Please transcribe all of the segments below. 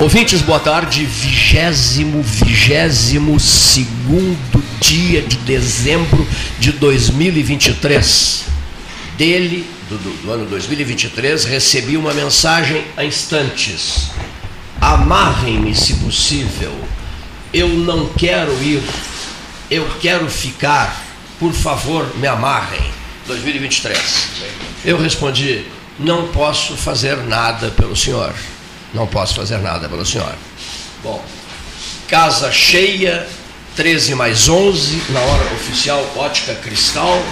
Ouvintes, boa tarde. Vigésimo, vigésimo segundo dia de dezembro de 2023. Dele, do, do ano 2023, recebi uma mensagem a instantes. Amarrem-me se possível. Eu não quero ir. Eu quero ficar. Por favor, me amarrem. 2023. Eu respondi: não posso fazer nada pelo senhor. Não posso fazer nada pelo senhor. Bom, casa cheia, 13 mais 11, na hora oficial, ótica cristal.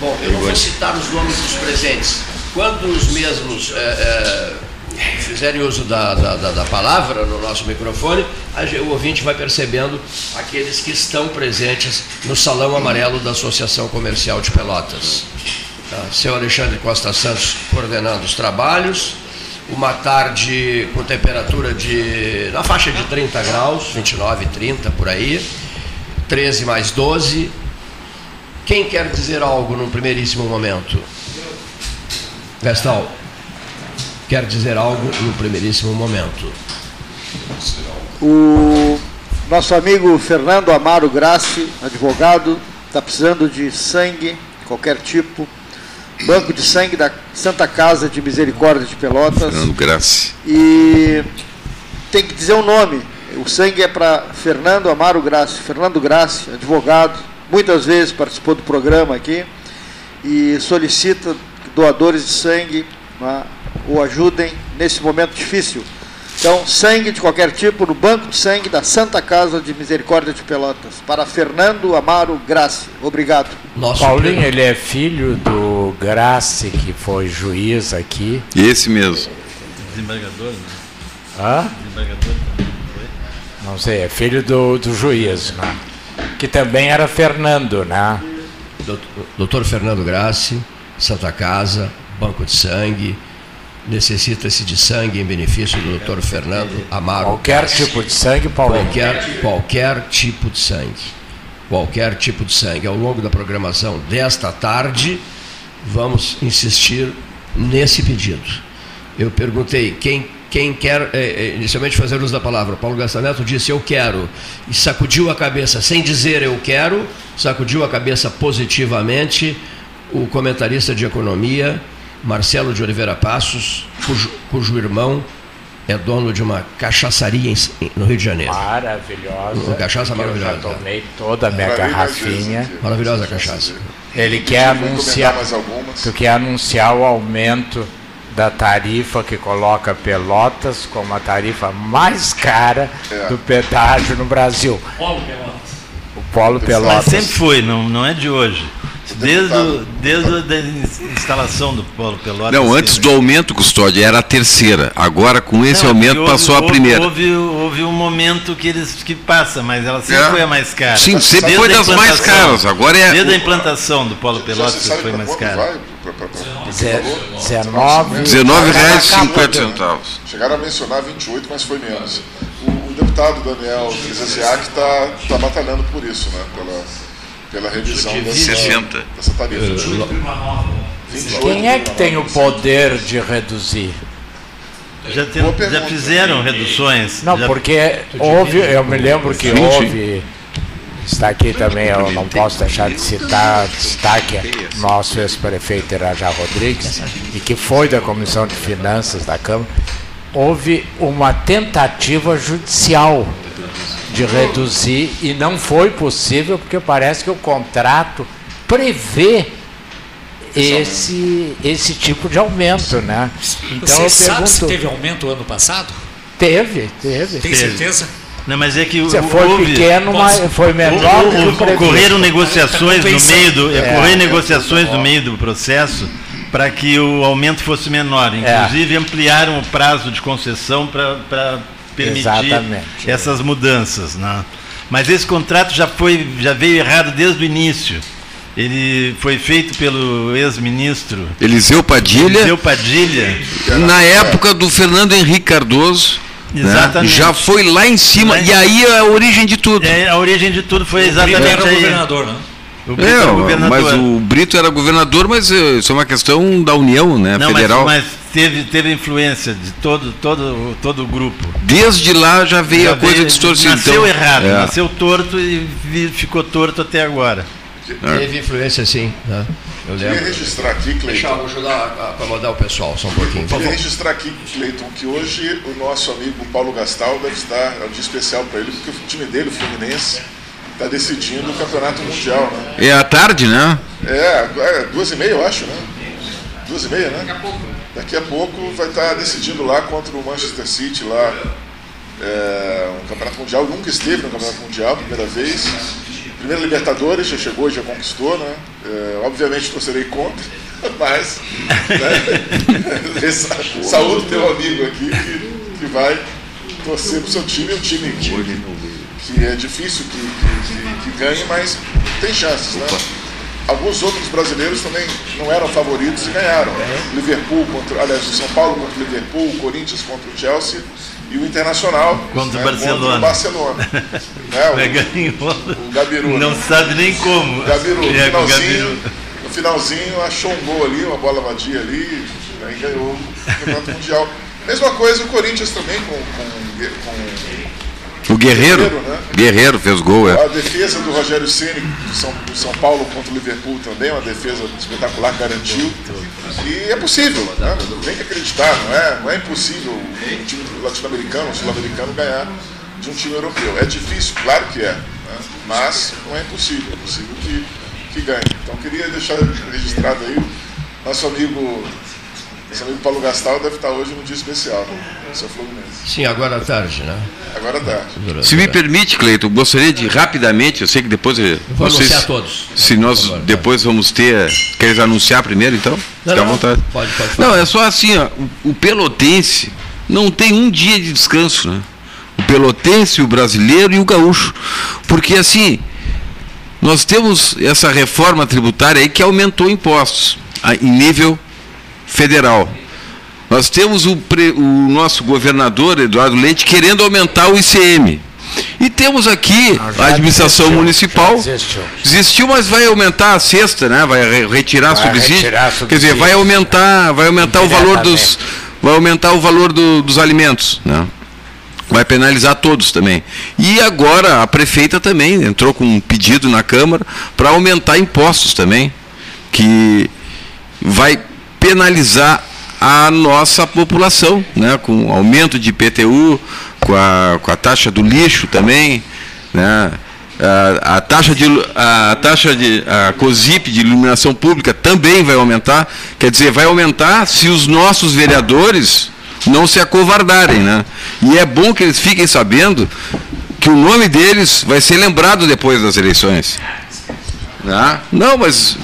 Bom, eu não vou citar os nomes dos presentes. Quando os mesmos é, é, fizerem uso da, da, da, palavra no nosso microfone, o ouvinte vai percebendo aqueles que estão presentes no Salão Amarelo da Associação Comercial de Pelotas. Tá? Seu Alexandre Costa Santos coordenando os trabalhos uma tarde com temperatura de na faixa de 30 graus, 29, 30 por aí, 13 mais 12. Quem quer dizer algo num primeiríssimo momento? Gastão, quer dizer algo no primeiríssimo momento? O nosso amigo Fernando Amaro Grassi, advogado, está precisando de sangue, qualquer tipo, Banco de Sangue da Santa Casa de Misericórdia de Pelotas. Fernando Grassi. E tem que dizer o nome. O sangue é para Fernando Amaro Grassi. Fernando Grassi, advogado, muitas vezes participou do programa aqui e solicita doadores de sangue né, o ajudem nesse momento difícil. Então, sangue de qualquer tipo no Banco de Sangue da Santa Casa de Misericórdia de Pelotas. Para Fernando Amaro Grassi. Obrigado. Nosso Paulinho, ele é filho do Grassi, que foi juiz aqui. Esse mesmo. Desembargador, né? Hã? Desembargador também, Não sei, é filho do, do juiz, né? Que também era Fernando, né? Doutor Fernando Grassi, Santa Casa, Banco de Sangue, necessita-se de sangue em benefício do Dr. Fernando Amaro. Qualquer tipo de sangue, Paulo? Qualquer, qualquer tipo de sangue. Qualquer tipo de sangue. Ao longo da programação desta tarde, vamos insistir nesse pedido. Eu perguntei quem, quem quer é, inicialmente fazer uso da palavra. Paulo Gastaneto disse eu quero e sacudiu a cabeça sem dizer eu quero, sacudiu a cabeça positivamente o comentarista de economia Marcelo de Oliveira Passos, cujo, cujo irmão é dono de uma cachaçaria em, no Rio de Janeiro. Maravilhosa. Uma cachaça maravilhosa. Eu já tomei toda a minha garrafinha. Maravilhosa a cachaça. Ele quer anunciar, tu quer anunciar o aumento da tarifa que coloca Pelotas como a tarifa mais cara é. do pedágio no Brasil. Polo Pelotas. O Polo Pelotas. Mas sempre foi, não, não é de hoje. Desde, o, desde a instalação do Polo Pelotas. Não, antes do aumento, Custódio, era a terceira. Agora, com esse não, aumento, houve, passou houve, a primeira. Houve, houve um momento que eles que passa, mas ela sempre é. foi a mais cara. Sim, sempre desde foi das mais caras. Agora é. Desde a implantação do Polo Pelotas foi mais cara. 19 19 reais e 50 centavos. Chegaram a mencionar 28, mas foi menos. O, o deputado Daniel Crisaziak está tá batalhando por isso, né? Pela, pela revisão dessa, 60. dessa tarifa. Quem é que tem o poder de reduzir? Já, tem, já fizeram reduções? Não, já... porque houve, eu me lembro que houve, está aqui também, eu não posso deixar de citar, destaque nosso ex-prefeito Irajá Rodrigues, e que foi da Comissão de Finanças da Câmara, houve uma tentativa judicial de reduzir e não foi possível porque parece que o contrato prevê esse, esse tipo de aumento, né? Então Você eu sabe pergunto, se teve aumento ano passado? Teve, teve. Tem certeza? Não, mas é que Você foi houve, pequeno, mas foi menor. O, o, ocorreram negociações no meio do, é, ocorreram negociações no meio do processo para que o aumento fosse menor. É. Inclusive é. ampliaram o prazo de concessão para permitir Exatamente. essas mudanças. Né? Mas esse contrato já foi, já veio errado desde o início. Ele foi feito pelo ex-ministro Eliseu Padilha. Eliseu Padilha. Na época do Fernando Henrique Cardoso. Né? Exatamente. Né? Já foi lá em cima, e aí é a origem de tudo. É, a origem de tudo foi exatamente. Ele era aí. governador, né? O Brito é, era governador. Mas o Brito era governador, mas eh, isso é uma questão da União né, Não, Federal. Mas, mas, teve, teve influência de todo, todo, todo o grupo. Desde lá já veio já a coisa veio, distorcida. Nasceu então, errado, é. nasceu torto e ficou torto até agora. Teve influência sim. Né? Eu lembro. Queria registrar aqui, Cleiton. Deixa eu ajudar a acomodar o pessoal só um pouquinho. Queria registrar aqui, Cleiton, que hoje o nosso amigo Paulo Gastal deve estar, é um dia especial para ele, porque o time dele, o Fluminense, está decidindo o campeonato mundial. Né? É à tarde, né? É, é, duas e meia, eu acho, né? Duas e meia, né? Daqui a pouco. Daqui a pouco vai estar decidindo lá contra o Manchester City, lá. É, um campeonato mundial, nunca esteve no campeonato mundial, primeira vez. Primeira Libertadores, já chegou, já conquistou, né? É, obviamente torcerei contra, mas né? saúde teu amigo aqui que, que vai torcer pro seu time, um time que, que é difícil que, que, que ganhe, mas tem chances, né? Alguns outros brasileiros também não eram favoritos e ganharam. Liverpool contra, aliás, o São Paulo contra o Liverpool, o Corinthians contra o Chelsea e o Internacional contra, né, o Barcelona. contra o Barcelona. né, o, o Gabiru. Não né? sabe nem como. O Gabiru, no, é, finalzinho, no finalzinho achou um gol ali, uma bola vadia ali, né, e ganhou o Campeonato Mundial. Mesma coisa o Corinthians também com, com, com o Guerreiro, Guerreiro, né? Guerreiro fez gol, é. A defesa do Rogério Ceni do São, do São Paulo contra o Liverpool também, uma defesa espetacular, garantiu. E é possível, né? tem que acreditar, não é, não é impossível um time latino-americano, um sul-americano ganhar de um time europeu. É difícil, claro que é, né? mas não é impossível, é possível que, que ganhe. Então queria deixar registrado aí nosso amigo esse amigo Paulo Gastal deve estar hoje num dia especial, né? Seu Fluminense. Sim, agora à tarde, né? Agora à tarde. Se me permite, Cleiton, gostaria de rapidamente, eu sei que depois. Eu vou vocês, anunciar todos. Se nós depois tá. vamos ter. Queres anunciar primeiro, então? Não, Fique à vontade. Pode, pode. Falar. Não, é só assim, ó, o, o Pelotense não tem um dia de descanso, né? O Pelotense, o brasileiro e o gaúcho. Porque assim, nós temos essa reforma tributária aí que aumentou impostos em nível federal. Nós temos o, pre, o, nosso governador, Eduardo Leite, querendo aumentar o ICM. E temos aqui ah, a administração desistiu, municipal. Desistiu. desistiu. mas vai aumentar a cesta, né? Vai retirar vai subsídio. Retirar subsídio. Quer dizer, vai aumentar, vai aumentar o valor dos. Vai aumentar o valor do, dos alimentos. Né? Vai penalizar todos também. E agora a prefeita também entrou com um pedido na Câmara para aumentar impostos também. Que vai penalizar a nossa população, né? com aumento de IPTU, com a, com a taxa do lixo também, né? a, a taxa de a taxa de a COSIP de iluminação pública também vai aumentar, quer dizer, vai aumentar se os nossos vereadores não se acovardarem, né? E é bom que eles fiquem sabendo que o nome deles vai ser lembrado depois das eleições. Né? Não, mas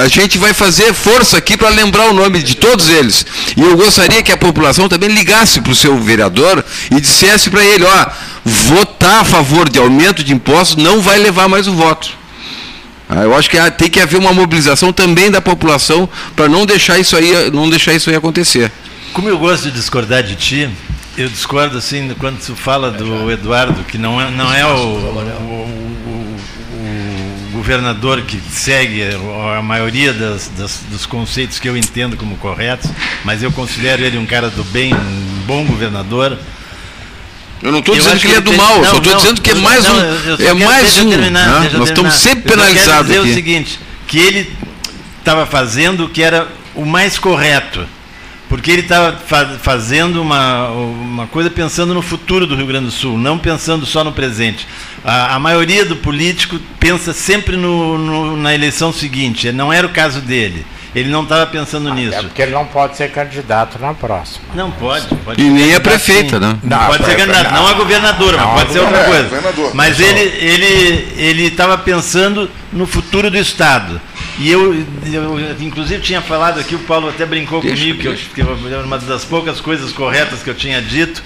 a gente vai fazer força aqui para lembrar o nome de todos eles. E eu gostaria que a população também ligasse para o seu vereador e dissesse para ele, ó, votar a favor de aumento de impostos não vai levar mais o voto. Ah, eu acho que tem que haver uma mobilização também da população para não deixar isso aí, não deixar isso aí acontecer. Como eu gosto de discordar de ti, eu discordo assim quando tu fala do Eduardo, que não é, não é o, o, governador que segue a maioria das, das, dos conceitos que eu entendo como corretos, mas eu considero ele um cara do bem, um bom governador. Eu não estou dizendo que ele é do mal, não, só estou dizendo que é mais não, um. É mais um. Terminar, né? Nós estamos sempre penalizados. Eu dizer aqui. o seguinte: que ele estava fazendo o que era o mais correto porque ele estava fazendo uma, uma coisa pensando no futuro do Rio Grande do Sul, não pensando só no presente. A, a maioria do político pensa sempre no, no, na eleição seguinte, não era o caso dele. Ele não estava pensando ah, nisso. É porque ele não pode ser candidato na próxima. Não pode. pode e nem a prefeita, sim. né? Não, não pode ser candidato, não, não a governadora, não, mas pode ser outra é, coisa. É, mas ele ele ele estava pensando no futuro do estado. E eu, eu, inclusive, tinha falado aqui, o Paulo até brincou deixa, comigo, deixa. que eu, que uma das poucas coisas corretas que eu tinha dito.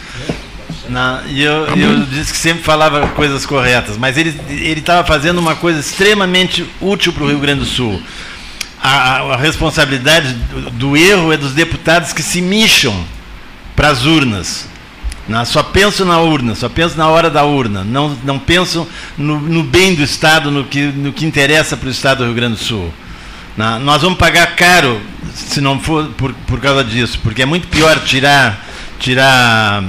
Na, e eu, eu disse que sempre falava coisas corretas, mas ele estava fazendo uma coisa extremamente útil para o Rio Grande do Sul a, a responsabilidade do, do, erro é dos deputados que se micham para as urnas. Na, só pensam na urna, só pensam na hora da urna, não, não pensam no, no bem do Estado, no que, no que interessa para o Estado do Rio Grande do Sul. Nós vamos pagar caro se não for por, por causa disso, porque é muito pior tirar, tirar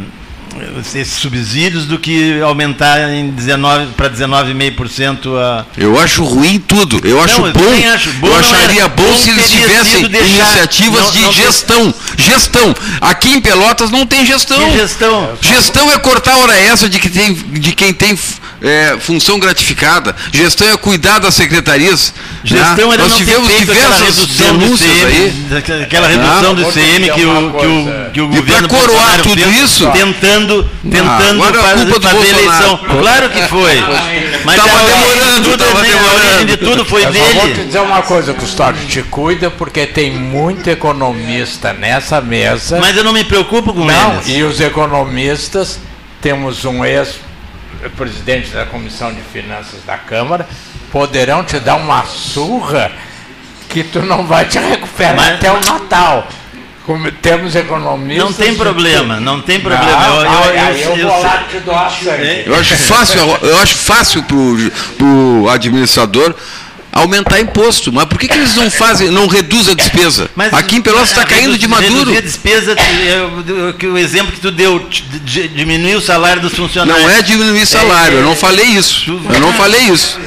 esses subsídios do que aumentar em 19 para 19,5% a. Eu acho ruim tudo. Eu acho não, bom. Eu, acho bom, eu acharia bom, bom se eles tivessem iniciativas não, de não gestão. Gestão. Aqui em Pelotas não tem gestão. Que gestão. Gestão é cortar a hora essa de, que tem, de quem tem é, função gratificada. Gestão é cuidar das secretarias. Gestão né? Nós tivemos diversas denúncias CM, aí. Aquela redução ah, do ICM que o, que o, que o governo. E para coroar tudo isso. Tentando, tentando ah, fazer, fazer eleição. Claro que foi. Mas estava demorando, estava demorando. De tudo foi dele. vou te dizer uma coisa, Custódio. Te cuida porque tem muito economista nessa mesa. Mas eu não me preocupo com não, eles. E os economistas, temos um ex presidente da Comissão de Finanças da Câmara, poderão te dar uma surra que tu não vai te recuperar Mas... até o Natal. Como temos economistas. Não tem problema, não tem problema. Não, eu, eu, eu, eu, vou lá te doar Eu acho fácil, eu acho fácil para o administrador aumentar imposto. Mas por que, que eles não fazem, não reduzem a despesa? Mas, Aqui em Pelotas está caindo de maduro. Reduzir a despesa, que o exemplo que tu deu, diminuir o salário dos funcionários. Não é diminuir salário, eu não falei isso. Eu não falei isso.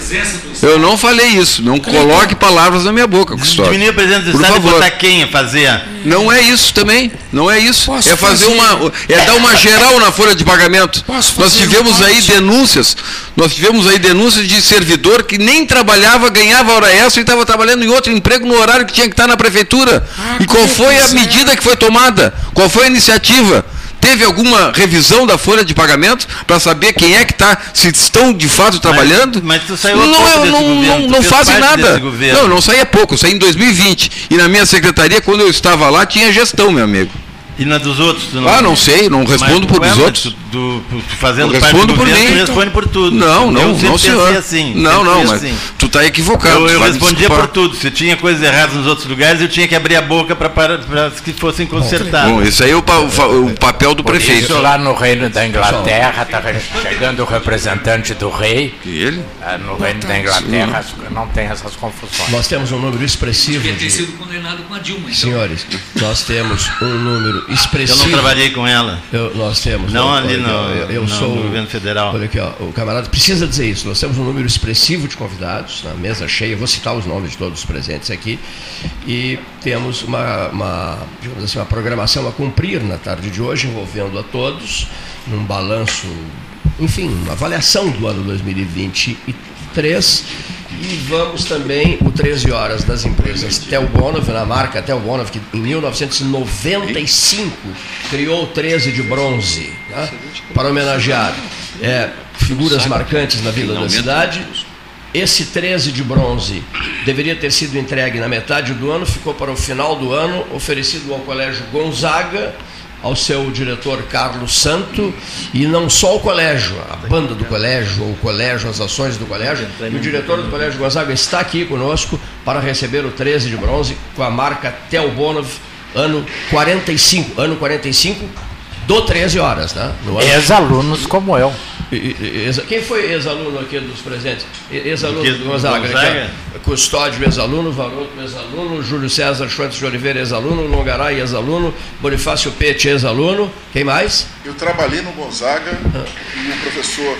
Eu não falei isso. Não coloque palavras na minha boca, Custódio. Diminuir o presidente do Estado e botar quem a fazer? Não é isso também. Não é isso. Posso é fazer, fazer uma. É dar uma geral na folha de pagamento. Nós tivemos aí denúncias. Nós tivemos aí denúncias de servidor que nem trabalhava, ganhava hora extra e estava trabalhando em outro emprego no horário que tinha que estar na prefeitura. Ah, e qual foi a medida que foi tomada? Qual foi a iniciativa? Teve alguma revisão da folha de pagamento para saber quem é que está, se estão de fato trabalhando? Mas, mas tu saiu não, pouco não, governo, não, não fazem nada. Não, não saí há pouco, saí em 2020. E na minha secretaria, quando eu estava lá, tinha gestão, meu amigo. E na dos outros? Não... Ah, não sei, não respondo por dos outros. Do, fazendo eu respondo por governo, mim. responde por tudo. Não, não, não, senhor. Assim, não, não, mas assim. tu está equivocado. Eu, eu respondia por tudo. Se tinha coisas erradas nos outros lugares, eu tinha que abrir a boca para que fossem consertadas. Bom, isso aí é o, o, o papel do por prefeito. Isso lá no reino da Inglaterra está chegando o representante do rei. E ele? Ah, no reino da Inglaterra não tem essas confusões. Nós temos um número expressivo de... ter sido condenado com a Dilma. Então. Senhores, nós temos um número expressivo... Eu não trabalhei com ela. Eu, nós temos. Não ali no, eu, eu no, sou, no governo federal. Olha aqui, ó, o camarada precisa dizer isso. Nós temos um número expressivo de convidados na mesa cheia. Vou citar os nomes de todos os presentes aqui. E temos uma, uma, digamos assim, uma programação a cumprir na tarde de hoje, envolvendo a todos, num balanço, enfim, uma avaliação do ano 2023 e vamos também, o 13 horas das empresas Telbonov, na marca Telbonov, que em 1995 criou o 13 de bronze, né, para homenagear é, figuras marcantes na Vila da Cidade. Esse 13 de bronze deveria ter sido entregue na metade do ano, ficou para o final do ano, oferecido ao Colégio Gonzaga ao seu diretor Carlos Santo e não só o colégio, a banda do colégio, o colégio, as ações do colégio. E o diretor do Colégio Gonzaga está aqui conosco para receber o 13 de bronze com a marca Telbonov, ano 45, ano 45 do 13 horas, né? Ex-alunos como eu. Quem foi ex-aluno aqui dos presentes? Ex-aluno do Gonzaga. Gonzaga? Custódio, ex-aluno, Varoto, ex-aluno, Júlio César Schwantz de Oliveira, ex-aluno, Longaray, ex-aluno, Bonifácio Pete, ex-aluno. Quem mais? Eu trabalhei no Gonzaga ah. e o professor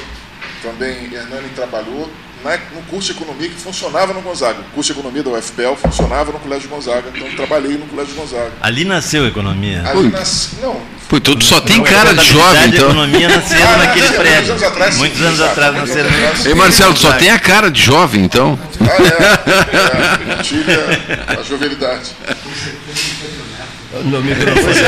também, Hernani, trabalhou na, no curso de economia que funcionava no Gonzaga. O curso de economia da UFPEL funcionava no Colégio Gonzaga, então trabalhei no Colégio Gonzaga. Ali nasceu a economia? Ali nas... Não. Pô, tu só tem cara de jovem, então. A economia nasceu ah, naquele prédio. Muitos anos atrás, Muitos anos atrás nasceram. Ei, Marcelo, tu só tem a cara de jovem, então. Ah, é. é tive a, a jovialidade. No microfone.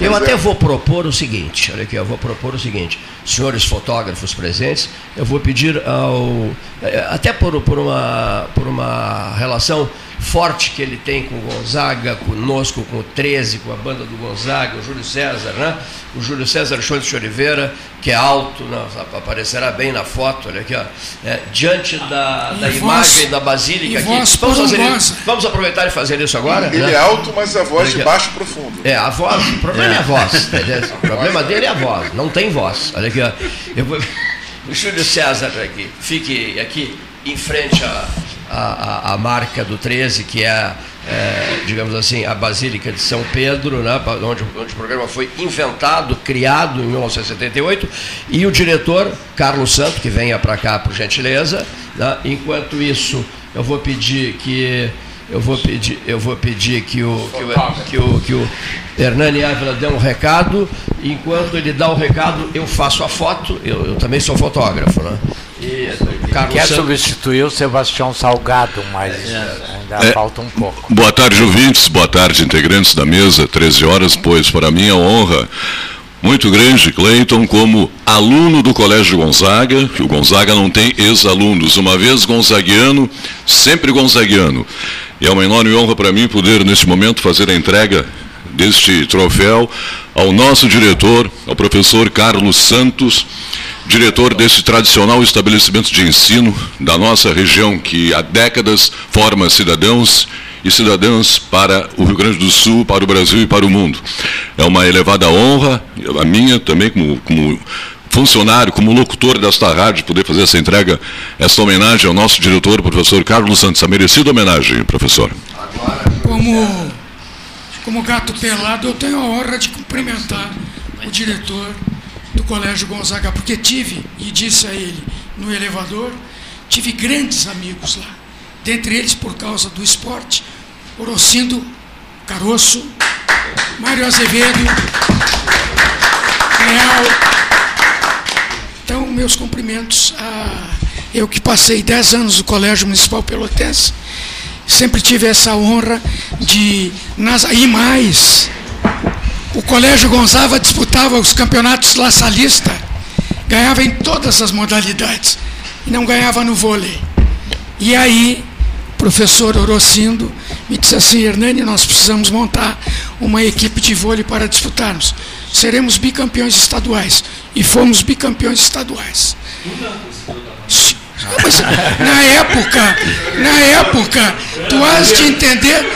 É. Eu até vou propor o seguinte, olha aqui, eu vou propor o seguinte, senhores fotógrafos presentes, eu vou pedir ao. Eh, até por, por, uma, por uma relação forte que ele tem com o Gonzaga, conosco, com o 13, com a banda do Gonzaga, o Júlio César, né? O Júlio César Schultz de Oliveira, que é alto, né? aparecerá bem na foto, olha aqui, ó. É, diante da, da imagem da Basílica aqui. Vamos, fazer isso, vamos aproveitar e fazer isso agora? Ele né? é alto, mas a voz de baixo profundo. É, a voz, o problema é, é a voz. O problema dele é a voz, não tem voz. Olha aqui, ó. Eu o Júlio César aqui, fique aqui em frente a a, a, marca do 13, que é, é, digamos assim, a Basílica de São Pedro, né, onde, onde o programa foi inventado, criado em 1978, e o diretor, Carlos Santo, que venha para cá, por gentileza. Né, enquanto isso, eu vou pedir que eu vou pedir, eu vou pedir que o, que o, que o, que o Hernani Ávila dê um recado. Enquanto ele dá o recado, eu faço a foto. Eu, eu também sou fotógrafo, né? E Carlos Quer Santos... substituir o Sebastião Salgado, mas é. ainda é. falta um pouco. Boa tarde, ouvintes. Boa tarde, integrantes da mesa. 13 horas, pois para mim é honra muito grande, Cleiton, como aluno do Colégio Gonzaga, que o Gonzaga não tem ex-alunos, uma vez gonzaguiano, sempre gonzaguiano. E é uma enorme honra para mim poder, neste momento, fazer a entrega deste troféu ao nosso diretor, ao professor Carlos Santos, diretor desse tradicional estabelecimento de ensino da nossa região, que há décadas forma cidadãos e cidadãs para o Rio Grande do Sul, para o Brasil e para o mundo. É uma elevada honra, a minha também como, como funcionário, como locutor desta rádio, poder fazer essa entrega, essa homenagem ao nosso diretor, professor Carlos Santos. A merecida homenagem, professor. Como, como gato pelado, eu tenho a honra de cumprimentar o diretor do Colégio Gonzaga, porque tive, e disse a ele no elevador, tive grandes amigos lá. Dentre eles, por causa do esporte, Orocindo Caroço, Mário Azevedo, Real, então, meus cumprimentos a eu que passei 10 anos no Colégio Municipal Pelotense, sempre tive essa honra de nas, e mais. O Colégio Gonzaga disputava os campeonatos La Salista, ganhava em todas as modalidades e não ganhava no vôlei. E aí, o professor Orocindo me disse assim, Hernani, nós precisamos montar uma equipe de vôlei para disputarmos seremos bicampeões estaduais. E fomos bicampeões estaduais. Mas, na época, na época, tu has de entender,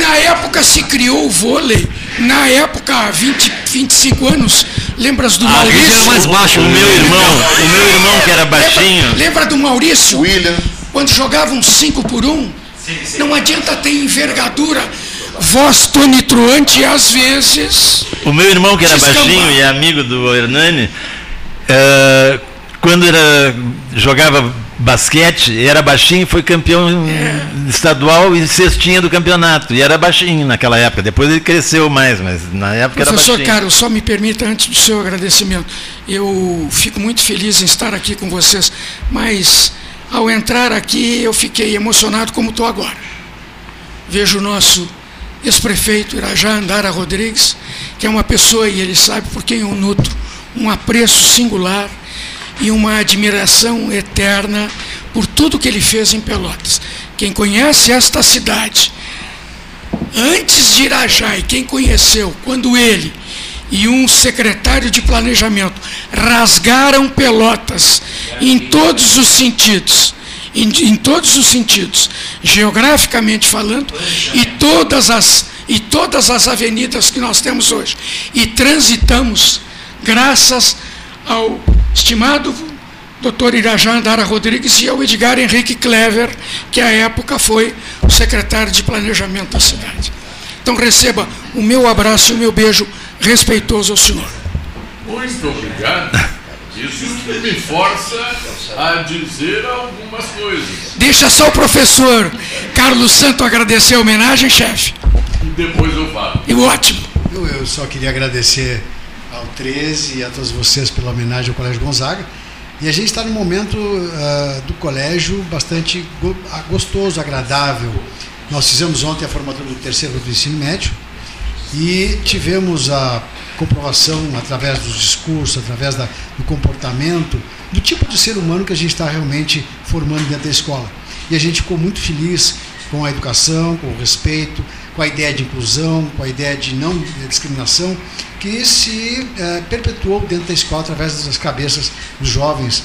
na época se criou o vôlei, na época, há 20, 25 anos, lembras do ah, Maurício? era mais baixo, o meu irmão, o meu irmão que era baixinho. Lembra, lembra do Maurício? William. Quando jogavam 5 por 1? Um, não adianta ter envergadura voz tonitruante às vezes. O meu irmão, que era baixinho e amigo do Hernani, uh, quando era, jogava basquete, era baixinho, foi campeão estadual e cestinha do campeonato. E era baixinho naquela época. Depois ele cresceu mais, mas na época Professor era baixinho. Caro, só me permita, antes do seu agradecimento, eu fico muito feliz em estar aqui com vocês, mas ao entrar aqui eu fiquei emocionado como estou agora. Vejo o nosso ex-prefeito Irajá Andara Rodrigues, que é uma pessoa, e ele sabe por quem eu nutro, um apreço singular e uma admiração eterna por tudo que ele fez em Pelotas. Quem conhece esta cidade, antes de Irajá, e quem conheceu, quando ele e um secretário de planejamento rasgaram Pelotas em todos os sentidos, em, em todos os sentidos, geograficamente falando, e todas as e todas as avenidas que nós temos hoje. E transitamos graças ao estimado Dr. Irajá Andara Rodrigues e ao Edgar Henrique Clever, que à época foi o secretário de planejamento da cidade. Então receba o meu abraço e o meu beijo respeitoso ao senhor. Muito obrigado. Isso me força a dizer algumas coisas. Deixa só o professor Carlos Santo agradecer a homenagem, chefe. E depois eu falo. E ótimo. Eu, eu só queria agradecer 13 e a todos vocês pela homenagem ao Colégio Gonzaga. E a gente está num momento uh, do colégio bastante gostoso, agradável. Nós fizemos ontem a formatura do terceiro do ensino médio e tivemos a comprovação através dos discursos, através da, do comportamento, do tipo de ser humano que a gente está realmente formando dentro da escola. E a gente ficou muito feliz com a educação, com o respeito, com a ideia de inclusão, com a ideia de não discriminação, que se é, perpetuou dentro da escola através das cabeças dos jovens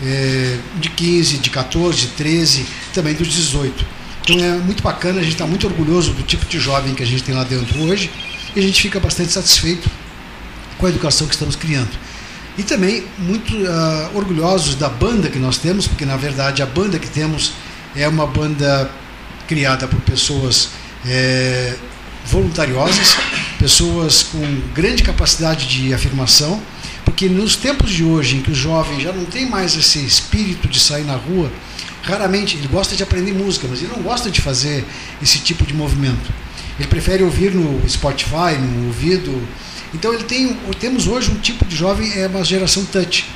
é, de 15, de 14, de 13, também dos 18. Então é muito bacana, a gente está muito orgulhoso do tipo de jovem que a gente tem lá dentro hoje e a gente fica bastante satisfeito com a educação que estamos criando. E também muito uh, orgulhosos da banda que nós temos, porque na verdade a banda que temos é uma banda criada por pessoas é, voluntariosas, pessoas com grande capacidade de afirmação, porque nos tempos de hoje, em que os jovens já não têm mais esse espírito de sair na rua, raramente ele gosta de aprender música, mas ele não gosta de fazer esse tipo de movimento. Ele prefere ouvir no Spotify, no ouvido. Então ele tem, temos hoje um tipo de jovem é uma geração touch.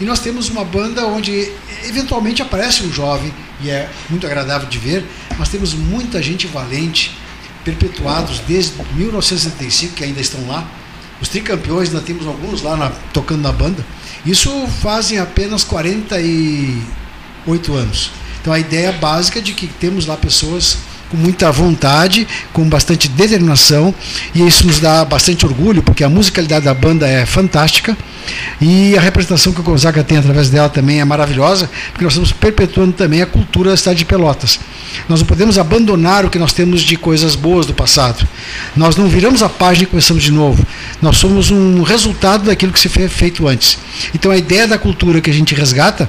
E nós temos uma banda onde eventualmente aparece um jovem e é muito agradável de ver, mas temos muita gente valente, perpetuados desde 1975 que ainda estão lá. Os tricampeões, ainda temos alguns lá na, tocando na banda. Isso fazem apenas 48 anos. Então a ideia básica de que temos lá pessoas com muita vontade, com bastante determinação, e isso nos dá bastante orgulho, porque a musicalidade da banda é fantástica e a representação que o Gonzaga tem através dela também é maravilhosa, porque nós estamos perpetuando também a cultura da cidade de Pelotas. Nós não podemos abandonar o que nós temos de coisas boas do passado. Nós não viramos a página e começamos de novo. Nós somos um resultado daquilo que se fez feito antes. Então a ideia da cultura que a gente resgata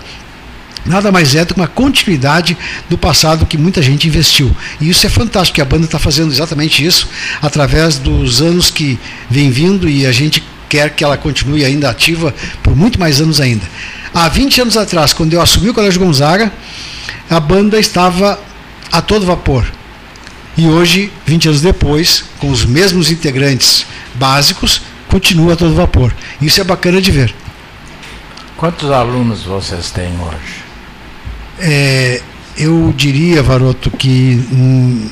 nada mais é do que uma continuidade do passado que muita gente investiu. E isso é fantástico, que a banda está fazendo exatamente isso através dos anos que vem vindo e a gente quer que ela continue ainda ativa por muito mais anos ainda. Há 20 anos atrás, quando eu assumi o Colégio Gonzaga, a banda estava a todo vapor. E hoje, 20 anos depois, com os mesmos integrantes básicos, continua a todo vapor. Isso é bacana de ver. Quantos alunos vocês têm hoje? É, eu diria, Varoto, que hum,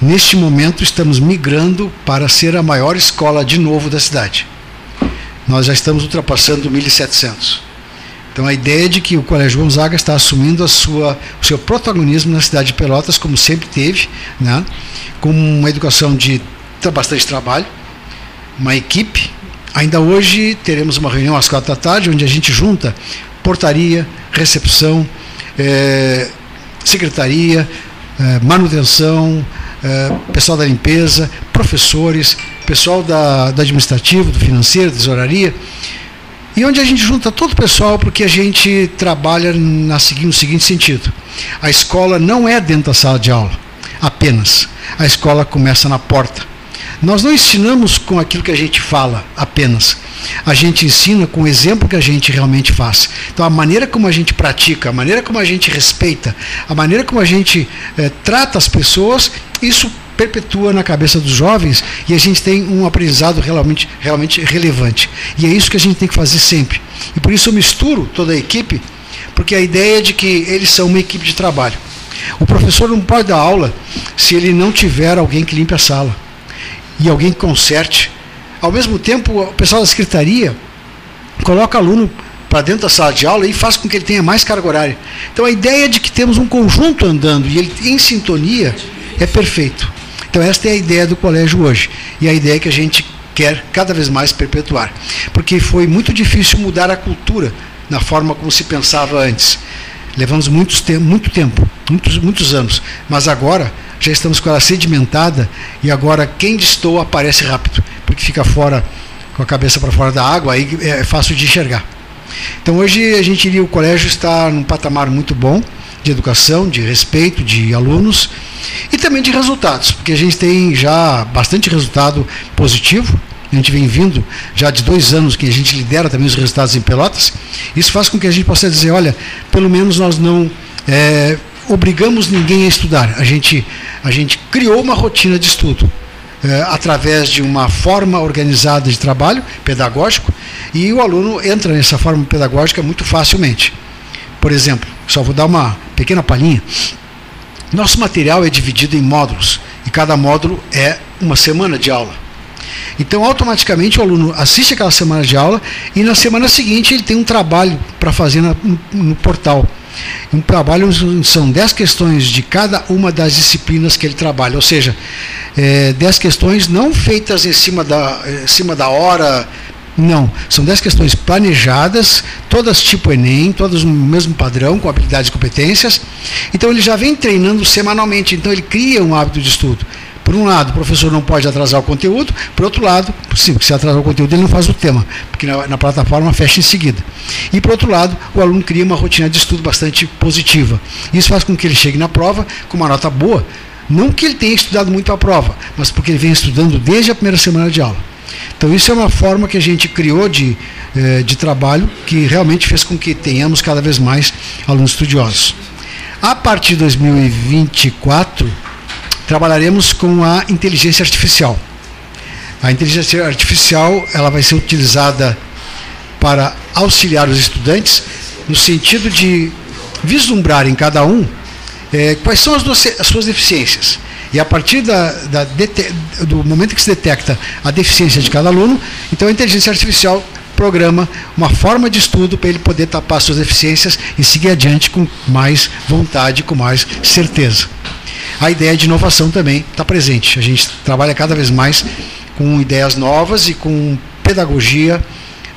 neste momento estamos migrando para ser a maior escola de novo da cidade. Nós já estamos ultrapassando 1.700. Então a ideia é de que o Colégio Gonzaga está assumindo a sua, o seu protagonismo na cidade de Pelotas, como sempre teve, né? com uma educação de bastante trabalho, uma equipe. Ainda hoje teremos uma reunião às quatro da tarde, onde a gente junta portaria, recepção, é, secretaria, é, manutenção, é, pessoal da limpeza, professores, pessoal da, da administrativo, do financeiro, da tesouraria, e onde a gente junta todo o pessoal porque a gente trabalha na, no seguinte sentido: a escola não é dentro da sala de aula apenas, a escola começa na porta. Nós não ensinamos com aquilo que a gente fala apenas. A gente ensina com o exemplo que a gente realmente faz. Então, a maneira como a gente pratica, a maneira como a gente respeita, a maneira como a gente eh, trata as pessoas, isso perpetua na cabeça dos jovens e a gente tem um aprendizado realmente, realmente relevante. E é isso que a gente tem que fazer sempre. E por isso eu misturo toda a equipe, porque a ideia é de que eles são uma equipe de trabalho. O professor não pode dar aula se ele não tiver alguém que limpe a sala e alguém conserte. Ao mesmo tempo, o pessoal da secretaria coloca aluno para dentro da sala de aula e faz com que ele tenha mais carga horária. Então a ideia de que temos um conjunto andando e ele em sintonia é perfeito. Então esta é a ideia do colégio hoje e a ideia que a gente quer cada vez mais perpetuar, porque foi muito difícil mudar a cultura na forma como se pensava antes. Levamos muito tempo, muitos, muitos anos, mas agora já estamos com ela sedimentada e agora quem destoa aparece rápido, porque fica fora, com a cabeça para fora da água, aí é fácil de enxergar. Então hoje a gente iria, o colégio está num patamar muito bom de educação, de respeito de alunos e também de resultados, porque a gente tem já bastante resultado positivo a gente vem vindo já de dois anos que a gente lidera também os resultados em Pelotas, isso faz com que a gente possa dizer, olha, pelo menos nós não é, obrigamos ninguém a estudar, a gente, a gente criou uma rotina de estudo. É, através de uma forma organizada de trabalho pedagógico e o aluno entra nessa forma pedagógica muito facilmente. Por exemplo, só vou dar uma pequena palhinha. Nosso material é dividido em módulos e cada módulo é uma semana de aula. Então, automaticamente, o aluno assiste aquela semana de aula e na semana seguinte ele tem um trabalho para fazer no, no, portal. Um trabalho são 10 questões de cada uma das disciplinas que ele trabalha, ou seja, é, 10 questões não feitas em cima da, em cima da hora, não, são 10 questões planejadas, todas tipo Enem, todas no mesmo padrão, com habilidades e competências. Então ele já vem treinando semanalmente, então ele cria um hábito de estudo. Por um lado, o professor não pode atrasar o conteúdo, por outro lado, sim, se atrasar o conteúdo, ele não faz o tema, porque na, na, plataforma fecha em seguida. E por outro lado, o aluno cria uma rotina de estudo bastante positiva. Isso faz com que ele chegue na prova com uma nota boa, não que ele tenha estudado muito a prova, mas porque ele vem estudando desde a primeira semana de aula. Então, isso é uma forma que a gente criou de, eh, de trabalho que realmente fez com que tenhamos cada vez mais alunos estudiosos. A partir de 2024, trabalharemos com a inteligência artificial. A inteligência artificial ela vai ser utilizada para auxiliar os estudantes no sentido de vislumbrar em cada um eh, quais são as, as suas deficiências e a partir da, da, do momento que se detecta a deficiência de cada aluno, então a inteligência artificial programa uma forma de estudo para ele poder tapar suas deficiências e seguir adiante com mais vontade, com mais certeza. A ideia de inovação também está presente. A gente trabalha cada vez mais com ideias novas e com pedagogia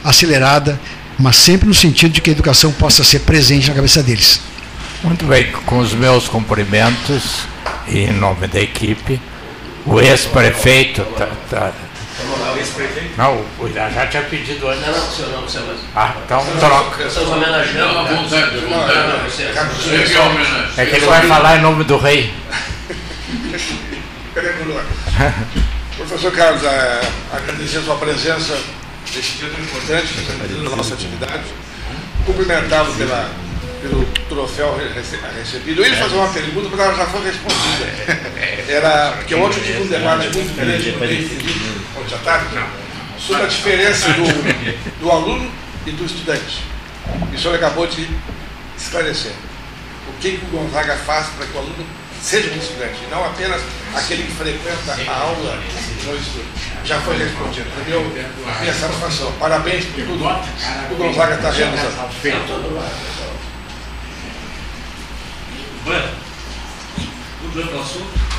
acelerada, mas sempre no sentido de que a educação possa ser presente na cabeça deles. Muito bem, com os meus cumprimentos em nome da equipe, o ex-prefeito. Tá, tá, não, o já tinha pedido antes. Não, não, senhor, não, senhor. Ah, então troca. Estamos homenageando. Não, vontade, É que ele vai falar em nome do rei. Professor Carlos, é, agradecer a sua presença neste dia tão importante, da nossa atividade. Cumprimentá-lo pela pelo troféu recebido. Eu ia fazer uma pergunta, mas ela já foi respondida. Era, porque ontem eu tive um debate muito grande no ontem à tarde, sobre a diferença do, do aluno e do estudante. E o senhor acabou de esclarecer. O que, que o Gonzaga faz para que o aluno seja um estudante, e não apenas aquele que frequenta a aula no estudo. Já foi respondido. Entendeu? Minha satisfação. Parabéns por tudo o Gonzaga está realizando. Mudando o assunto.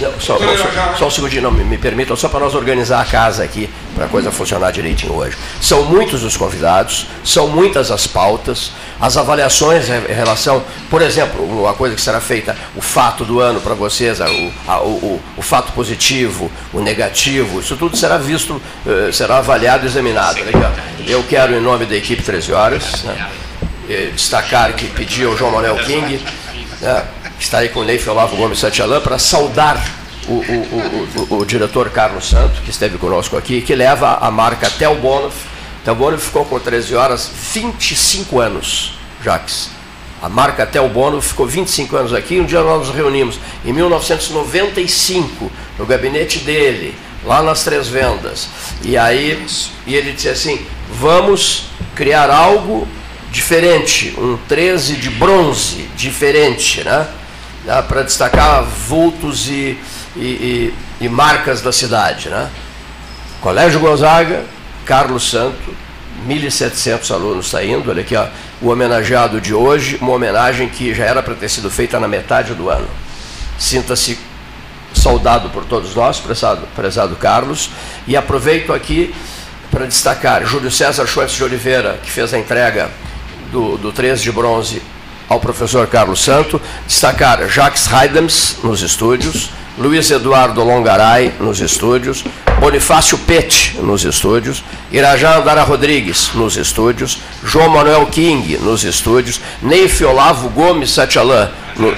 Não, só, só, só, um segundinho, não, me, me permitam, só para nós organizar a casa aqui, para a coisa funcionar direitinho hoje. São muitos os convidados, são muitas as pautas, as avaliações em relação, por exemplo, uma coisa que será feita, o fato do ano para vocês, o, a, o, o, fato positivo, o negativo, isso tudo será visto, eh, será avaliado e examinado. Eu quero, em nome da equipe 13 horas, né, eh, destacar que pedi ao João Manuel King né, está aí com o Neif Olavo Gomes Santialan, para saudar o, o, o, o, diretor Carlos Santo, que esteve conosco aqui, que leva a marca Tel Bonoff. Tel Bonoff ficou com 13 horas 25 anos, Jacques. A marca Tel Bonoff ficou 25 anos aqui. Um dia nós nos reunimos, em 1995, no gabinete dele, lá nas Três Vendas. E aí e ele disse assim: vamos criar algo diferente, um 13 de bronze diferente, né? para destacar vultos e, e, e, e, marcas da cidade. Né? Colégio Gonzaga, Carlos Santo, 1.700 alunos saindo. Olha aqui, ó, o homenageado de hoje, uma homenagem que já era para ter sido feita na metade do ano. Sinta-se saudado por todos nós, prezado, prezado Carlos, e aproveito aqui para destacar Júlio César Schwartz de Oliveira, que fez a entrega do, do 13 de bronze ao professor Carlos Santo, destacar Jacques Heidems nos estúdios, Luiz Eduardo Longaray nos estúdios, Bonifácio Pet nos estúdios, Irajá Andara Rodrigues nos estúdios, João Manuel King nos estúdios, Neif Olavo Gomes Satialan no,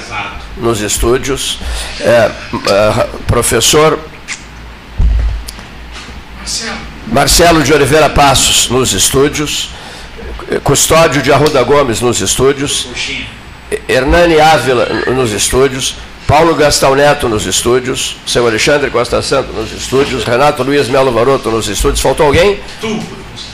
nos estúdios, é, é, professor. Marcelo de Oliveira Passos nos estúdios, Custódio de Arruda Gomes nos estúdios, Hernani Ávila nos estúdios, Paulo Gastão Neto nos estúdios, seu Alexandre Costa Santo nos estúdios, Renato Luiz Melo Varoto nos estúdios. Faltou alguém? Tu.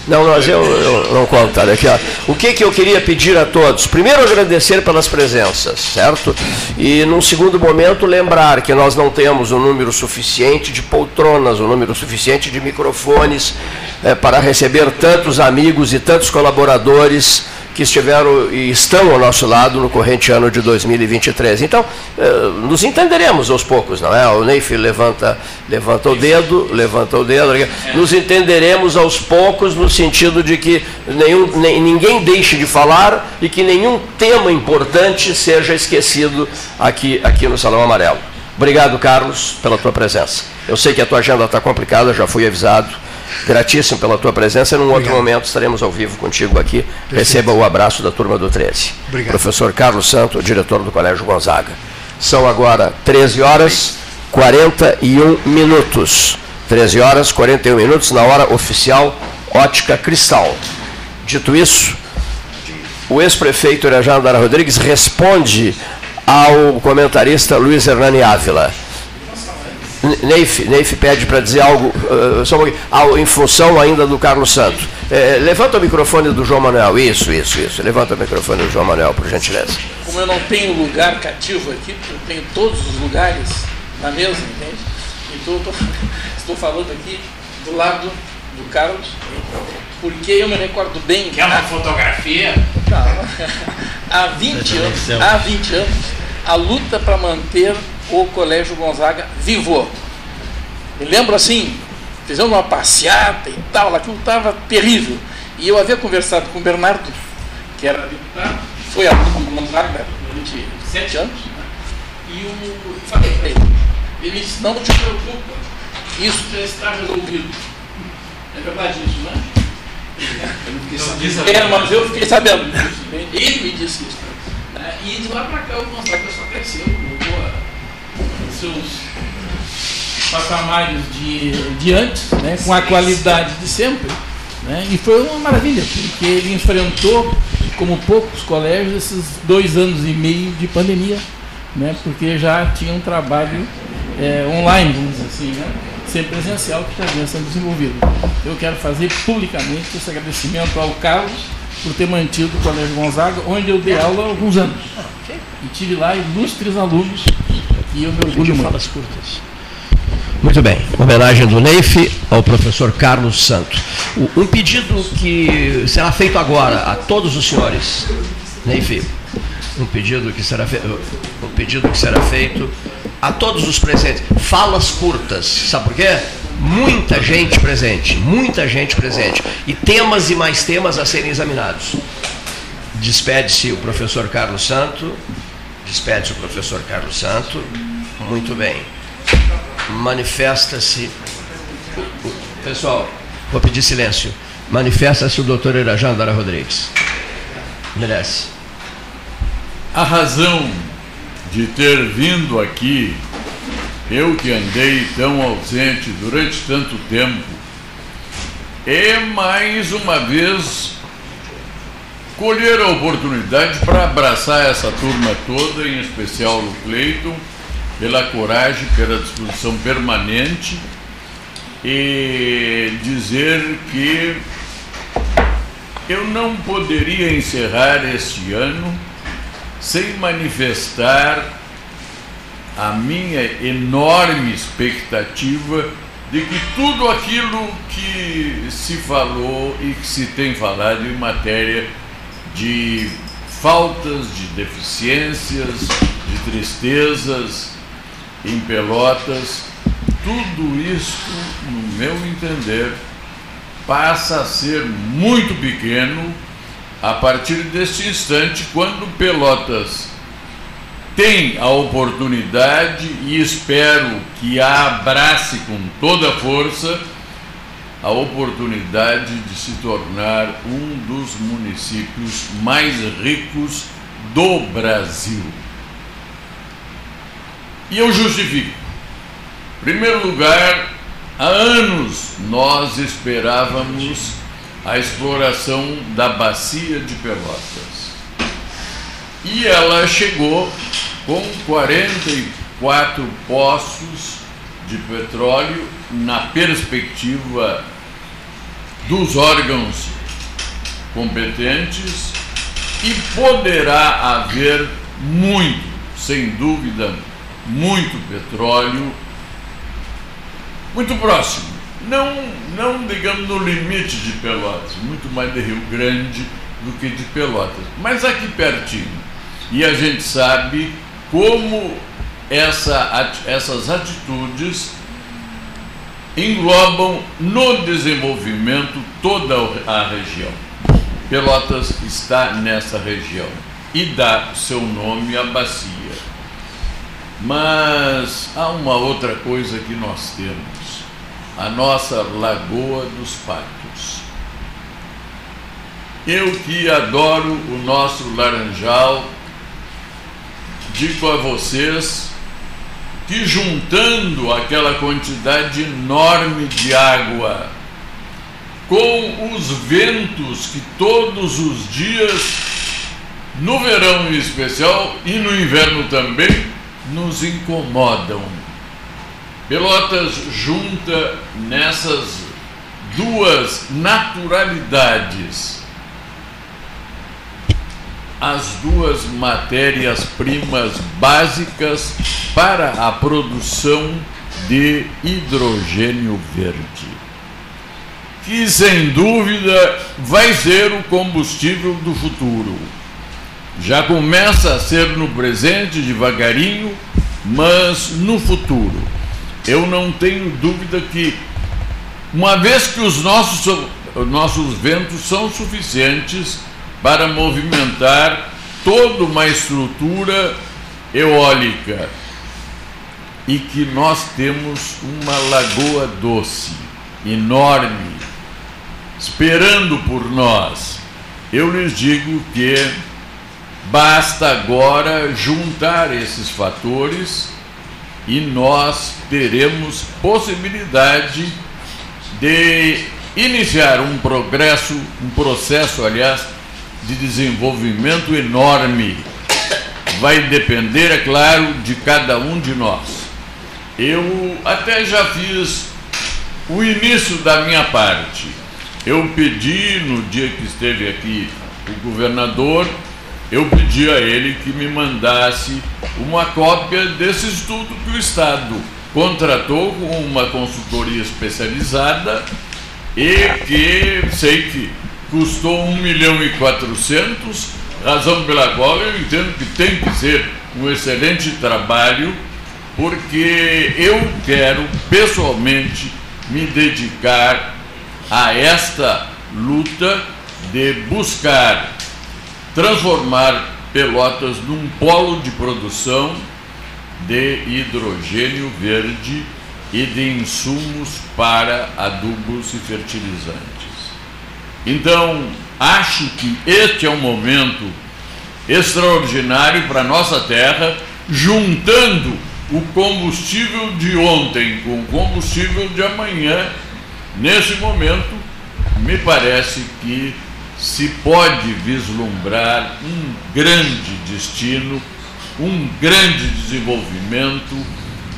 Não, mas eu, eu não conto. Olha aqui, ó. O que, que eu queria pedir a todos? Primeiro, agradecer pelas presenças, certo? E, num segundo momento, lembrar que nós não temos um número suficiente de poltronas, um número suficiente de microfones é, para receber tantos amigos e tantos colaboradores que estiveram e estão ao nosso lado no corrente ano de 2023. Então, eh, nos entenderemos aos poucos, não é? O Neif levanta, levanta o dedo, levanta o dedo. Nos entenderemos aos poucos no sentido de que nenhum, ninguém deixe de falar e que nenhum tema importante seja esquecido aqui, aqui no Salão Amarelo. Obrigado, Carlos, pela tua presença. Eu sei que a tua agenda está complicada, já fui avisado gratíssimo pela tua presença. Num Obrigado. outro momento estaremos ao vivo contigo aqui. Perfeito. Receba o abraço da turma do 13. Obrigado. Professor Carlos Santo, diretor do Colégio Gonzaga. São agora 13 horas 41 minutos. 13 horas 41 minutos na hora oficial Ótica Cristal. Dito isso, o ex-prefeito Irajá Andara Rodrigues responde ao comentarista Luiz Hernani Ávila. Neif, Neif pede para dizer algo uh, em função ainda do Carlos Santos. É, levanta o microfone do João Manuel. Isso, isso, isso. Levanta o microfone do João Manuel, por gentileza. Como eu não tenho lugar cativo aqui, eu tenho todos os lugares na mesa, entende? Então eu tô, estou falando aqui do lado do Carlos, porque eu me recordo bem. Quer uma fotografia? há 20 anos, há 20 anos, a luta para manter o Colégio Gonzaga vivo. Me lembro assim, fizemos uma passeata e tal, aquilo estava terrível. E eu havia conversado com o Bernardo, que era deputado, foi aluno do Gonzaga durante sete anos, né? e eu falei para ele, ele disse, não te preocupa, isso já está resolvido. É verdade isso, não é? Eu não. É, mas eu fiquei sabendo. Ele me disse isso. Né? E de lá para cá o Gonzaga só cresceu, boa seus patamares de, de antes, né, com a qualidade de sempre. Né, e foi uma maravilha, porque ele enfrentou, como poucos colégios, esses dois anos e meio de pandemia, né, porque já tinha um trabalho é, online, vamos dizer assim, né, sem presencial que já vinha sendo desenvolvido. Eu quero fazer publicamente esse agradecimento ao Carlos por ter mantido o Colégio Gonzaga, onde eu dei aula há alguns anos. E tive lá ilustres alunos e eu me orgulho muito. Falas curtas. Muito bem. Homenagem do Neif ao professor Carlos Santo. Um pedido que será feito agora a todos os senhores. Neif, um pedido que será feito, um pedido que será feito a todos os presentes. Falas curtas. Sabe por quê? Muita gente presente, muita gente presente. E temas e mais temas a serem examinados. Despede-se o professor Carlos Santo. Despede-se o professor Carlos Santo. Muito bem. Manifesta-se. Pessoal, vou pedir silêncio. Manifesta-se o doutor Irajá Andara Rodrigues. Merece. A razão de ter vindo aqui, eu que andei tão ausente durante tanto tempo, é mais uma vez colher a oportunidade para abraçar essa turma toda, em especial o Cleiton pela coragem, pela disposição permanente e dizer que eu não poderia encerrar este ano sem manifestar a minha enorme expectativa de que tudo aquilo que se falou e que se tem falado em matéria de faltas, de deficiências, de tristezas, em Pelotas, tudo isso, no meu entender, passa a ser muito pequeno a partir deste instante, quando Pelotas tem a oportunidade e espero que a abrace com toda a força a oportunidade de se tornar um dos municípios mais ricos do Brasil. E eu justifico. Em primeiro lugar, Há anos nós esperávamos a exploração da bacia de Pelotas. E ela chegou com 44 poços de petróleo na perspectiva dos órgãos competentes e poderá haver muito, sem dúvida, muito petróleo muito próximo. Não, não digamos no limite de Pelotas, muito mais de Rio Grande do que de Pelotas, mas aqui pertinho. E a gente sabe como essa, essas atitudes englobam no desenvolvimento toda a região. Pelotas está nessa região e dá seu nome à bacia. Mas há uma outra coisa que nós temos a nossa Lagoa dos Patos. Eu que adoro o nosso laranjal, digo a vocês que juntando aquela quantidade enorme de água com os ventos que todos os dias, no verão em especial e no inverno também, nos incomodam. Pelotas junta nessas duas naturalidades as duas matérias-primas básicas para a produção de hidrogênio verde, que sem dúvida vai ser o combustível do futuro. Já começa a ser no presente devagarinho, mas no futuro eu não tenho dúvida que, uma vez que os nossos, nossos ventos são suficientes para movimentar toda uma estrutura eólica e que nós temos uma lagoa doce, enorme, esperando por nós. Eu lhes digo que basta agora juntar esses fatores e nós teremos possibilidade de iniciar um progresso, um processo, aliás, de desenvolvimento enorme. Vai depender, é claro, de cada um de nós. Eu até já fiz o início da minha parte. Eu pedi no dia que esteve aqui o governador eu pedi a ele que me mandasse uma cópia desse estudo que o Estado contratou com uma consultoria especializada e que sei que custou 1 milhão e 400, razão pela qual eu entendo que tem que ser um excelente trabalho, porque eu quero pessoalmente me dedicar a esta luta de buscar transformar Pelotas num polo de produção de hidrogênio verde e de insumos para adubos e fertilizantes. Então, acho que este é um momento extraordinário para a nossa terra, juntando o combustível de ontem com o combustível de amanhã. Nesse momento, me parece que se pode vislumbrar um grande destino, um grande desenvolvimento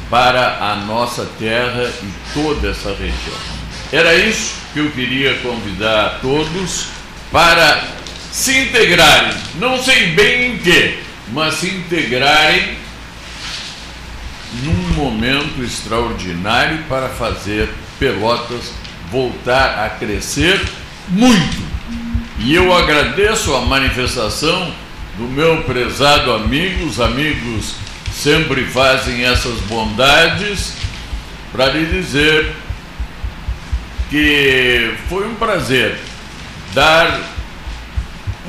para a nossa terra e toda essa região. Era isso que eu queria convidar a todos para se integrarem, não sei bem em que, mas se integrarem num momento extraordinário para fazer Pelotas voltar a crescer muito. E eu agradeço a manifestação do meu prezado amigo, os amigos sempre fazem essas bondades, para lhe dizer que foi um prazer dar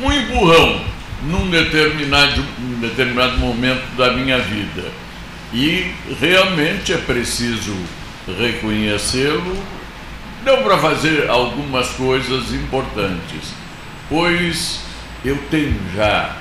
um empurrão num determinado, um determinado momento da minha vida. E realmente é preciso reconhecê-lo. Deu para fazer algumas coisas importantes pois eu tenho já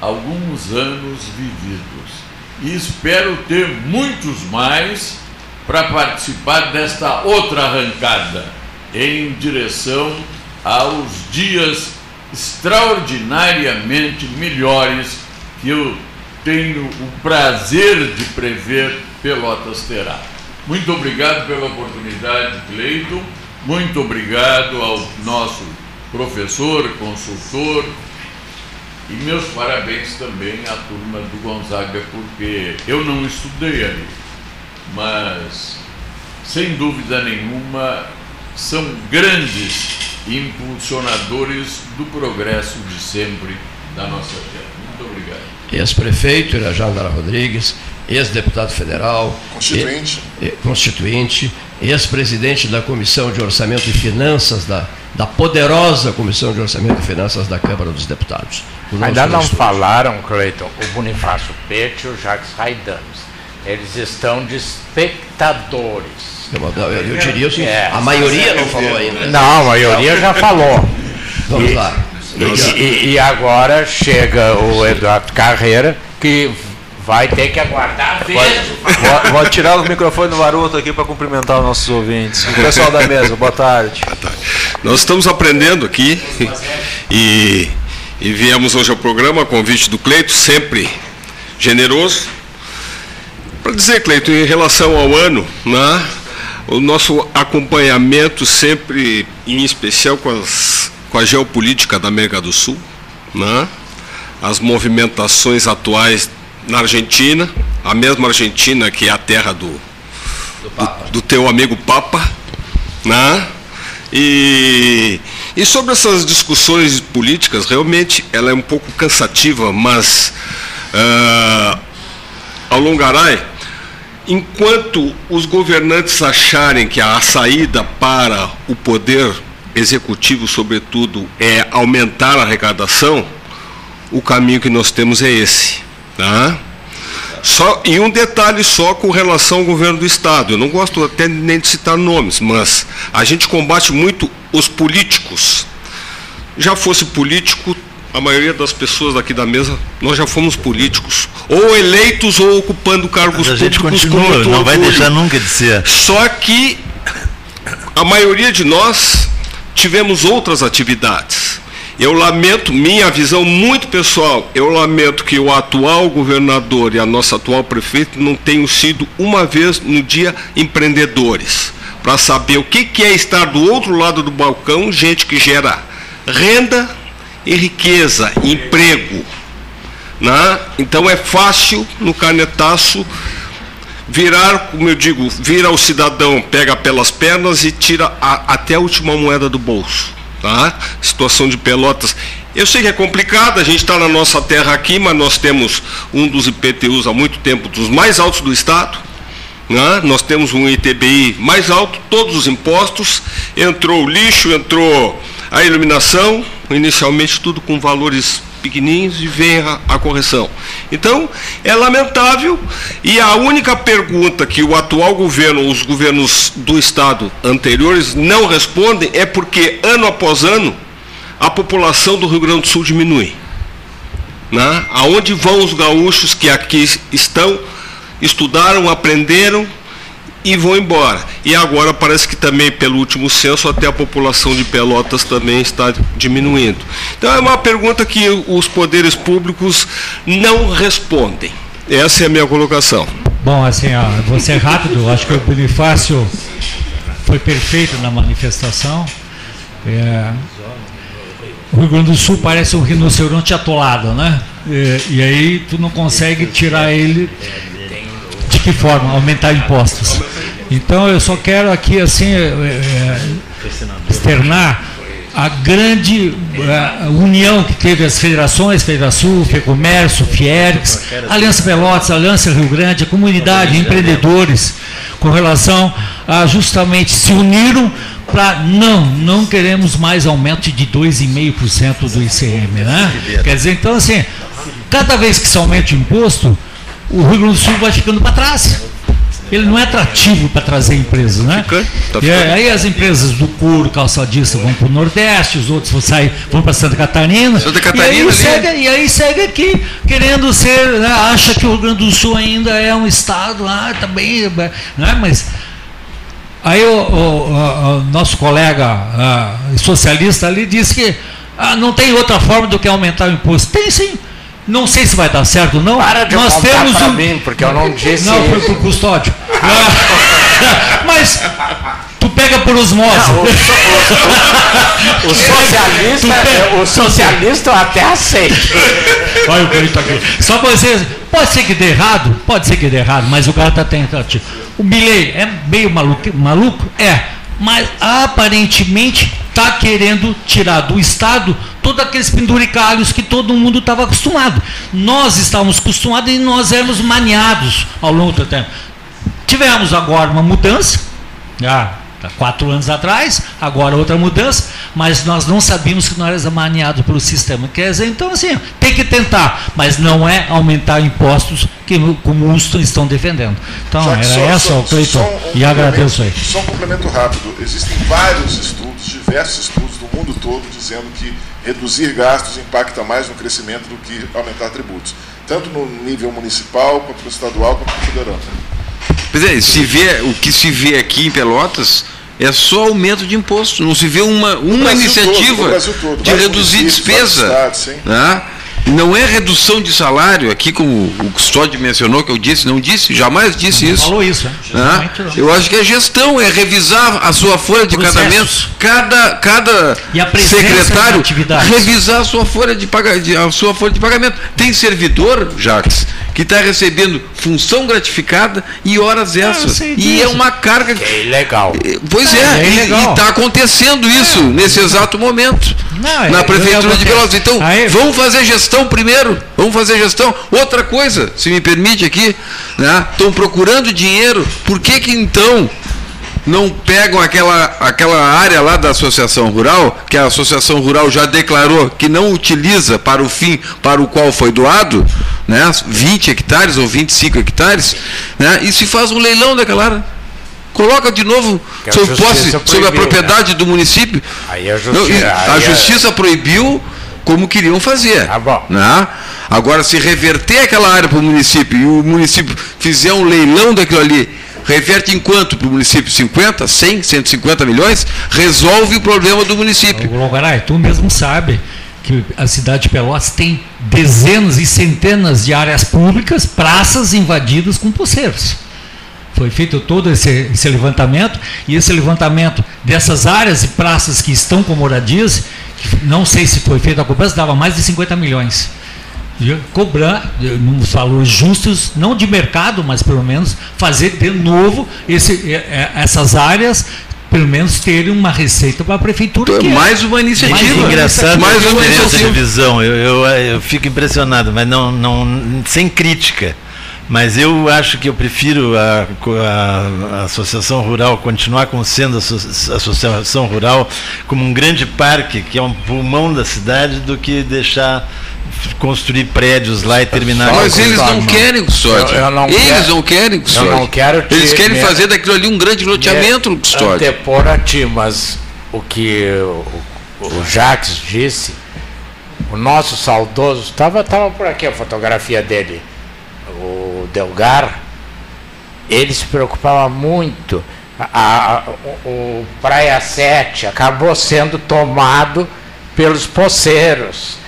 alguns anos vividos e espero ter muitos mais para participar desta outra arrancada em direção aos dias extraordinariamente melhores que eu tenho o prazer de prever Pelotas terá. Muito obrigado pela oportunidade, Cleiton. Muito obrigado ao nosso professor, consultor. E meus parabéns também à turma do Gonzaga, porque eu não estudei ali, mas sem dúvida nenhuma são grandes impulsionadores do progresso de sempre da nossa terra. Muito obrigado. Ex-prefeito Irajandara Rodrigues, ex-deputado federal, constituinte, e, constituinte ex-presidente da Comissão de Orçamento e Finanças da, da poderosa Comissão de Orçamento e Finanças da Câmara dos Deputados. Ainda não falaram, Cleiton, o Bonifácio Pete e o Jacques Raidames. Eles estão de espectadores. Eu, eu, eu diria o seguinte, é. a maioria não falou ainda. Não, a maioria já falou. Vamos e, lá. E, e, e, agora chega o Eduardo Carreira, que vai ter que aguardar vou, vou, vou, tirar o microfone do Maroto aqui para cumprimentar os nossos ouvintes. O pessoal da mesa, boa tarde. Boa tarde. Nós estamos aprendendo aqui e, e viemos hoje ao programa convite do Cleito, sempre generoso. Para dizer, Cleito, em relação ao ano, né, o nosso acompanhamento sempre, em especial com, as, com a geopolítica da América do Sul, né? as movimentações atuais na Argentina, a mesma Argentina que é a terra do, do, do, do teu amigo Papa, né? E, e sobre essas discussões políticas, realmente ela é um pouco cansativa, mas uh, alongará enquanto os governantes acharem que a saída para o poder executivo, sobretudo, é aumentar a arrecadação, o caminho que nós temos é esse. Tá? Só, e um detalhe só com relação ao governo do Estado. Eu não gosto até nem de citar nomes, mas a gente combate muito os políticos. Já fosse político, a maioria das pessoas aqui da mesa, nós já fomos políticos, ou eleitos ou ocupando cargos Mas a gente públicos. Continua, não vai deixar nunca de ser. Só que a maioria de nós tivemos outras atividades. Eu lamento, minha visão muito pessoal, eu lamento que o atual governador e a nossa atual prefeita não tenham sido uma vez no dia empreendedores, para saber o que é estar do outro lado do balcão, gente que gera renda e riqueza, emprego. Né? Então é fácil no canetaço virar, como eu digo, vira o cidadão, pega pelas pernas e tira a, até a última moeda do bolso. Tá? Situação de Pelotas. Eu sei que é complicado, a gente está na nossa terra aqui, mas nós temos um dos IPTUs há muito tempo, dos mais altos do Estado. Né? Nós temos um ITBI mais alto, todos os impostos, entrou o lixo, entrou a iluminação, inicialmente tudo com valores pequenininhos e vem a, a, correção. Então, é lamentável e a única pergunta que o atual governo, os governos do Estado anteriores não respondem é porque, ano após ano, a população do Rio Grande do Sul diminui. Né? Aonde vão os gaúchos que aqui estão, estudaram, aprenderam e vão embora. E agora parece que também, pelo último censo, até a população de Pelotas também está diminuindo. Então é uma pergunta que os poderes públicos não respondem. Essa é a minha colocação. Bom, assim, ó, vou ser rápido, acho que o Bonifácio foi perfeito na manifestação. É, o Rio Grande do Sul parece um rinoceronte atolado, né? E, e aí tu não consegue tirar ele de que forma? Aumentar impostos. Então eu só quero aqui assim é, externar a grande a união que teve as federações, Federação, FEComércio, Fiergs, Aliança Pelotas, Aliança Rio Grande, a comunidade, empreendedores, com relação a justamente se uniram para não, não queremos mais aumento de 2,5% do ICM, né? Quer dizer, então assim, cada vez que se aumenta o imposto, o Rio Grande do Sul vai ficando para trás. Ele não é atrativo para trazer empresas, né? Fica, tá e aí as empresas do couro, calçadista vão para o Nordeste, os outros vão sair, vão para Santa Catarina. Santa Catarina. E aí, segue, e aí segue aqui, querendo ser, né, acha que o Rio Grande do Sul ainda é um estado, ah, tá bem, né? Mas aí o, o, o nosso colega ah, socialista ali disse que ah, não tem outra forma do que aumentar o imposto. Tem sim. Não sei se vai dar certo ou não. Para de Nós temos um... mim, porque eu não disse. Não, foi por custódio. Mas tu pega por osmose. Não, o, o, o, socialista, pega, o socialista eu até aceito. Olha o que aqui. Só vocês, pode ser que dê errado, pode ser que dê errado, mas o cara está tentando. O Milley é meio maluco, maluco? É. Mas aparentemente está querendo tirar do Estado todos aqueles penduricalhos que todo mundo estava acostumado. Nós estávamos acostumados e nós éramos maniados ao longo do tempo. Tivemos agora uma mudança, já há quatro anos atrás, agora outra mudança, mas nós não sabíamos que nós éramos maniados pelo sistema. Quer dizer, então assim, tem que tentar, mas não é aumentar impostos que como uns estão defendendo. Então, era só, essa, só, Cleiton, um e agradeço aí. Só um complemento rápido. Existem vários estudos, diversos estudos do mundo todo, dizendo que reduzir gastos impacta mais no crescimento do que aumentar tributos, tanto no nível municipal, quanto no estadual, quanto no federal. Pois é, se vê, o que se vê aqui em Pelotas é só aumento de imposto, não se vê uma, uma iniciativa todo, todo, de reduzir despesa. Né? Não é redução de salário, aqui como o Custódio mencionou, que eu disse, não disse, jamais disse não isso. Falou isso, né? Eu acho que é gestão, é revisar a sua folha de Processos. Cada, cada secretário revisar a sua folha de, paga, a sua folha de pagamento. Tem servidor, Jacques, que está recebendo função gratificada e horas ah, extras. e é uma carga. Que é ilegal. Pois é, é e está acontecendo isso é. nesse exato momento. Não, na é, Prefeitura de Pelotas. Então, Aí, vamos fazer gestão primeiro. Vamos fazer gestão. Outra coisa, se me permite aqui, estão né? procurando dinheiro. Por que, que então não pegam aquela, aquela área lá da Associação Rural, que a Associação Rural já declarou que não utiliza para o fim para o qual foi doado, né, 20 hectares ou 25 hectares, né, e se faz um leilão daquela área. Coloca de novo sob posse, sobre a propriedade né? do município. Aí a justiça, não, a justiça é... proibiu como queriam fazer. Ah, bom. Né? Agora, se reverter aquela área para o município e o município fizer um leilão daquilo ali reverte em quanto para o município? 50, 100, 150 milhões? Resolve o problema do município. Logaray, tu mesmo sabe que a cidade de Pelotas tem dezenas e centenas de áreas públicas, praças invadidas com pulseiros. Foi feito todo esse, esse, levantamento, e esse levantamento dessas áreas e praças que estão com moradias, não sei se foi feito a cobrança, dava mais de 50 milhões cobrar nos valores justos, não de mercado, mas pelo menos fazer de novo esse, essas áreas pelo menos terem uma receita para a prefeitura. Então, é mais uma iniciativa. Mais engraçado mais uma iniciativa de visão. Eu, eu, eu, fico impressionado, mas não, não sem crítica. Mas eu acho que eu prefiro a, a, a Associação Rural continuar com sendo a Associação Rural como um grande parque, que é um pulmão da cidade, do que deixar construir prédios lá e terminar. Mas eles não querem, Custódio. Eles quero, não querem, Custódio. Eu não quero te, Eles querem fazer daquilo ali um grande loteamento, Custódio. Antepor a ti, mas o que o, o Jacques disse, o nosso saudoso, estava tava por aqui a fotografia dele, o Delgar, ele se preocupava muito. A, a, o, o Praia 7 acabou sendo tomado pelos poceiros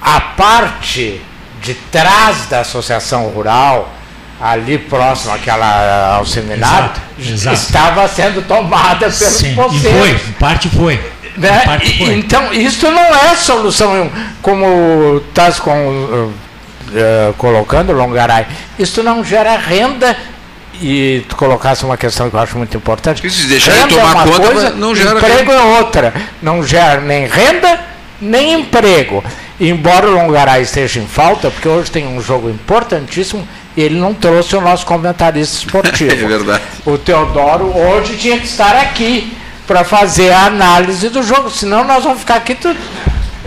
a parte de trás da associação rural, ali próximo àquela, ao seminário, exato, exato. estava sendo tomada pelos Sim, poceiros. E foi, parte foi. Né? Parte foi. Então, isso não é solução, como estás com, uh, uh, colocando, Longaray, isso não gera renda e tu colocasse uma questão que eu acho muito importante. Se deixar renda de tomar é uma conta, coisa, não gera emprego renda. é outra. Não gera nem renda, nem emprego. Embora o Longaray esteja em falta, porque hoje tem um jogo importantíssimo, ele não trouxe o nosso comentarista esportivo. é verdade. O Teodoro hoje tinha que estar aqui para fazer a análise do jogo, senão nós vamos ficar aqui tudo.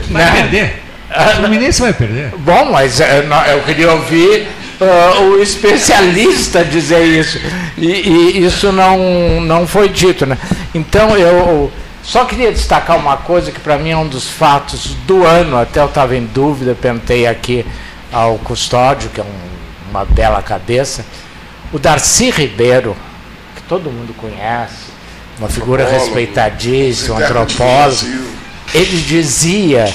Vai né? perder. O Fluminense vai perder. Bom, mas eh, eu queria ouvir uh, o especialista dizer isso. E, e, isso não, não foi dito. Né? Então eu só queria destacar uma coisa que para mim é um dos fatos do ano, até eu estava em dúvida, perguntei aqui ao Custódio, que é um, uma bela cabeça, o Darcy Ribeiro, que todo mundo conhece, uma figura respeitadíssima, um antropólogo, ele dizia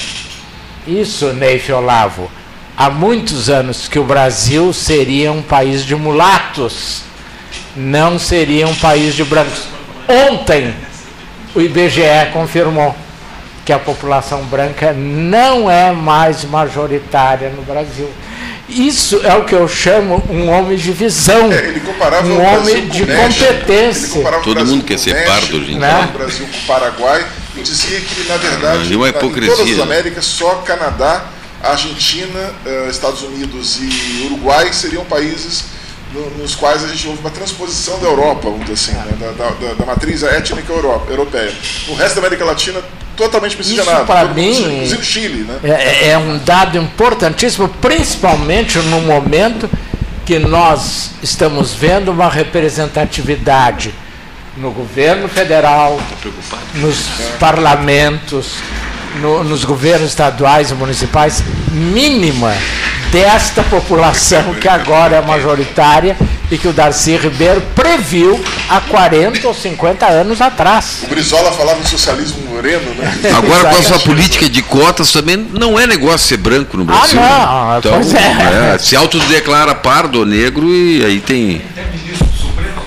isso, Neif Olavo, há muitos anos que o Brasil seria um país de mulatos, não seria um país de brancos. Ontem, o IBGE confirmou que a população branca não é mais majoritária no Brasil. Isso é o que eu chamo um homem de visão, é, um homem de competência. Todo mundo quer ser pardo, gente. Né? O Brasil com o Paraguai e dizia que, na verdade, uma hipocrisia, em todas as Américas, só Canadá, Argentina, eh, Estados Unidos e Uruguai seriam países nos quais a gente houve uma transposição da Europa, vamos dizer assim, né? da, da, da, matriz étnica Europa, europeia. O resto da América Latina totalmente miscigenado. Isso para mim inclusive Chile, né? É, é um dado importantíssimo, principalmente no momento que nós estamos vendo uma representatividade no governo federal, nos parlamentos, no, nos governos estaduais e municipais mínima desta população que agora é majoritária e que o Darcy Ribeiro previu há 40 ou 50 anos atrás. O Brizola falava em socialismo moreno, né? Agora, com a sua política de cotas, também não é negócio ser branco no Brasil. Ah, não, então, pois é. é. Se autodeclara pardo ou negro e aí tem.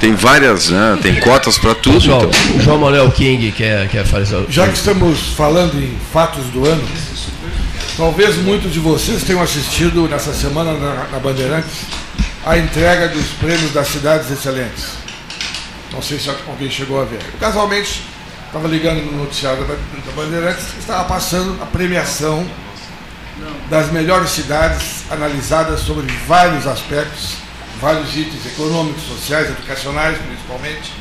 Tem várias, né? Tem cotas para tudo. João, então. João Manuel King quer, quer fazer. Já que estamos falando em fatos do ano, talvez muitos de vocês tenham assistido nessa semana na, na Bandeirantes a entrega dos prêmios das cidades excelentes. Não sei se alguém chegou a ver. casualmente, estava ligando no noticiário da, da Bandeirantes, estava passando a premiação das melhores cidades analisadas sobre vários aspectos vários itens econômicos, sociais, educacionais, principalmente.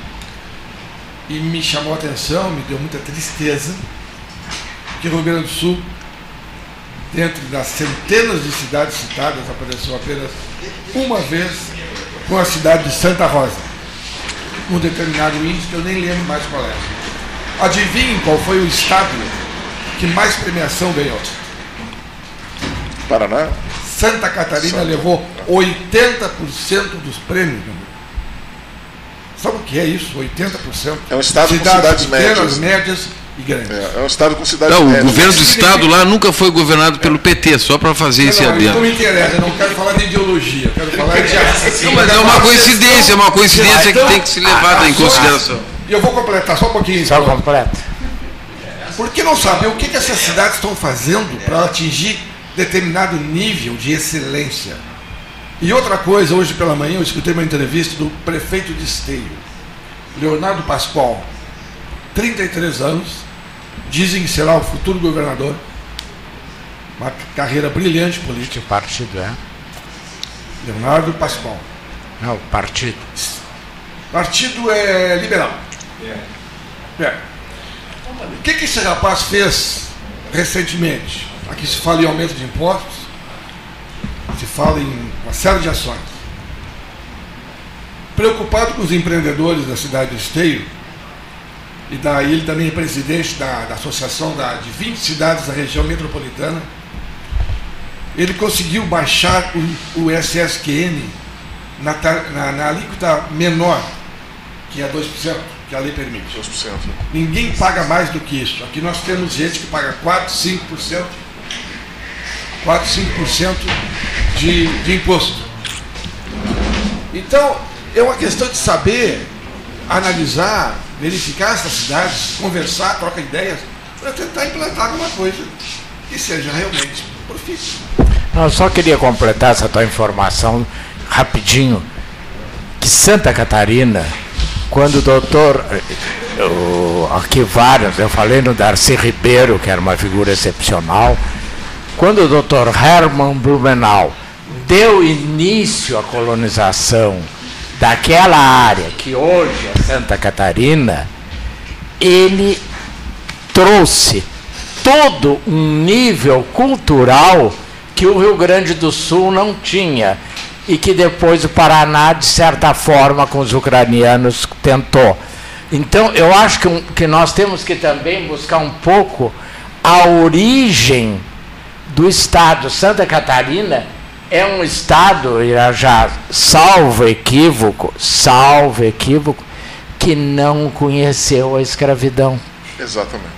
E me chamou a atenção, me deu muita tristeza, que o Rio Grande do Sul, dentro das centenas de cidades citadas, apareceu apenas uma vez com a cidade de Santa Rosa, um determinado índice que eu nem lembro mais qual é. Adivinhem qual foi o estado que mais premiação ganhou? Paraná? Santa Catarina Santa levou 80% dos prêmios. Sabe o que é isso? 80%? É um estado cidades com cidades pequenas, médias. médias e grandes. É, é um estado com cidades não, médias. O governo do estado lá nunca foi governado pelo PT, só para fazer esse adendo. Não me interessa, eu não quero falar de ideologia, quero falar de não, Mas é uma coincidência, é uma coincidência que tem que ser levada em consideração. E eu vou completar só um pouquinho. Só completa. Por que não saber o que, que essas cidades estão fazendo para atingir determinado nível de excelência. E outra coisa, hoje pela manhã eu escutei uma entrevista do prefeito de Esteio, Leonardo Pascoal, 33 anos, dizem que será o futuro governador, uma carreira brilhante política. Que partido é? Leonardo Pascoal. Não, partido. Partido é liberal. É. é. O que, que esse rapaz fez recentemente? Aqui se fala em aumento de impostos, se fala em uma série de ações. Preocupado com os empreendedores da cidade de Esteio, e daí ele também é presidente da, da associação da, de 20 cidades da região metropolitana, ele conseguiu baixar o, o SSQN na, na, na alíquota menor, que é 2%, que a lei permite. 2%. Ninguém paga mais do que isso. Aqui nós temos gente que paga 4, 5%. 4, 5% de, de imposto. Então, é uma questão de saber analisar, verificar essas cidades, conversar, trocar ideias, para tentar implantar alguma coisa que seja realmente profício. Eu só queria completar essa tua informação rapidinho, que Santa Catarina, quando o doutor, eu, aqui vários, eu falei no Darcy Ribeiro, que era uma figura excepcional, quando o Dr. Hermann Blumenau deu início à colonização daquela área que hoje é Santa Catarina, ele trouxe todo um nível cultural que o Rio Grande do Sul não tinha. e que depois o Paraná, de certa forma, com os ucranianos, tentou. Então, eu acho que, que nós temos que também buscar um pouco a origem do Estado. Santa Catarina é um Estado, já salvo equívoco, salvo equívoco, que não conheceu a escravidão. Exatamente.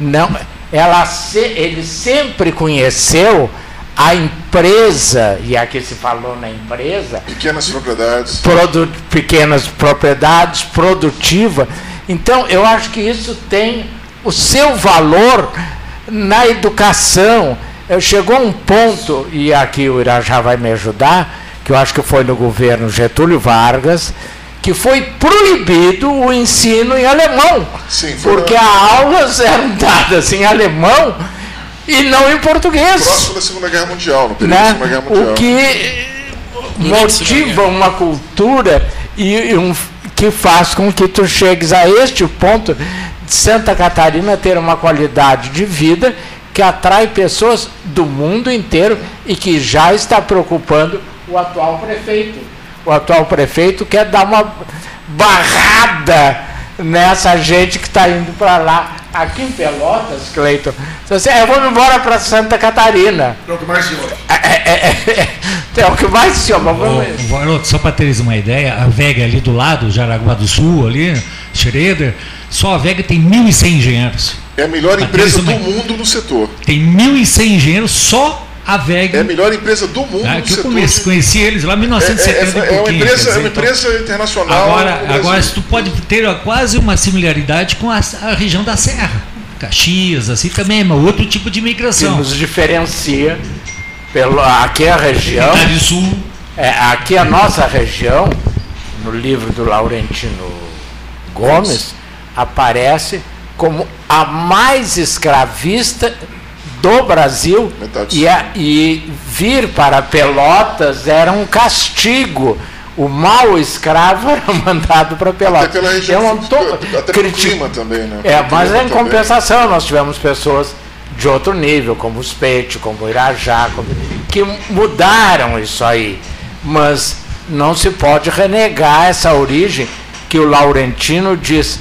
Não, ela se, ele sempre conheceu a empresa, e aqui se falou na empresa. Pequenas propriedades. Produ, pequenas propriedades, produtiva. Então, eu acho que isso tem o seu valor na educação. Chegou um ponto, e aqui o Irajá vai me ajudar, que eu acho que foi no governo Getúlio Vargas, que foi proibido o ensino em alemão. Sim, porque as aulas eram dadas em alemão e não em português. Próximo da Segunda Guerra Mundial, no período né? da Segunda Guerra Mundial. O que motiva uma cultura e, e um, que faz com que tu chegues a este ponto de Santa Catarina ter uma qualidade de vida que atrai pessoas do mundo inteiro e que já está preocupando o atual prefeito. O atual prefeito quer dar uma barrada nessa gente que está indo para lá. Aqui em Pelotas, Cleiton, você, eu vou embora para Santa Catarina. É o que mais se ouve. É, é, é, é o que mais se ouve. Oh, só para teres uma ideia, a VEG ali do lado, Jaraguá do Sul, ali, Schroeder, só a VEG tem 1.100 engenheiros. É a melhor empresa do mundo no setor. Tem 1.100 engenheiros só a VEG. É a melhor empresa do mundo. Ah, que eu conheci, conheci, eles lá em 1970 é, é, é, é uma empresa, é uma empresa então, internacional. Agora, agora tu pode ter quase uma similaridade com a, a, região da Serra. Caxias, assim também, mas outro tipo de migração. Que nos diferencia pelo, aqui é a região. Sul. É, aqui é a nossa região, no livro do Laurentino Gomes, aparece como a mais escravista do Brasil e, a, e, vir para Pelotas era um castigo. O mau escravo era mandado para Pelotas. Até pela região, Eu não tô até pelo clima também, né? É, mas em compensação nós tivemos pessoas de outro nível, como os Peitos, como o Irajá, como, que mudaram isso aí. Mas não se pode renegar essa origem que o Laurentino diz,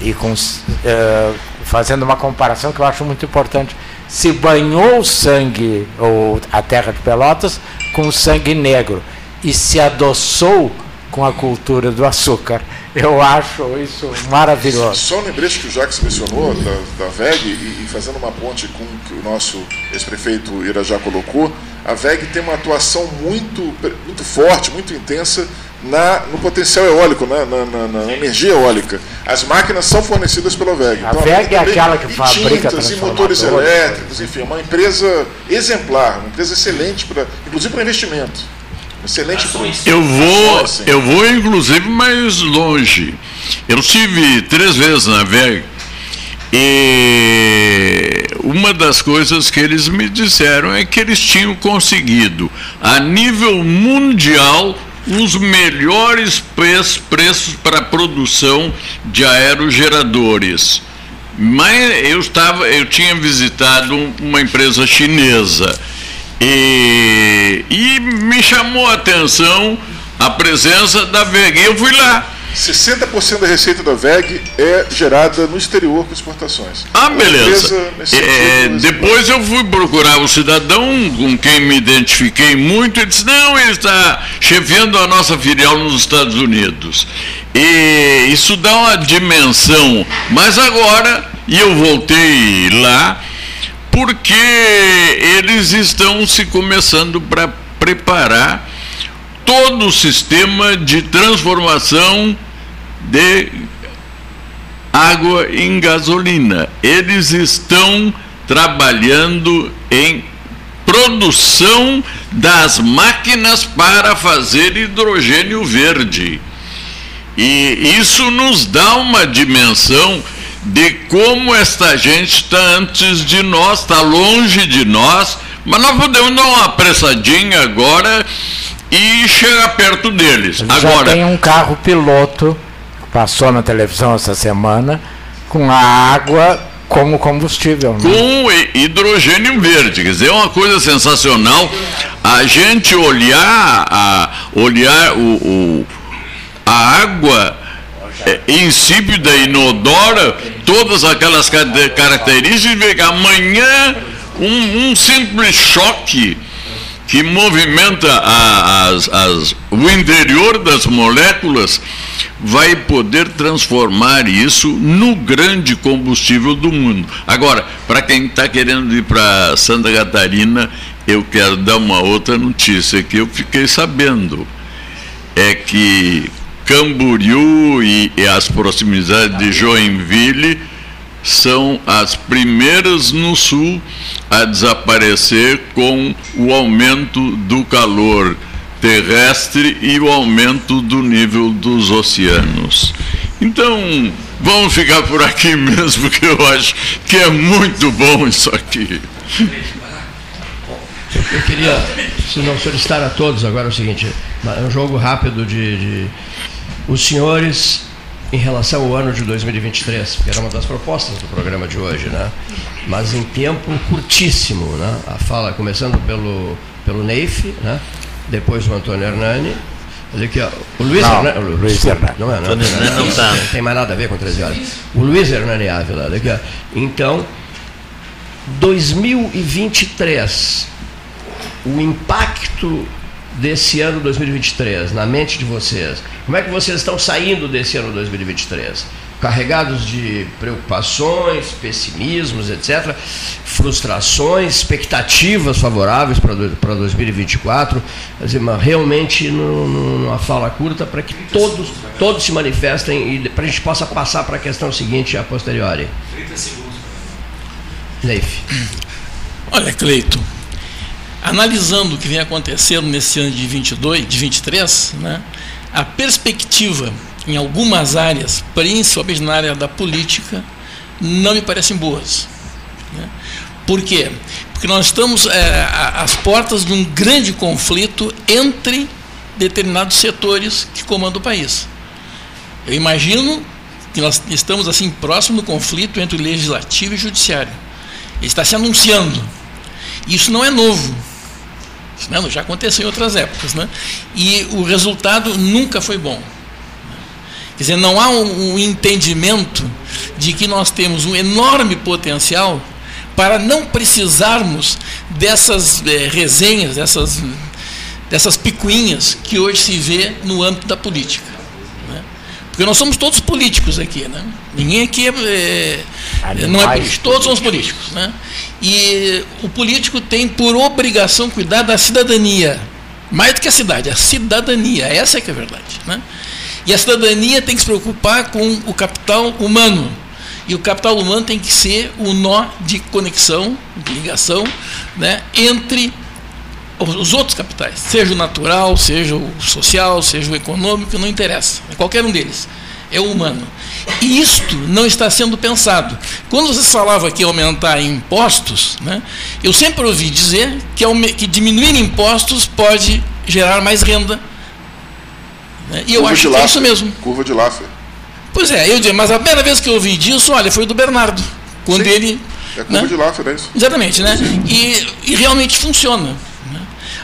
e com, uh, fazendo uma comparação que eu acho muito importante se banhou o sangue, ou a terra de Pelotas, com sangue negro e se adoçou com a cultura do açúcar. Eu acho isso maravilhoso. Só um lembrete que o Jacques mencionou da, da VEG, e, e, fazendo uma ponte com o que o nosso ex-prefeito Irajá colocou, a VEG tem uma atuação muito, muito forte, muito intensa na, no potencial eólico, né? na, na, na, energia eólica. As máquinas são fornecidas pela VEG. A então, VEG é aquela que fabrica tintas, e motores elétricos, enfim, é uma empresa exemplar, uma empresa excelente, pra, inclusive para investimento. Excelente empresa. Eu vou, eu vou inclusive mais longe. Eu tive três vezes na VEG e uma das coisas que eles me disseram é que eles tinham conseguido, a nível mundial, os melhores preços para produção de aerogeradores. Mas eu estava, eu tinha visitado uma empresa chinesa e, e me chamou a atenção a presença da VEG. Eu fui lá 60% da receita da VEG é gerada no exterior com exportações. Ah, beleza. É, depois eu fui procurar um cidadão com quem me identifiquei muito e disse: não, ele está chefiando a nossa filial nos Estados Unidos. E isso dá uma dimensão. Mas agora, e eu voltei lá, porque eles estão se começando para preparar todo o sistema de transformação de água em gasolina. Eles estão trabalhando em produção das máquinas para fazer hidrogênio verde. E isso nos dá uma dimensão de como esta gente está antes de nós, está longe de nós, mas nós podemos dar uma apressadinha agora e chegar perto deles. Já agora tem um carro piloto passou na televisão essa semana com a água como combustível. Né? Com hidrogênio verde. Quer dizer, é uma coisa sensacional a gente olhar, a, olhar o, o a água é, insípida, inodora, todas aquelas características, e ver amanhã um, um simples choque que movimenta a, as, as, o interior das moléculas vai poder transformar isso no grande combustível do mundo. Agora, para quem está querendo ir para Santa Catarina, eu quero dar uma outra notícia que eu fiquei sabendo. É que Camboriú e, e as proximidades de Joinville são as primeiras no sul a desaparecer com o aumento do calor terrestre e o aumento do nível dos oceanos. Então, vamos ficar por aqui mesmo, porque eu acho que é muito bom isso aqui. Eu queria, se não solicitar a todos agora é o seguinte, é um jogo rápido de, de os senhores em relação ao ano de 2023, que era uma das propostas do programa de hoje, né? mas em tempo curtíssimo. Né? A fala começando pelo, pelo Neif, né? depois o Antônio Hernani. Olha aqui, ó, o Luiz não, Luiz Hernani. Não é, não, não, não, não, tá. não tem mais nada a ver com 13 horas. O Luiz Hernani Ávila. Olha aqui, ó. Então, 2023, o impacto desse ano 2023 na mente de vocês? Como é que vocês estão saindo desse ano 2023? Carregados de preocupações, pessimismos, etc., frustrações, expectativas favoráveis para 2024, dizer, mas realmente numa fala curta para que todos, todos se manifestem e para a gente possa passar para a questão seguinte a posteriori. 30 segundos. Leif. Olha, Cleito, analisando o que vem acontecendo nesse ano de 22, de 23, né, a perspectiva em algumas áreas, principalmente na área da política, não me parecem boas. Né? Por quê? Porque nós estamos é, às portas de um grande conflito entre determinados setores que comandam o país. Eu imagino que nós estamos assim próximo do conflito entre o legislativo e o judiciário. Ele está se anunciando. Isso não é novo. Isso já aconteceu em outras épocas. Né? E o resultado nunca foi bom. Quer dizer, não há um, um entendimento de que nós temos um enorme potencial para não precisarmos dessas é, resenhas, dessas, dessas picuinhas que hoje se vê no âmbito da política. Porque nós somos todos políticos aqui. Né? Ninguém aqui é, é não é político, todos somos políticos. Né? E o político tem por obrigação cuidar da cidadania. Mais do que a cidade, a cidadania, essa é que é a verdade. Né? E a cidadania tem que se preocupar com o capital humano. E o capital humano tem que ser o nó de conexão, de ligação, né, entre os outros capitais, seja o natural, seja o social, seja o econômico, não interessa, é qualquer um deles é o humano. E isto não está sendo pensado. Quando vocês falavam aqui aumentar impostos, né, eu sempre ouvi dizer que, que diminuir impostos pode gerar mais renda. Né, e eu Curva acho que é isso mesmo. Curva de Laffer. Pois é, eu mas a primeira vez que eu ouvi disso, olha, foi do Bernardo. Quando Sim, ele. É curva né? de Laffer, é isso. Exatamente, né? E, e realmente funciona.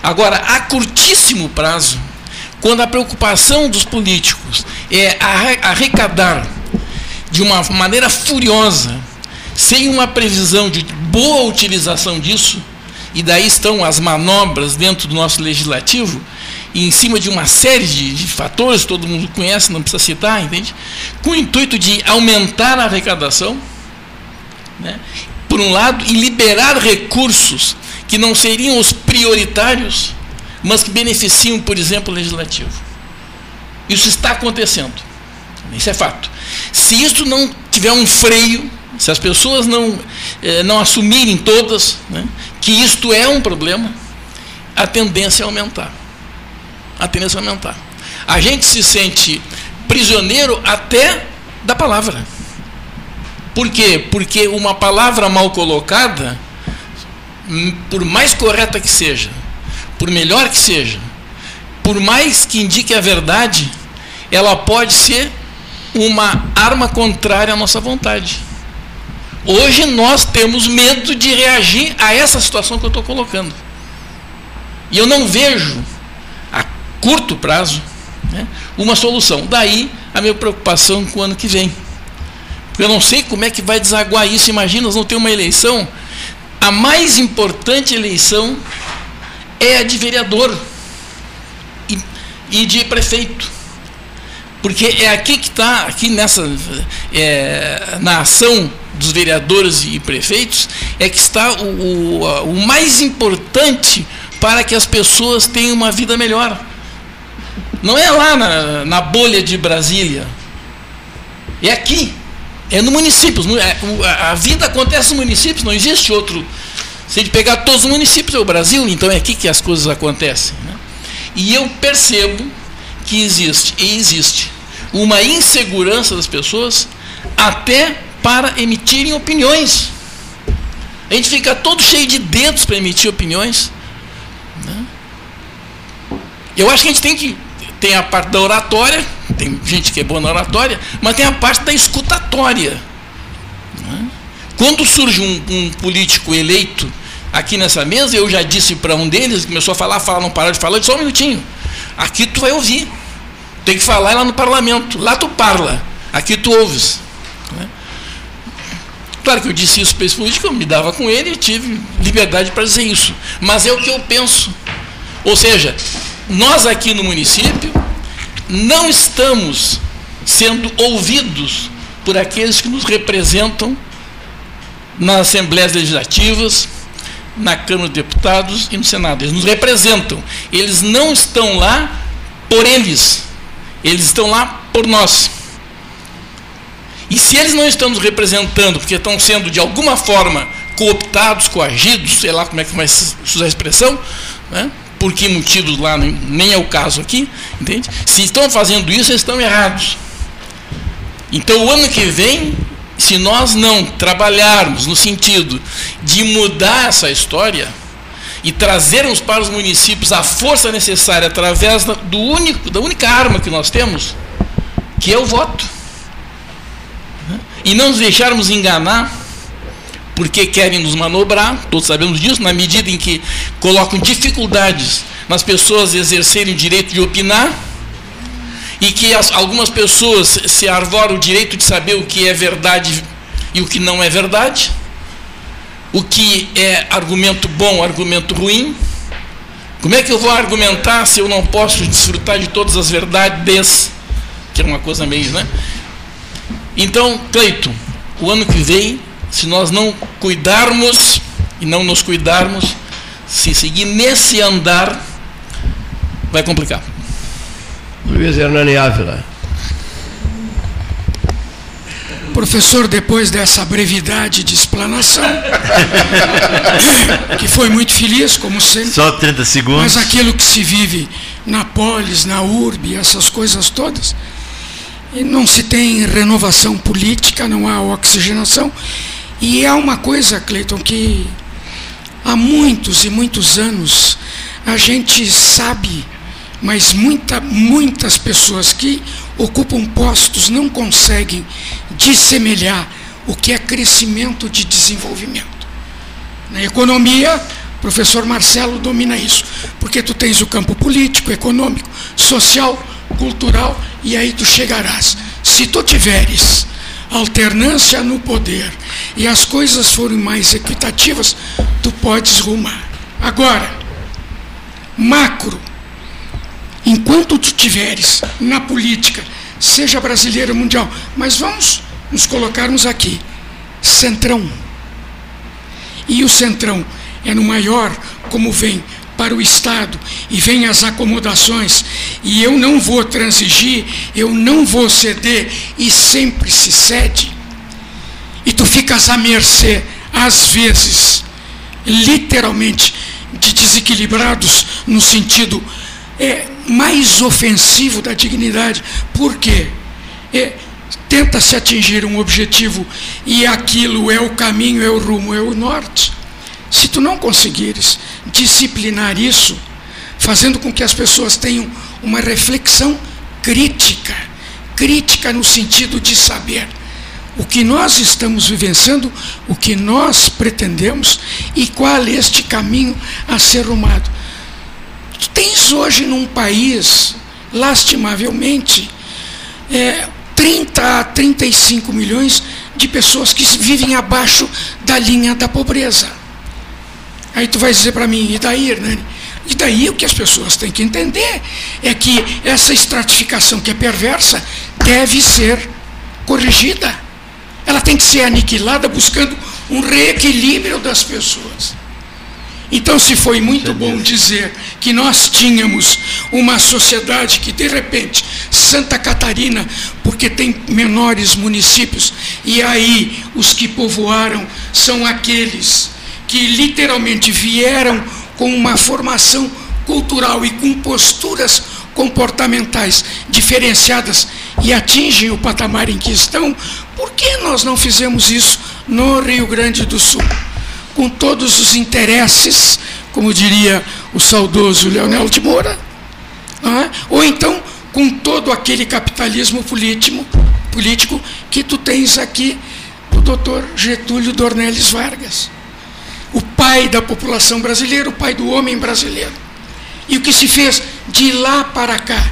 Agora, a curtíssimo prazo, quando a preocupação dos políticos é arrecadar de uma maneira furiosa, sem uma previsão de boa utilização disso, e daí estão as manobras dentro do nosso legislativo, em cima de uma série de, de fatores, todo mundo conhece, não precisa citar, entende? Com o intuito de aumentar a arrecadação, né? por um lado, e liberar recursos que não seriam os prioritários mas que beneficiam, por exemplo, o legislativo. Isso está acontecendo. Isso é fato. Se isso não tiver um freio, se as pessoas não, eh, não assumirem todas né, que isto é um problema, a tendência é aumentar. A tendência é aumentar. A gente se sente prisioneiro até da palavra. Por quê? Porque uma palavra mal colocada, por mais correta que seja, por melhor que seja, por mais que indique a verdade, ela pode ser uma arma contrária à nossa vontade. Hoje nós temos medo de reagir a essa situação que eu estou colocando. E eu não vejo, a curto prazo, né, uma solução. Daí a minha preocupação com o ano que vem. Porque eu não sei como é que vai desaguar isso. Imagina, nós vamos ter uma eleição. A mais importante eleição é a de vereador e, e de prefeito. Porque é aqui que está, aqui nessa, é, na ação dos vereadores e prefeitos, é que está o, o, o mais importante para que as pessoas tenham uma vida melhor. Não é lá na, na bolha de Brasília. É aqui. É no município. É, a vida acontece nos municípios, não existe outro. Se a gente pegar todos os municípios, é o Brasil, então é aqui que as coisas acontecem. Né? E eu percebo que existe, e existe, uma insegurança das pessoas até para emitirem opiniões. A gente fica todo cheio de dedos para emitir opiniões. Né? Eu acho que a gente tem que. Tem a parte da oratória, tem gente que é boa na oratória, mas tem a parte da escutatória. Né? Quando surge um, um político eleito aqui nessa mesa, eu já disse para um deles, começou a falar, falar, não parou de falar, disse, só um minutinho. Aqui tu vai ouvir. Tem que falar lá no parlamento. Lá tu parla. Aqui tu ouves. Né? Claro que eu disse isso para esse político, eu me dava com ele e tive liberdade para dizer isso. Mas é o que eu penso. Ou seja, nós aqui no município não estamos sendo ouvidos por aqueles que nos representam nas assembleias legislativas, na Câmara dos Deputados e no Senado. Eles nos representam. Eles não estão lá por eles. Eles estão lá por nós. E se eles não estão nos representando, porque estão sendo de alguma forma cooptados, coagidos, sei lá como é que vai usar a expressão, né? Por que motivos lá nem é o caso aqui, entende? Se estão fazendo isso, eles estão errados. Então, o ano que vem, se nós não trabalharmos no sentido de mudar essa história e trazermos para os municípios a força necessária através do único, da única arma que nós temos, que é o voto, né? e não nos deixarmos enganar porque querem nos manobrar, todos sabemos disso, na medida em que colocam dificuldades nas pessoas exercerem o direito de opinar, e que as, algumas pessoas se arvoram o direito de saber o que é verdade e o que não é verdade, o que é argumento bom, argumento ruim. Como é que eu vou argumentar se eu não posso desfrutar de todas as verdades? Que é uma coisa meio, né? Então, Cleito, o ano que vem, se nós não cuidarmos e não nos cuidarmos, se seguir nesse andar, vai complicar. Luiz Hernani Ávila. Professor, depois dessa brevidade de explanação, que foi muito feliz, como sempre. Só 30 segundos. Mas aquilo que se vive na polis, na urbe, essas coisas todas, e não se tem renovação política, não há oxigenação. E é uma coisa, Cleiton, que há muitos e muitos anos a gente sabe mas muita, muitas pessoas que ocupam postos não conseguem dissemelhar o que é crescimento de desenvolvimento. Na economia, o professor Marcelo domina isso, porque tu tens o campo político, econômico, social, cultural, e aí tu chegarás. Se tu tiveres alternância no poder e as coisas forem mais equitativas, tu podes rumar. Agora, macro, enquanto tu tiveres na política, seja brasileira ou mundial, mas vamos nos colocarmos aqui, centrão. E o centrão é no maior, como vem para o Estado e vem as acomodações, e eu não vou transigir, eu não vou ceder, e sempre se cede, e tu ficas à mercê, às vezes, literalmente, de desequilibrados no sentido é, mais ofensivo da dignidade. Por quê? É, Tenta-se atingir um objetivo e aquilo é o caminho, é o rumo, é o norte. Se tu não conseguires disciplinar isso, fazendo com que as pessoas tenham uma reflexão crítica, crítica no sentido de saber o que nós estamos vivenciando, o que nós pretendemos e qual este caminho a ser rumado. Tu tens hoje num país, lastimavelmente, é, 30 a 35 milhões de pessoas que vivem abaixo da linha da pobreza. Aí tu vai dizer para mim, e daí, Hernani? E daí o que as pessoas têm que entender é que essa estratificação que é perversa deve ser corrigida. Ela tem que ser aniquilada buscando um reequilíbrio das pessoas. Então, se foi muito bom dizer que nós tínhamos uma sociedade que, de repente, Santa Catarina, porque tem menores municípios, e aí os que povoaram são aqueles que literalmente vieram com uma formação cultural e com posturas comportamentais diferenciadas e atingem o patamar em que estão, por que nós não fizemos isso no Rio Grande do Sul? Com todos os interesses, como diria o saudoso Leonel de Moura, é? ou então com todo aquele capitalismo político, político que tu tens aqui do doutor Getúlio Dornelles Vargas, o pai da população brasileira, o pai do homem brasileiro. E o que se fez de lá para cá?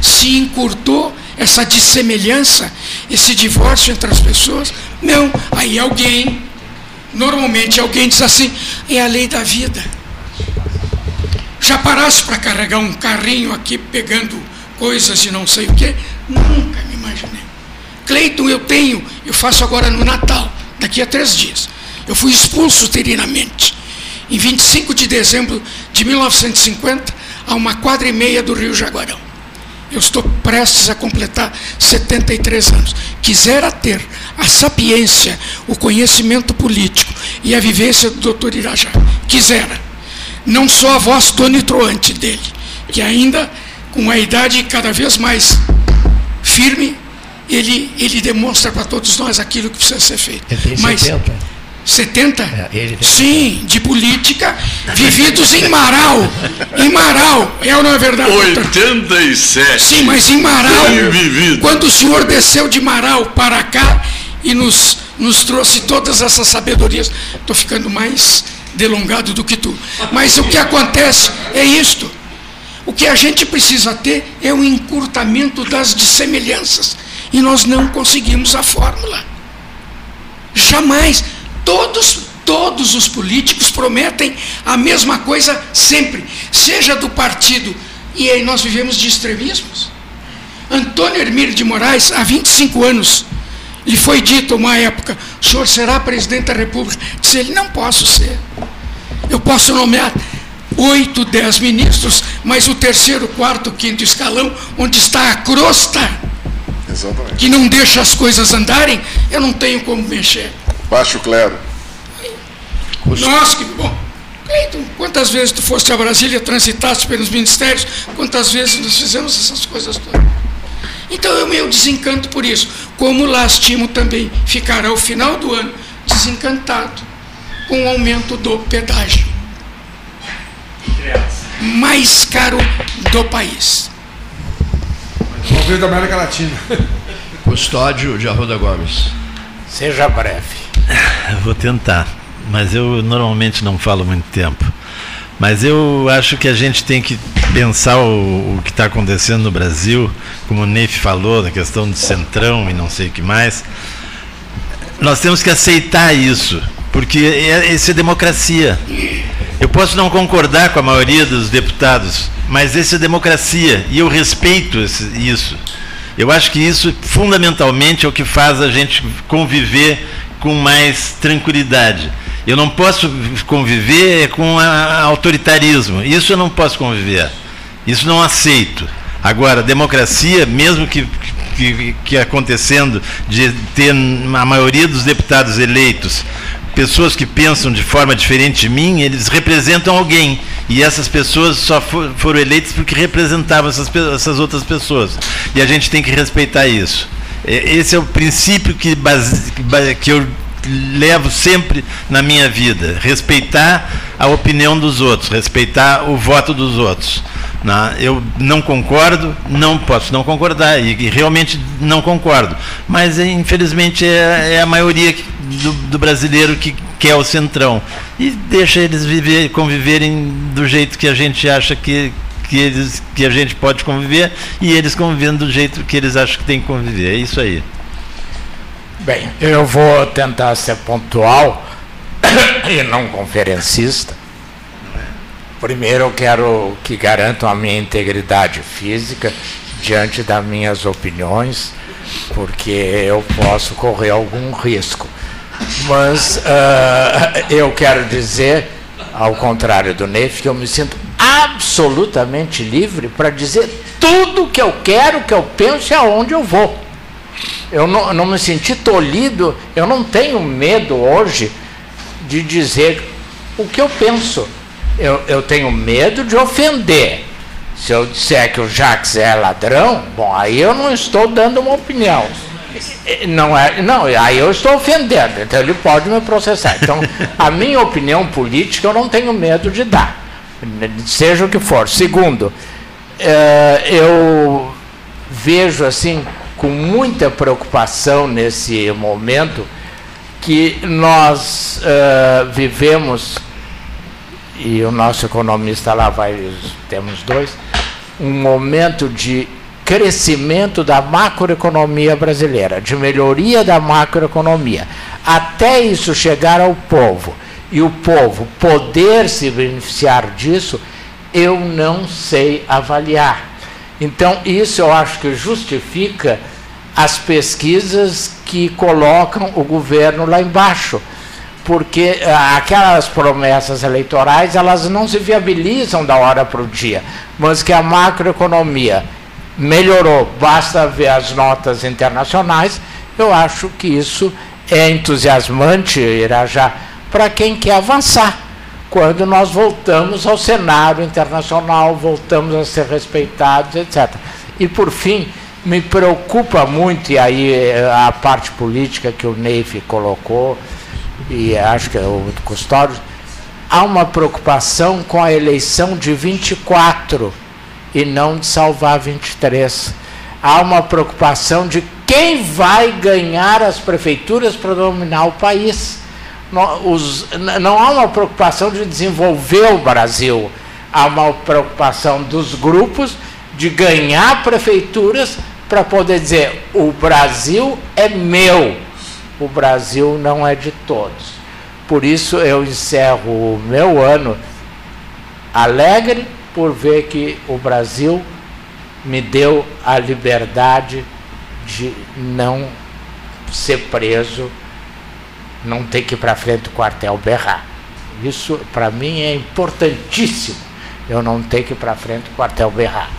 Se encurtou essa dissemelhança, esse divórcio entre as pessoas? Não, aí alguém, normalmente alguém diz assim, é a lei da vida. Já parasse para carregar um carrinho aqui pegando coisas e não sei o que? Nunca me imaginei. Cleiton, eu tenho, eu faço agora no Natal, daqui a três dias. Eu fui expulso terinamente. Em 25 de dezembro de 1950, a uma quadra e meia do Rio Jaguarão. Eu estou prestes a completar 73 anos. Quisera ter a sapiência, o conhecimento político e a vivência do doutor Irajá. Quisera. Não só a voz tonitruante dele, que ainda, com a idade cada vez mais firme, ele, ele demonstra para todos nós aquilo que precisa ser feito. Tem Mas, 70. 70? É, Sim, de política, vividos em Marau. Em Marau, é ou não é verdade? 87. Sim, mas em Marau, quando o senhor desceu de Marau para cá e nos, nos trouxe todas essas sabedorias, estou ficando mais delongado do que tu. Mas o que acontece é isto. O que a gente precisa ter é um encurtamento das dissemelhanças. E nós não conseguimos a fórmula. Jamais Todos, todos os políticos prometem a mesma coisa sempre, seja do partido. E aí nós vivemos de extremismos. Antônio Hermílio de Moraes, há 25 anos, lhe foi dito uma época: o senhor será presidente da República? Disse ele: não posso ser. Eu posso nomear oito, dez ministros, mas o terceiro, quarto, quinto escalão, onde está a crosta, Exatamente. que não deixa as coisas andarem, eu não tenho como mexer. Baixo clero. Nossa, que bom. Cleiton, quantas vezes tu foste a Brasília, transitaste pelos ministérios, quantas vezes nós fizemos essas coisas todas. Então eu me desencanto por isso. Como lastimo também ficar ao final do ano desencantado com o aumento do pedágio. Mais caro do país. Governo da América Latina. Custódio de Arruda Gomes. Seja breve. Vou tentar, mas eu normalmente não falo muito tempo. Mas eu acho que a gente tem que pensar o, o que está acontecendo no Brasil, como o Neif falou, na questão do centrão e não sei o que mais. Nós temos que aceitar isso, porque é, é democracia. Eu posso não concordar com a maioria dos deputados, mas isso é democracia e eu respeito isso. Eu acho que isso fundamentalmente é o que faz a gente conviver com mais tranquilidade. Eu não posso conviver com a, autoritarismo. Isso eu não posso conviver. Isso não aceito. Agora, democracia, mesmo que, que, que acontecendo de ter a maioria dos deputados eleitos pessoas que pensam de forma diferente de mim, eles representam alguém. E essas pessoas só for, foram eleitas porque representavam essas, essas outras pessoas. E a gente tem que respeitar isso. Esse é o princípio que, base, que eu levo sempre na minha vida: respeitar a opinião dos outros, respeitar o voto dos outros. Né? Eu não concordo, não posso não concordar, e, realmente não concordo. Mas, infelizmente, é, é a maioria do, do, brasileiro que quer o centrão. E deixa eles viver, conviverem do jeito que a gente acha que, que, eles, que a gente pode conviver, e eles convivendo do jeito que eles acham que tem que conviver. É isso aí. Bem, eu vou tentar ser pontual e não conferencista. Primeiro, eu quero que garantam a minha integridade física diante das minhas opiniões, porque eu posso correr algum risco. Mas uh, eu quero dizer, ao contrário do Neif, que eu me sinto absolutamente livre para dizer tudo que eu quero, que eu penso e aonde eu vou. Eu não, não me senti tolhido, eu não tenho medo hoje de dizer o que eu penso eu, eu tenho medo de ofender. Se eu disser que o Jacques é ladrão, bom, aí eu não estou dando uma opinião. Não é, não, aí eu estou ofendendo, então ele pode me processar. Então, a minha opinião política eu não tenho medo de dar, seja o que for. Segundo, é, eu vejo assim com muita preocupação nesse momento que nós uh, vivemos e o nosso economista lá vai, temos dois, um momento de crescimento da macroeconomia brasileira, de melhoria da macroeconomia, até isso chegar ao povo e o povo poder se beneficiar disso, eu não sei avaliar. Então, isso eu acho que justifica as pesquisas que colocam o governo lá embaixo. Porque eh, aquelas promessas eleitorais elas não se viabilizam da hora para o dia, mas que a macroeconomia melhorou, basta ver as notas internacionais, eu acho que isso é entusiasmante, Irajá, para quem quer avançar. Quando nós voltamos ao cenário internacional, voltamos a ser respeitados, etc. E por fim, me preocupa muito, e aí eh, a parte política que o Neif colocou, e acho que é o Custódio, há uma preocupação com a eleição de 24 e não de salvar 23. Há uma preocupação de quem vai ganhar as prefeituras para dominar o país. Não, os, não há uma preocupação de desenvolver o Brasil, há uma preocupação dos grupos de ganhar prefeituras para poder dizer: o Brasil é meu o Brasil não é de todos. Por isso eu encerro o meu ano alegre por ver que o Brasil me deu a liberdade de não ser preso, não ter que ir para frente do quartel berrar. Isso para mim é importantíssimo. Eu não ter que ir para frente do quartel berrar.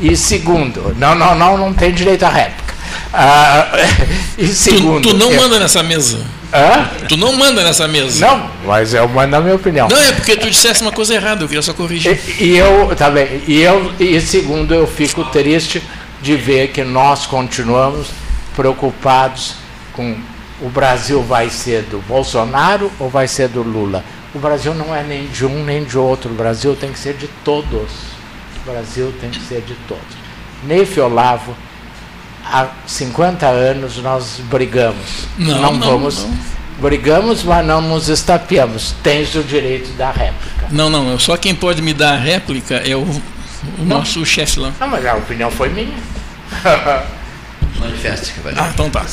E segundo, não, não, não, não tem direito à réplica. Ah, e segundo. Tu, tu não é... manda nessa mesa. Hã? Tu não manda nessa mesa. Não, mas eu mando a minha opinião. Não, é porque tu dissesse uma coisa errada, eu queria só corrigir. E, e eu, tá bem, e eu, e segundo, eu fico triste de ver que nós continuamos preocupados com o Brasil vai ser do Bolsonaro ou vai ser do Lula. O Brasil não é nem de um nem de outro. O Brasil tem que ser de todos. O Brasil tem que ser de todos. Neif Olavo há 50 anos nós brigamos. Não, não, não vamos. Não. Brigamos, mas não nos estapeamos. Tens o direito da réplica. Não, não. Só quem pode me dar a réplica é o, o nosso chefe lá. Não, mas a opinião foi minha. Manifeste que vai. Ah, então tá.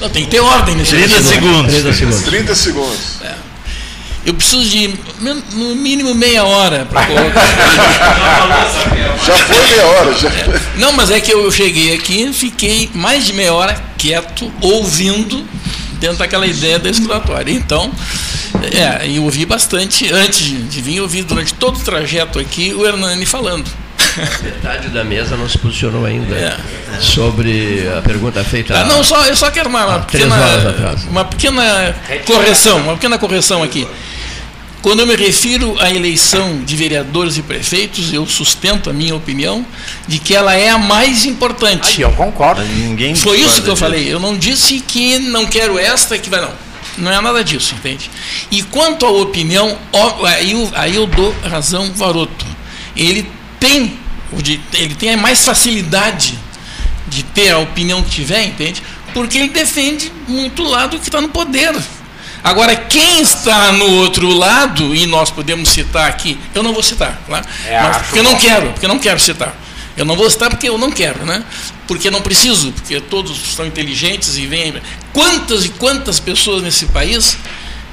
Não, tem que ter ordem nesse 30 segundos. 30 segundos. 30 segundos. É. Eu preciso de no mínimo meia hora para colocar. já foi meia hora. Já. Não, mas é que eu cheguei aqui, fiquei mais de meia hora quieto, ouvindo, dentro daquela ideia da esculatória. Então, é, eu ouvi bastante, antes de vir, eu ouvi durante todo o trajeto aqui o Hernani falando. Metade da mesa não se posicionou ainda é. sobre a pergunta feita. Ah, não, só, eu só quero uma, uma pequena, uma pequena correção, uma pequena correção aqui. Quando eu me refiro à eleição de vereadores e prefeitos, eu sustento a minha opinião de que ela é a mais importante. Aí eu concordo. Ninguém Foi isso que eu falei. Eu não disse que não quero esta que vai não. Não é nada disso, entende? E quanto à opinião, aí eu, aí eu dou razão Varoto. Ele tem ele tem mais facilidade de ter a opinião que tiver, entende? Porque ele defende muito o lado que está no poder. Agora, quem está no outro lado, e nós podemos citar aqui, eu não vou citar, claro, é, mas, porque eu não quero, porque eu não quero citar. Eu não vou citar porque eu não quero, né? Porque não preciso, porque todos são inteligentes e vêm. Quantas e quantas pessoas nesse país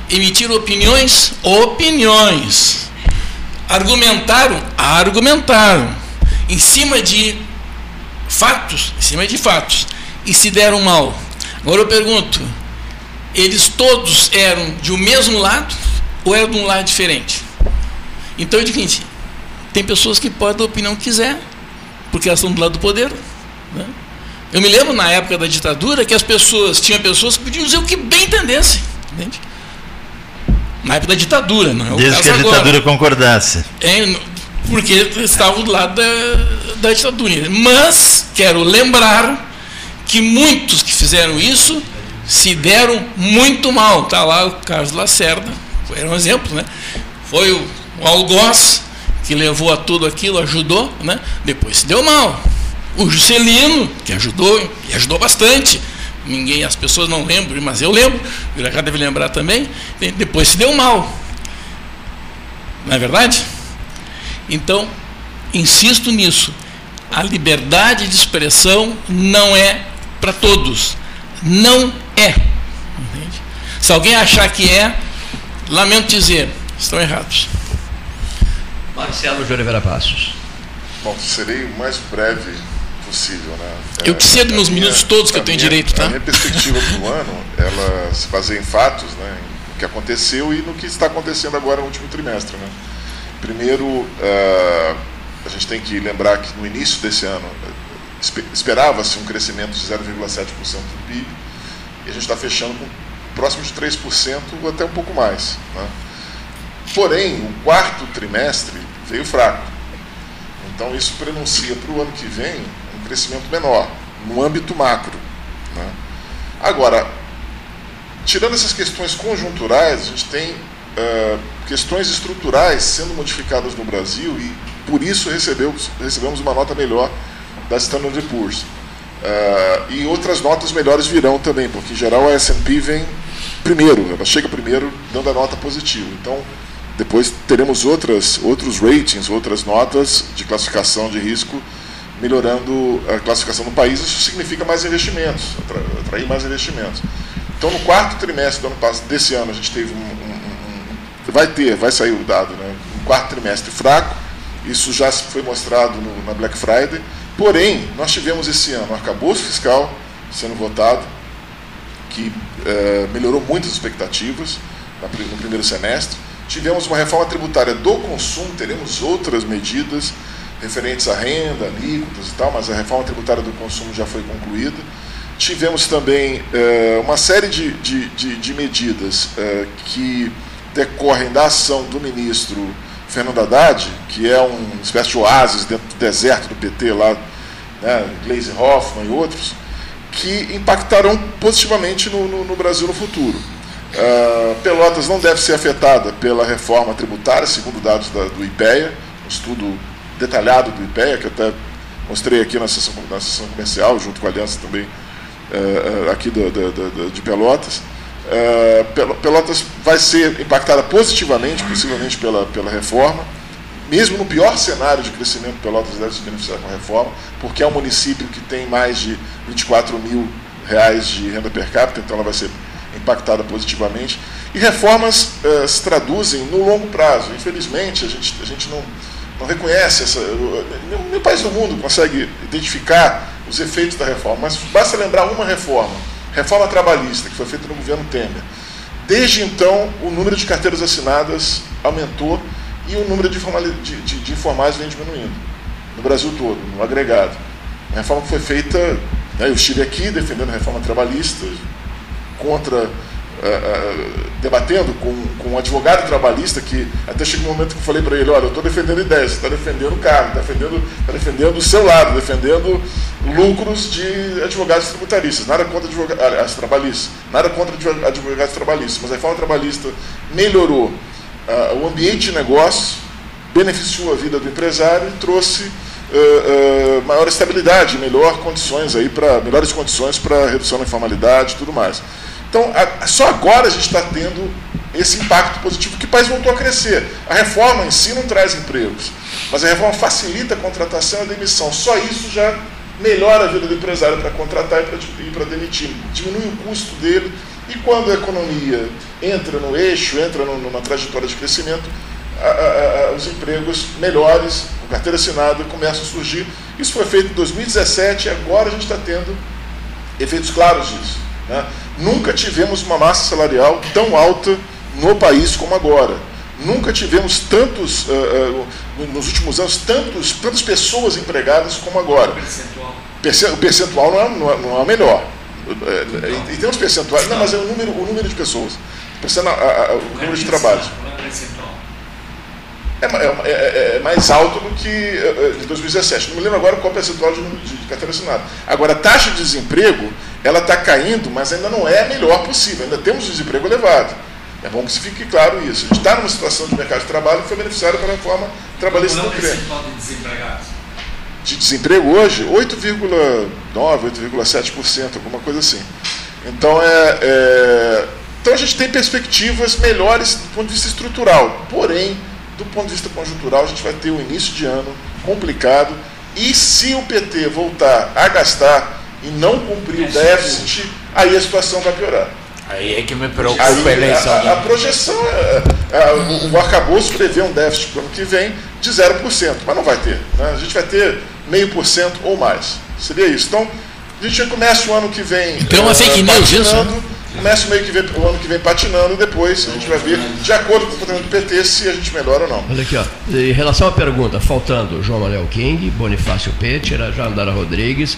emitiram opiniões? Opiniões. Argumentaram? Argumentaram. Em cima de fatos, em cima de fatos. E se deram mal. Agora eu pergunto: eles todos eram de um mesmo lado ou eram de um lado diferente? Então é o seguinte: tem pessoas que podem dar a opinião que quiser, porque elas estão do lado do poder. Né? Eu me lembro na época da ditadura que as pessoas, tinha pessoas que podiam dizer o que bem entendessem. Entende? Na época da ditadura, não é Desde que a agora. ditadura concordasse. É, porque estavam do lado da, da ditadura. Mas quero lembrar que muitos que fizeram isso se deram muito mal. Está lá o Carlos Lacerda, era um exemplo, né? Foi o, o algoz que levou a tudo aquilo, ajudou, né? Depois se deu mal. O Juscelino, que ajudou, e ajudou bastante. Ninguém, as pessoas não lembram, mas eu lembro, o Iracá deve lembrar também. Depois se deu mal. Não é verdade? Então, insisto nisso. A liberdade de expressão não é para todos. Não é. Entende? Se alguém achar que é, lamento dizer, estão errados. Marcelo de Oliveira Passos. Bom, serei o mais breve possível, né? Eu te cedo meus minutos todos que eu tenho minha, direito, tá? A minha perspectiva para o ano, ela se baseia em fatos, né? No que aconteceu e no que está acontecendo agora no último trimestre, né? Primeiro, uh, a gente tem que lembrar que no início desse ano esperava-se um crescimento de 0,7% do PIB e a gente está fechando com próximo de 3% ou até um pouco mais. Né? Porém, o quarto trimestre veio fraco. Então, isso prenuncia para o ano que vem um crescimento menor, no âmbito macro. Né? Agora, tirando essas questões conjunturais, a gente tem uh, questões estruturais sendo modificadas no Brasil e, por isso, recebemos, recebemos uma nota melhor da Standard Poor's. Uh, e outras notas melhores virão também, porque em geral a S&P vem primeiro, ela chega primeiro dando a nota positiva. Então, depois teremos outras, outros ratings, outras notas de classificação de risco melhorando a classificação no país. Isso significa mais investimentos, atrair mais investimentos. Então, no quarto trimestre do ano passado, desse ano, a gente teve um, vai ter, vai sair o dado, né? Um quarto trimestre fraco. Isso já foi mostrado no, na Black Friday. Porém, nós tivemos esse ano um arcabouço fiscal sendo votado, que eh, melhorou muitas expectativas no primeiro semestre Tivemos uma reforma tributária do consumo, teremos outras medidas referentes à renda, alíquotas e tal, mas a reforma tributária do consumo já foi concluída. Tivemos também uh, uma série de, de, de, de medidas uh, que decorrem da ação do ministro Fernando Haddad, que é uma espécie de oásis dentro do deserto do PT lá, né, Gleisi Hoffmann e outros, que impactarão positivamente no, no, no Brasil no futuro. Uh, Pelotas não deve ser afetada pela reforma tributária, segundo dados da, do IPEA, um estudo detalhado do IPEA, que até mostrei aqui na sessão, na sessão comercial, junto com a aliança também uh, aqui de Pelotas. Uh, Pelotas vai ser impactada positivamente, possivelmente pela, pela reforma, mesmo no pior cenário de crescimento, Pelotas deve se beneficiar com a reforma, porque é um município que tem mais de 24 mil reais de renda per capita, então ela vai ser impactada positivamente. E reformas uh, se traduzem no longo prazo. Infelizmente, a gente, a gente não, não reconhece essa. Nenhum país do mundo consegue identificar os efeitos da reforma, mas basta lembrar uma reforma, reforma trabalhista, que foi feita no governo Temer. Desde então, o número de carteiras assinadas aumentou e o número de, de, de, de informais vem diminuindo, no Brasil todo, no agregado. A reforma que foi feita, né, eu estive aqui defendendo a reforma trabalhista, contra, uh, uh, debatendo com, com um advogado trabalhista que até chegou um momento que eu falei para ele, olha, eu estou defendendo ideias, está defendendo o cargo, está defendendo, tá defendendo o seu lado, defendendo lucros de advogados tributaristas, nada contra advogados trabalhistas, nada contra advogados trabalhistas, mas a reforma trabalhista melhorou uh, o ambiente de negócio, beneficiou a vida do empresário e trouxe uh, uh, maior estabilidade, melhor condições aí para melhores condições para redução da informalidade e tudo mais. Então, a, só agora a gente está tendo esse impacto positivo que o país voltou a crescer. A reforma em si não traz empregos, mas a reforma facilita a contratação e a demissão. Só isso já melhora a vida do empresário para contratar e para demitir, diminui o custo dele. E quando a economia entra no eixo, entra numa trajetória de crescimento, a, a, a, os empregos melhores, com carteira assinada, começam a surgir. Isso foi feito em 2017 e agora a gente está tendo efeitos claros disso. Né? Nunca tivemos uma massa salarial tão alta no país como agora. Nunca tivemos tantos, uh, uh, nos últimos anos, tantos, tantas pessoas empregadas como agora. O percentual, o percentual não, é, não, é, não é o melhor. Em, em termos percentuais, não, mas é o número, o número de pessoas. o número de trabalhos. É, é, é, é, mais alto do que de 2017. Não me lembro agora qual o percentual de, de, de carteira assinada. Agora, a taxa de desemprego, ela está caindo, mas ainda não é a melhor possível. Ainda temos desemprego elevado. É bom que se fique claro isso. A gente está numa situação de mercado de trabalho que foi beneficiada pela reforma trabalhista do CRE. de desempregados? De desemprego hoje, 8,9%, 8,7%, alguma coisa assim. Então, é, é, então a gente tem perspectivas melhores do ponto de vista estrutural. Porém, do ponto de vista conjuntural, a gente vai ter um início de ano complicado. E se o PT voltar a gastar e não cumprir o déficit, aí a situação vai piorar. Aí é que me preocupa aí, a eleição. A, a projeção, é, é, o, o arcabouço prevê um déficit para o ano que vem de 0%, mas não vai ter. Né? A gente vai ter meio por cento ou mais. Seria isso. Então, a gente começa o ano que vem. Então, é uma fake news isso? Né? Começa meio que vem, o ano que vem patinando, depois a gente vai ver, de acordo com o comportamento do PT, se a gente melhora ou não. Olha aqui, ó. Em relação à pergunta, faltando João Manuel King, Bonifácio Petira, Jandara Rodrigues,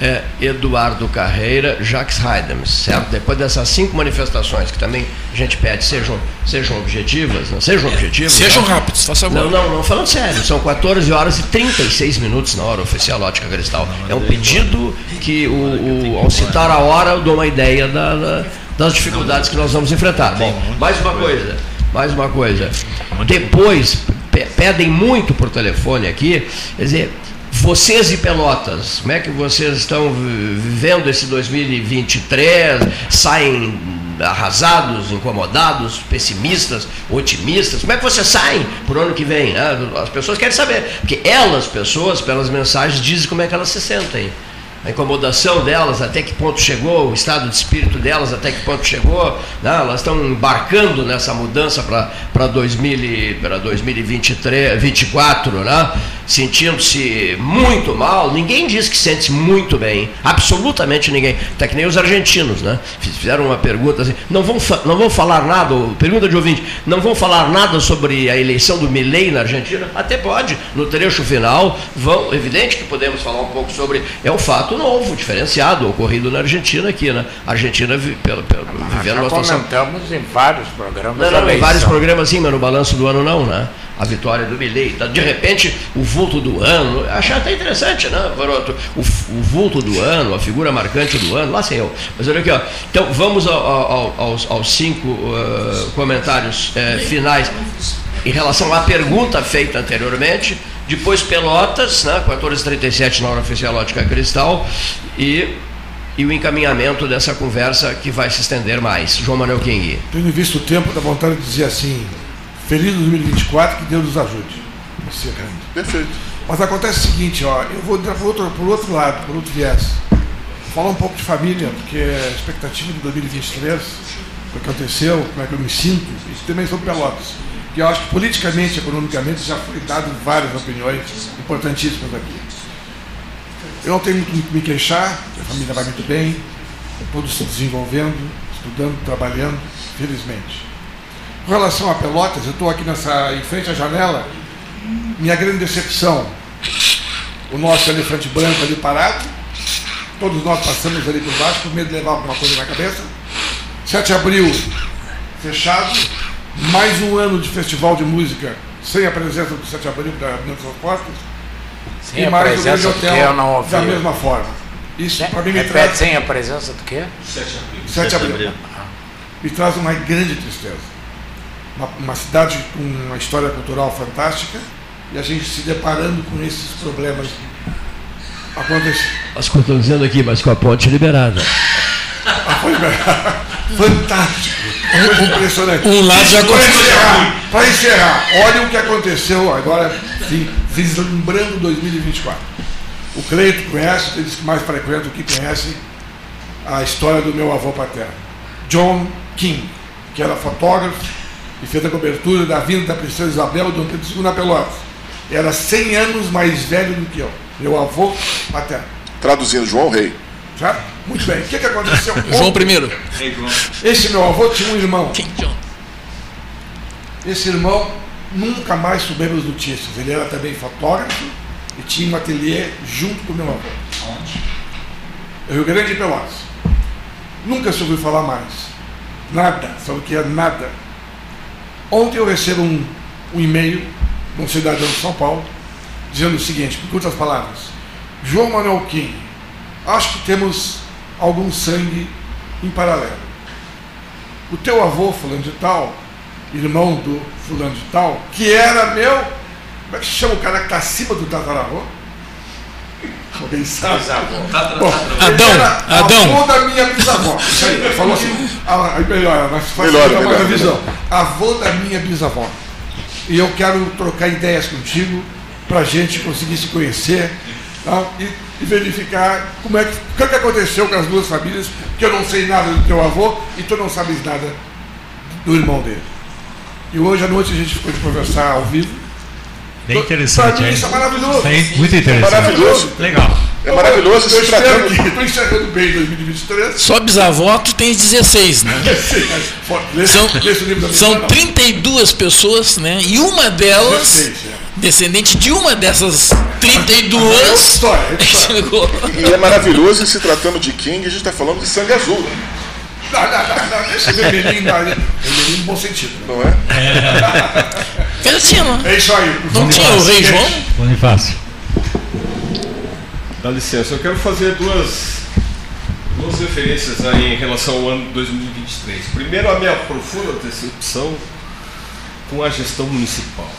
é, Eduardo Carreira, Jacques Heidems, certo? Depois dessas cinco manifestações que também a gente pede sejam, sejam objetivas, não sejam objetivas. Sejam não? rápidos, faça favor. Não, não, não, falando sério, são 14 horas e 36 minutos na hora oficial Ótica Cristal. É um pedido que, o, o, ao citar a hora, eu dou uma ideia da, da, das dificuldades que nós vamos enfrentar. Bom, mais uma coisa, mais uma coisa. Depois, pedem muito por telefone aqui, quer dizer vocês de Pelotas, como é que vocês estão vivendo esse 2023? Saem arrasados, incomodados, pessimistas, otimistas? Como é que vocês saem para o ano que vem? Né? As pessoas querem saber, porque elas, pessoas, pelas mensagens, dizem como é que elas se sentem a incomodação delas, até que ponto chegou, o estado de espírito delas, até que ponto chegou. Né? Elas estão embarcando nessa mudança para 2023, 2024, né? sentindo-se muito mal. Ninguém diz que sente-se muito bem, absolutamente ninguém. Até que nem os argentinos, né? Fizeram uma pergunta assim: não vão, não vão falar nada, pergunta de ouvinte, não vão falar nada sobre a eleição do Milley na Argentina? Até pode, no trecho final, vão, evidente que podemos falar um pouco sobre. É um fato fato novo, diferenciado, ocorrido na Argentina aqui, né? A Argentina pelo, pelo, ah, vivendo uma situação. comentamos em vários programas. Não, não, em vários programas sim, mas no balanço do ano não, né? A vitória do Milei. Então, de repente, o vulto do ano, achei até interessante, né, Varoto? O, o vulto do ano, a figura marcante do ano, lá sei eu. Mas olha aqui, ó. Então vamos ao, ao, aos, aos, cinco uh, comentários uh, finais em relação à pergunta feita anteriormente depois Pelotas, né, 14h37 na hora oficial Ótica Cristal, e, e o encaminhamento dessa conversa que vai se estender mais. João Manuel King. Tendo visto o tempo, dá vontade de dizer assim, feliz 2024, que Deus nos ajude. Perfeito. Mas acontece o seguinte, ó, eu vou por outro, por outro lado, por outro viés. Falar um pouco de família, porque a expectativa de 2023, o que aconteceu, como é que eu me sinto, e também sobre Pelotas que eu acho que politicamente, economicamente, já foi dado várias opiniões importantíssimas aqui. Eu não tenho muito que me queixar, a família vai muito bem, todos se desenvolvendo, estudando, trabalhando, felizmente. Com relação a Pelotas, eu estou aqui nessa, em frente à janela, minha grande decepção, o nosso elefante branco ali parado, todos nós passamos ali por baixo, por medo de levar alguma coisa na cabeça. 7 de abril, fechado, mais um ano de festival de música sem a presença do 7 de abril da das Portas. Sem e mais o Grande Hotel da mesma forma. Isso para mim me Repete traz. sem a presença do quê? 7 de abril. 7 de abril. Me traz uma grande tristeza. Uma, uma cidade com uma história cultural fantástica e a gente se deparando com esses problemas acontecendo. Mas que eu estou dizendo aqui, mas com a ponte liberada. Ah, foi fantástico. Foi impressionante. Um lado já Para encerrar, para encerrar, olha o que aconteceu agora, sim, vislumbrando 2024. O Cleito conhece, eles que mais frequentam que conhecem a história do meu avô paterno, John King, que era fotógrafo e fez a cobertura da vinda da princesa Isabel do Pedro II na Pelotas. Era 100 anos mais velho do que eu, meu avô paterno. Traduzindo, João Rei. Certo? Muito bem. O que, que aconteceu? João I. Esse meu avô tinha um irmão. Esse irmão nunca mais soubemos notícias. Ele era também fotógrafo e tinha um ateliê junto com o meu avô. Onde? Rio Grande de Pelotas. Nunca se ouviu falar mais. Nada. Sabe o que é nada? Ontem eu recebo um, um e-mail de um cidadão de São Paulo dizendo o seguinte, com outras palavras. João Manuel King, acho que temos algum sangue em paralelo. O teu avô, fulano de tal, irmão do fulano de tal, que era meu, como é que se chama o cara que está acima do tataravô? Alguém sabe? Bom, Adão, era Adão. Avô da minha bisavó. Isso aí, ele falou assim. Ah, aí melhora, mas faz Melhora, mais melhora, a visão. Avô da minha bisavó. E eu quero trocar ideias contigo para a gente conseguir se conhecer tá? e, e verificar como é que, o que, é que aconteceu com as duas famílias, que eu não sei nada do teu avô e tu não sabes nada do irmão dele. E hoje à noite a gente ficou de conversar ao vivo. Bem interessante, mim isso é maravilhoso. Bem- muito interessante. É maravilhoso. Legal. É maravilhoso Eu se espero tratando. que estou enxergando bem 2023. Só bisavó tu tens 16, né? Sim, mas, fora, lê- São, lê esse livro da minha são irmã, não. 32 pessoas, né? E uma delas, 16, é. Descendente de uma dessas 32. É história, é história. chegou. E é maravilhoso se tratando de King, a gente está falando de sangue azul, né? Não, não, não, não, esse vermelhinho, não, vermelhinho no bom sentido. não é? Ele tinha, não? É isso aí. Não tinha o rei João? Bonifácio. Dá licença, eu quero fazer duas, duas referências aí em relação ao ano de 2023. Primeiro, a minha profunda decepção com a gestão municipal.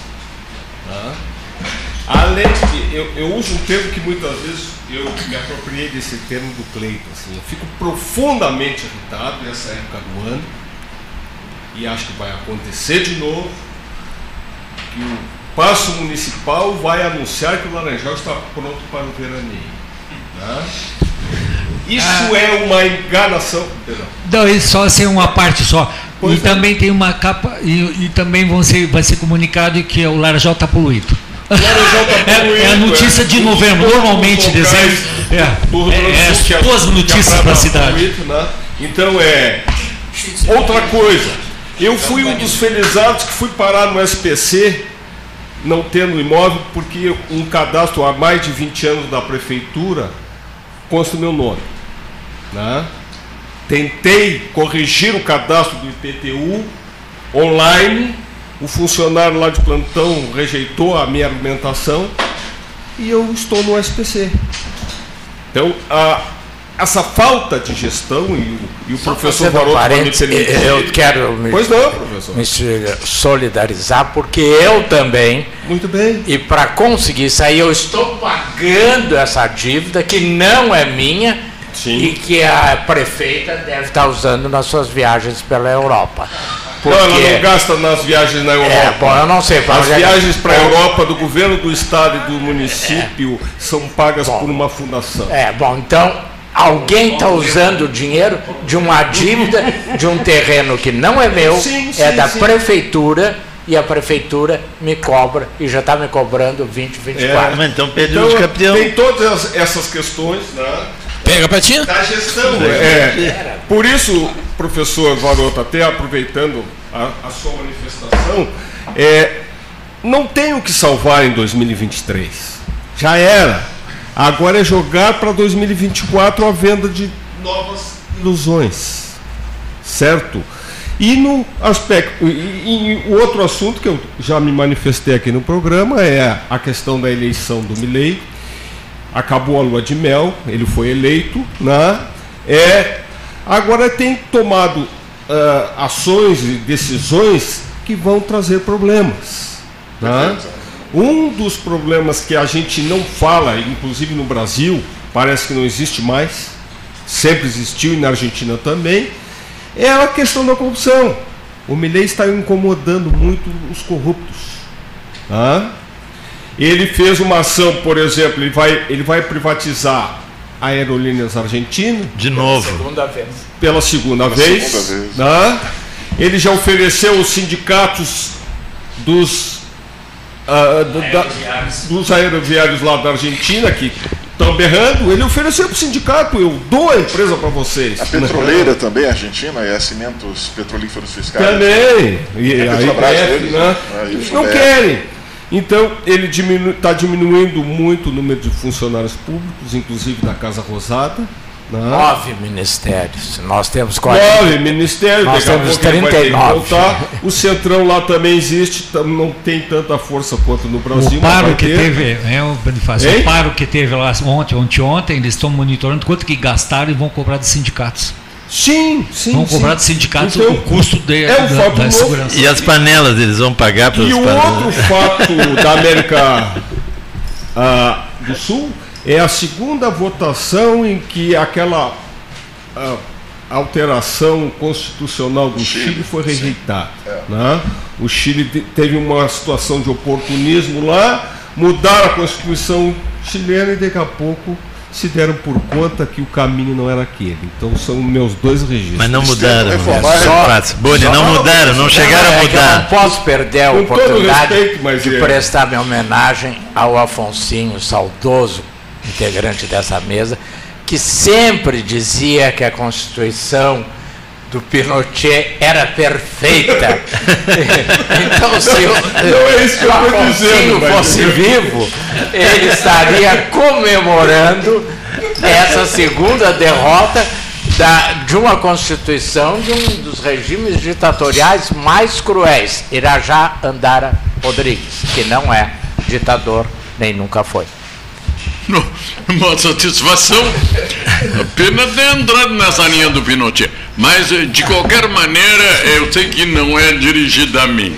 Tá? Além de, eu, eu uso um termo que muitas vezes eu me apropriei desse termo do Cleiton. Assim, eu fico profundamente irritado nessa época do ano e acho que vai acontecer de novo que o Paço Municipal vai anunciar que o Laranjal está pronto para o veraneio. tá? Isso é uma enganação. Perdão. Não, isso só ser uma parte só. Pois e é. também tem uma capa, e, e também vão ser, vai ser comunicado que o Laranjal está poluído. Tá É- poluído, é a notícia é. de novembro, normalmente dezembro. É, é, a- duas a notícias da tá cidade. poluída, né? Então é. Outra coisa, eu fui um dos felizados que fui parar no SPC, não tendo imóvel, porque um cadastro há mais de 20 anos da prefeitura consta o meu nome. né? Tentei corrigir o cadastro do IPTU online, o funcionário lá de plantão rejeitou a minha argumentação e eu estou no SPC. Então, a, essa falta de gestão e o, e o professor Varoto permitir- eu quero me, Pois não, professor. me solidarizar, porque eu também. Muito bem. E para conseguir sair, eu estou pagando essa dívida que não é minha e que a prefeita deve estar usando nas suas viagens pela Europa. Não, ela não gasta nas viagens na Europa. É, bom, eu não sei As é viagens para a Europa do governo do estado e do município são pagas por uma fundação. É, bom, então alguém está usando o dinheiro de uma dívida de um terreno que não é meu, Sim, é sim, da sim. prefeitura e a prefeitura me cobra e já está me cobrando 20, 24. É, então, Tem todas as- essas questões, né? Pega pra ti? Da gestão. É. Por isso, professor Varoto, até aproveitando a, a sua manifestação, é, não tem o que salvar em 2023. Já era. Agora é jogar para 2024 a venda de novas ilusões. Certo? E no aspecto. E, e o outro assunto que eu já me manifestei aqui no programa é a questão da eleição do Milley. Acabou a lua de mel, ele foi eleito, né? É, agora tem tomado ah, ações e decisões que vão trazer problemas. Né? Um dos problemas que a gente não fala, inclusive no Brasil, parece que não existe mais, sempre existiu e na Argentina também, é a questão da corrupção. O Milei está incomodando muito os corruptos. Tá? Ele fez uma ação, por exemplo, ele vai, ele vai privatizar Aerolíneas Argentina. De novo. Pela segunda vez. Pela segunda Pela vez. segunda vez. Tá? Ele já ofereceu os sindicatos dos, do- da- dos aeroviários lá da Argentina, que estão berrando, ele ofereceu para o sindicato, eu dou a empresa para vocês. A petroleira também, a Argentina, é cimentos petrolíferos fiscais. Também. E É a Petrobras IBF, deles, né? né? Eles não é. querem. Então, ele está diminu tá diminuindo muito o número de funcionários públicos, inclusive da Casa Rosada. né? Nove ministérios. Nós temos Nove ministérios, Nós temos pouco ele vai ter que 39. voltar. O Centrão lá também existe, não tem tanta força quanto no Brasil. O mas paro que ter. teve, é, o o paro que teve lá ontem, ontem, ontem, eles estão monitorando quanto que gastaram e vão cobrar dos sindicatos. Sim, sim. Vão cobrar sim. dos sindicatos Então, o custo de, é um da, fato da novo. segurança. E as panelas, eles vão pagar pelas E o panelas? outro fato da América ah, do Sul é a segunda votação em que aquela ah, alteração constitucional do Chile foi rejeitada. né? O Chile te- teve uma situação de oportunismo lá, mudaram a Constituição chilena e daqui a pouco se deram por conta que o caminho não era aquele. Então são meus dois registros. Mas não mudaram. Reformar- Só- Fácil. Boni, não mudaram, não chegaram a é mudar. não posso perder a oportunidade respeito, mas de é. prestar minha homenagem ao Afonsinho, saudoso integrante dessa mesa, que sempre dizia que a Constituição do Pinochet era perfeita. então, se o, Não é isso que eu dizendo, Afonsinho mas- fosse vivo, ele estaria comemorando essa segunda derrota da- de uma Constituição de um dos regimes ditatoriais mais cruéis, Irajá Andara Rodrigues, que não é ditador nem nunca foi. Uma satisfação apenas ter entrado nessa linha do Pinochet. Mas, eh, de qualquer maneira, eu sei que não é dirigida a mim.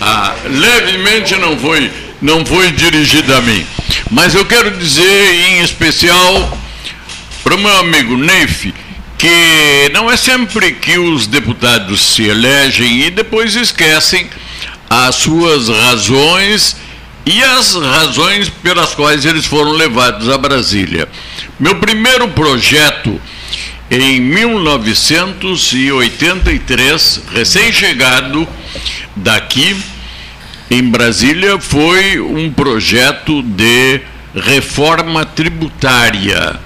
Ah, levemente não foi, não foi dirigida a mim. Mas eu quero dizer, em especial, para o meu amigo Neif, que não é sempre que os deputados se elegem e depois esquecem as suas razões e as razões pelas quais eles foram levados a Brasília. Meu primeiro projeto em 1983, recém-chegado daqui em Brasília, foi um projeto de reforma tributária.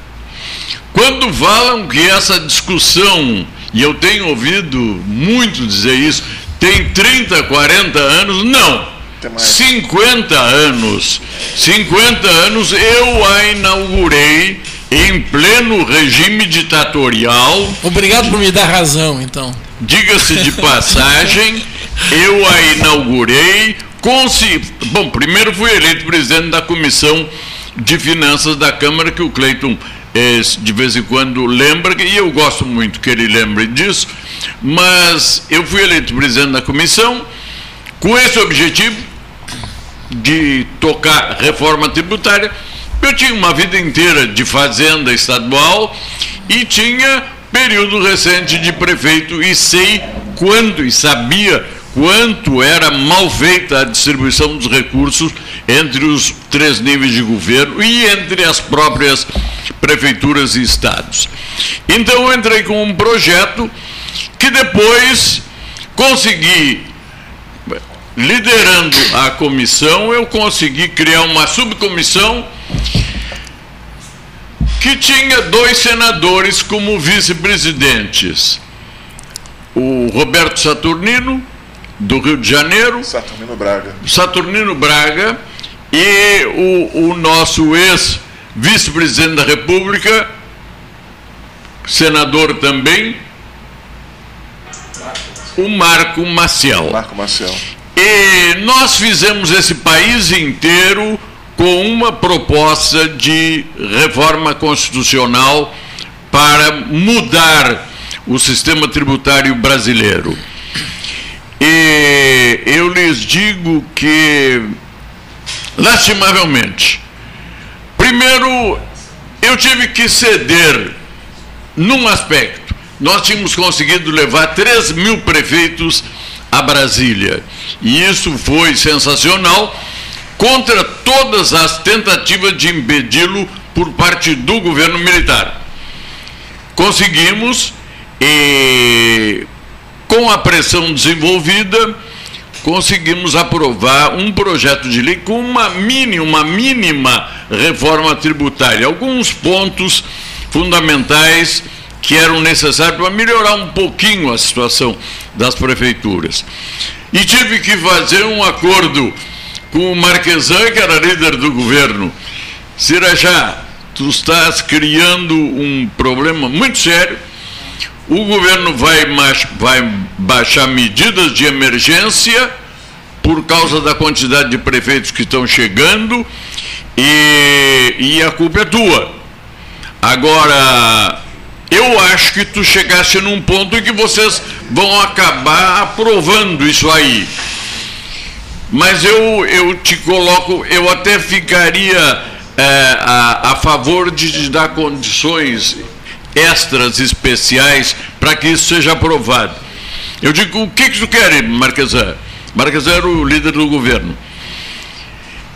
Quando falam que essa discussão, e eu tenho ouvido muito dizer isso, tem 30, 40 anos, não. 50 anos. 50 anos eu a inaugurei em pleno regime ditatorial. Obrigado por me dar razão, então. Diga-se de passagem, eu a inaugurei. Consi... Bom, primeiro fui eleito presidente da Comissão de Finanças da Câmara, que o Cleiton eh, de vez em quando lembra, e eu gosto muito que ele lembre disso, mas eu fui eleito presidente da comissão com esse objetivo de tocar reforma tributária. Eu tinha uma vida inteira de fazenda estadual e tinha período recente de prefeito e sei quanto e sabia quanto era mal feita a distribuição dos recursos entre os três níveis de governo e entre as próprias prefeituras e estados. Então eu entrei com um projeto que depois consegui liderando a comissão, eu consegui criar uma subcomissão que tinha dois senadores como vice-presidentes. O Roberto Saturnino, do Rio de Janeiro. Saturnino Braga. Saturnino Braga e o, o nosso ex-vice-presidente da República, senador também, o Marco Maciel. Marco Maciel. E nós fizemos esse país inteiro com uma proposta de reforma constitucional para mudar o sistema tributário brasileiro. E eu lhes digo que lastimavelmente. Primeiro, eu tive que ceder num aspecto. Nós tínhamos conseguido levar 3 mil prefeitos a Brasília. E isso foi sensacional contra todas as tentativas de impedi-lo por parte do governo militar. Conseguimos, e com a pressão desenvolvida, conseguimos aprovar um projeto de lei com uma mínima, uma mínima reforma tributária, alguns pontos fundamentais que eram necessários para melhorar um pouquinho a situação das prefeituras. E tive que fazer um acordo com o Marquesan, que era líder do governo. Sirajá, tu estás criando um problema muito sério. O governo vai, vai baixar medidas de emergência por causa da quantidade de prefeitos que estão chegando e, e a culpa é tua. Agora, eu acho que tu chegaste num ponto em que vocês vão acabar aprovando isso aí. Mas eu, eu te coloco, eu até ficaria é, a, a favor de, de dar condições extras especiais para que isso seja aprovado. Eu digo, o que, que tu quer, Marquesan? Marquesan era o líder do governo.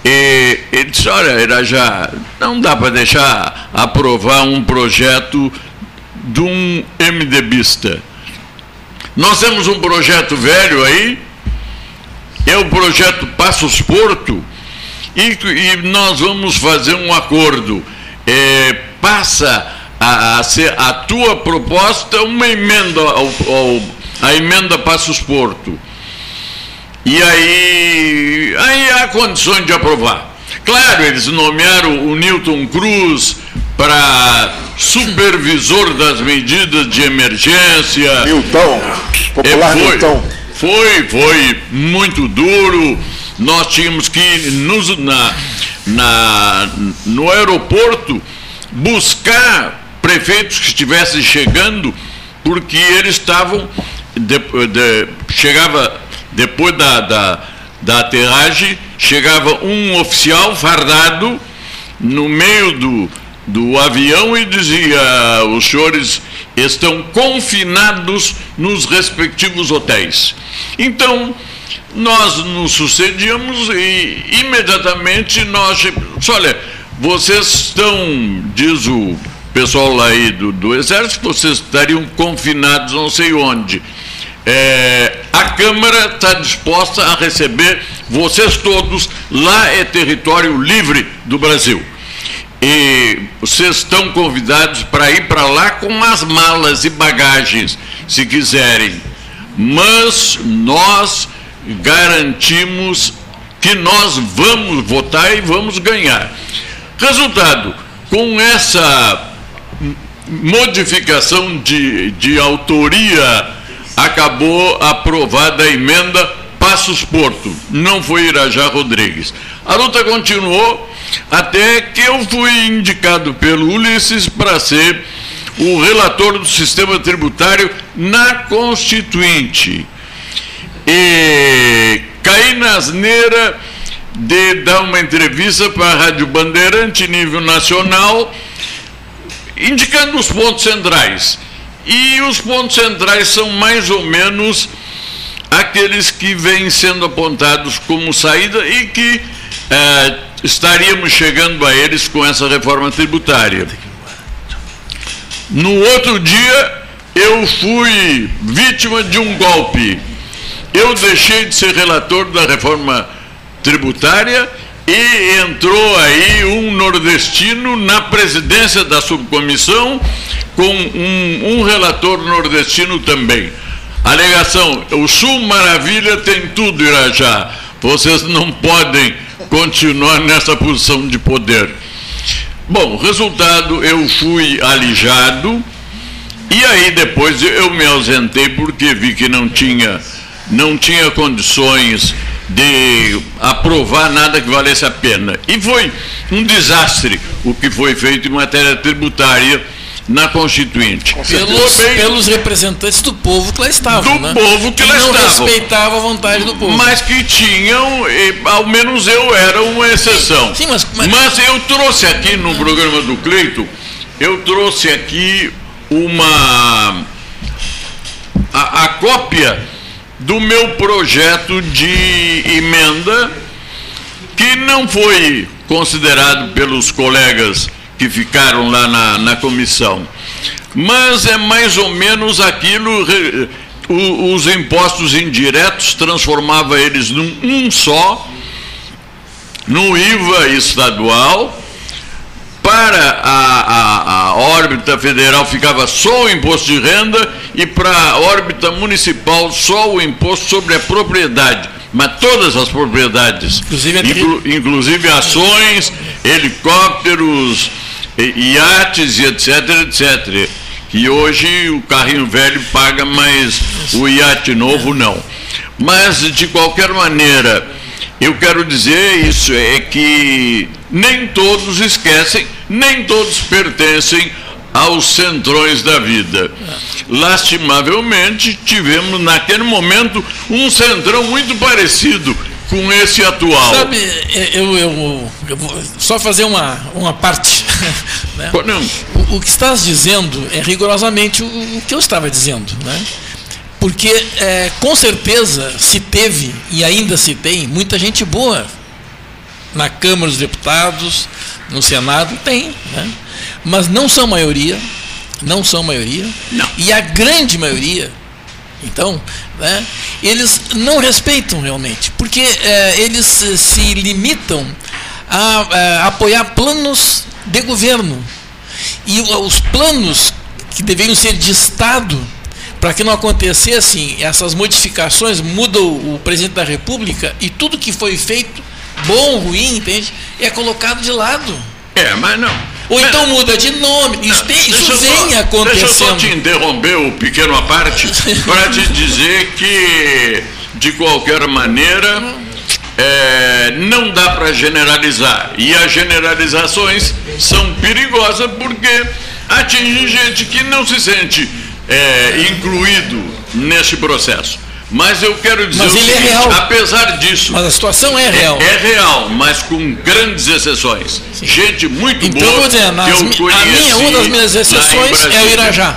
E ele disse, olha, já não dá para deixar aprovar um projeto de um MDBista. Nós temos um projeto velho aí, é o projeto Passos Porto, e, e nós vamos fazer um acordo. É, passa a, a, ser a tua proposta uma emenda ao, ao, a emenda Passos Porto. E aí, aí há condições de aprovar. Claro, eles nomearam o Newton Cruz para supervisor das medidas de emergência. Newton, popular foi, Newton. Foi, foi muito duro. Nós tínhamos que nos, na, na, no aeroporto buscar prefeitos que estivessem chegando, porque eles estavam de, de, chegava depois da, da, da aterragem, chegava um oficial fardado no meio do, do avião e dizia: os senhores estão confinados nos respectivos hotéis. Então, nós nos sucedíamos e imediatamente nós. Olha, vocês estão, diz o pessoal aí do, do Exército, vocês estariam confinados não sei onde. É, a Câmara está disposta a receber vocês todos. Lá é território livre do Brasil. E vocês estão convidados para ir para lá com as malas e bagagens, se quiserem. Mas nós garantimos que nós vamos votar e vamos ganhar. Resultado, com essa modificação de, de autoria acabou aprovada a emenda Passos Porto, não foi Irajá Rodrigues. A luta continuou até que eu fui indicado pelo Ulisses para ser o relator do sistema tributário na Constituinte. E caí na asneira de dar uma entrevista para a Rádio Bandeirante nível nacional, indicando os pontos centrais. E os pontos centrais são mais ou menos aqueles que vêm sendo apontados como saída e que é, estaríamos chegando a eles com essa reforma tributária. No outro dia, eu fui vítima de um golpe. Eu deixei de ser relator da reforma tributária e entrou aí um nordestino na presidência da subcomissão com um, um relator nordestino também. Alegação: o Sul Maravilha tem tudo, Irajá. Vocês não podem continuar nessa posição de poder. Bom, resultado: eu fui alijado. E aí depois eu me ausentei porque vi que não tinha, não tinha condições de aprovar nada que valesse a pena. E foi um desastre o que foi feito em matéria tributária na Constituinte. Pelos, pelos, representantes do povo que lá estavam. Do né? povo que, que lá não estavam. respeitava a vontade do povo. Mas que tinham, ao menos eu era uma exceção. Sim, mas, mas... mas eu trouxe aqui no programa do Cleito, eu trouxe aqui uma. a, a cópia do meu projeto de emenda que não foi considerado pelos colegas que ficaram lá na, na comissão. Mas é mais ou menos aquilo, os impostos indiretos transformava eles num um só, no IVA estadual, para a, a, a, órbita federal ficava só o imposto de renda e para a órbita municipal só o imposto sobre a propriedade mas todas as propriedades, inclusive, inclu, inclusive ações, helicópteros, iates e etc, etc. Que hoje o carrinho velho paga, mas o iate novo não. Mas, de qualquer maneira, eu quero dizer isso, é que nem todos esquecem, nem todos pertencem aos centrões da vida. Lastimavelmente, tivemos naquele momento um centrão muito parecido com esse atual. Sabe, eu, eu, eu vou só fazer uma, uma parte. Né? O, o, que estás dizendo é rigorosamente o, o que eu estava dizendo. Né? Porque, é, com certeza, se teve e ainda se tem muita gente boa na Câmara dos Deputados, no Senado, tem. Né? mas não são maioria, não são maioria, não. e a grande maioria, então, né, eles não respeitam realmente, porque é, eles se limitam a, a é, apoiar planos de governo. E os planos que deveriam ser de Estado, para que não acontecessem essas modificações, muda o presidente da República e tudo que foi feito, bom, ruim, entende, é colocado de lado. É, mas não. Ou então muda de nome. Isso, tem, isso vem só, acontecendo. Deixa eu só te interromper o pequeno à parte para te dizer que, de qualquer maneira, é, não dá para generalizar. E as generalizações são perigosas porque atingem gente que não se sente é, incluído nesse processo. Mas eu quero dizer mas ele é seguinte, é real. apesar disso. Mas a situação é real. É, é real, mas com grandes exceções. Sim. Gente muito então, boa. Então, dizer, nas, que eu a minha, uma das minhas exceções é o Irajá.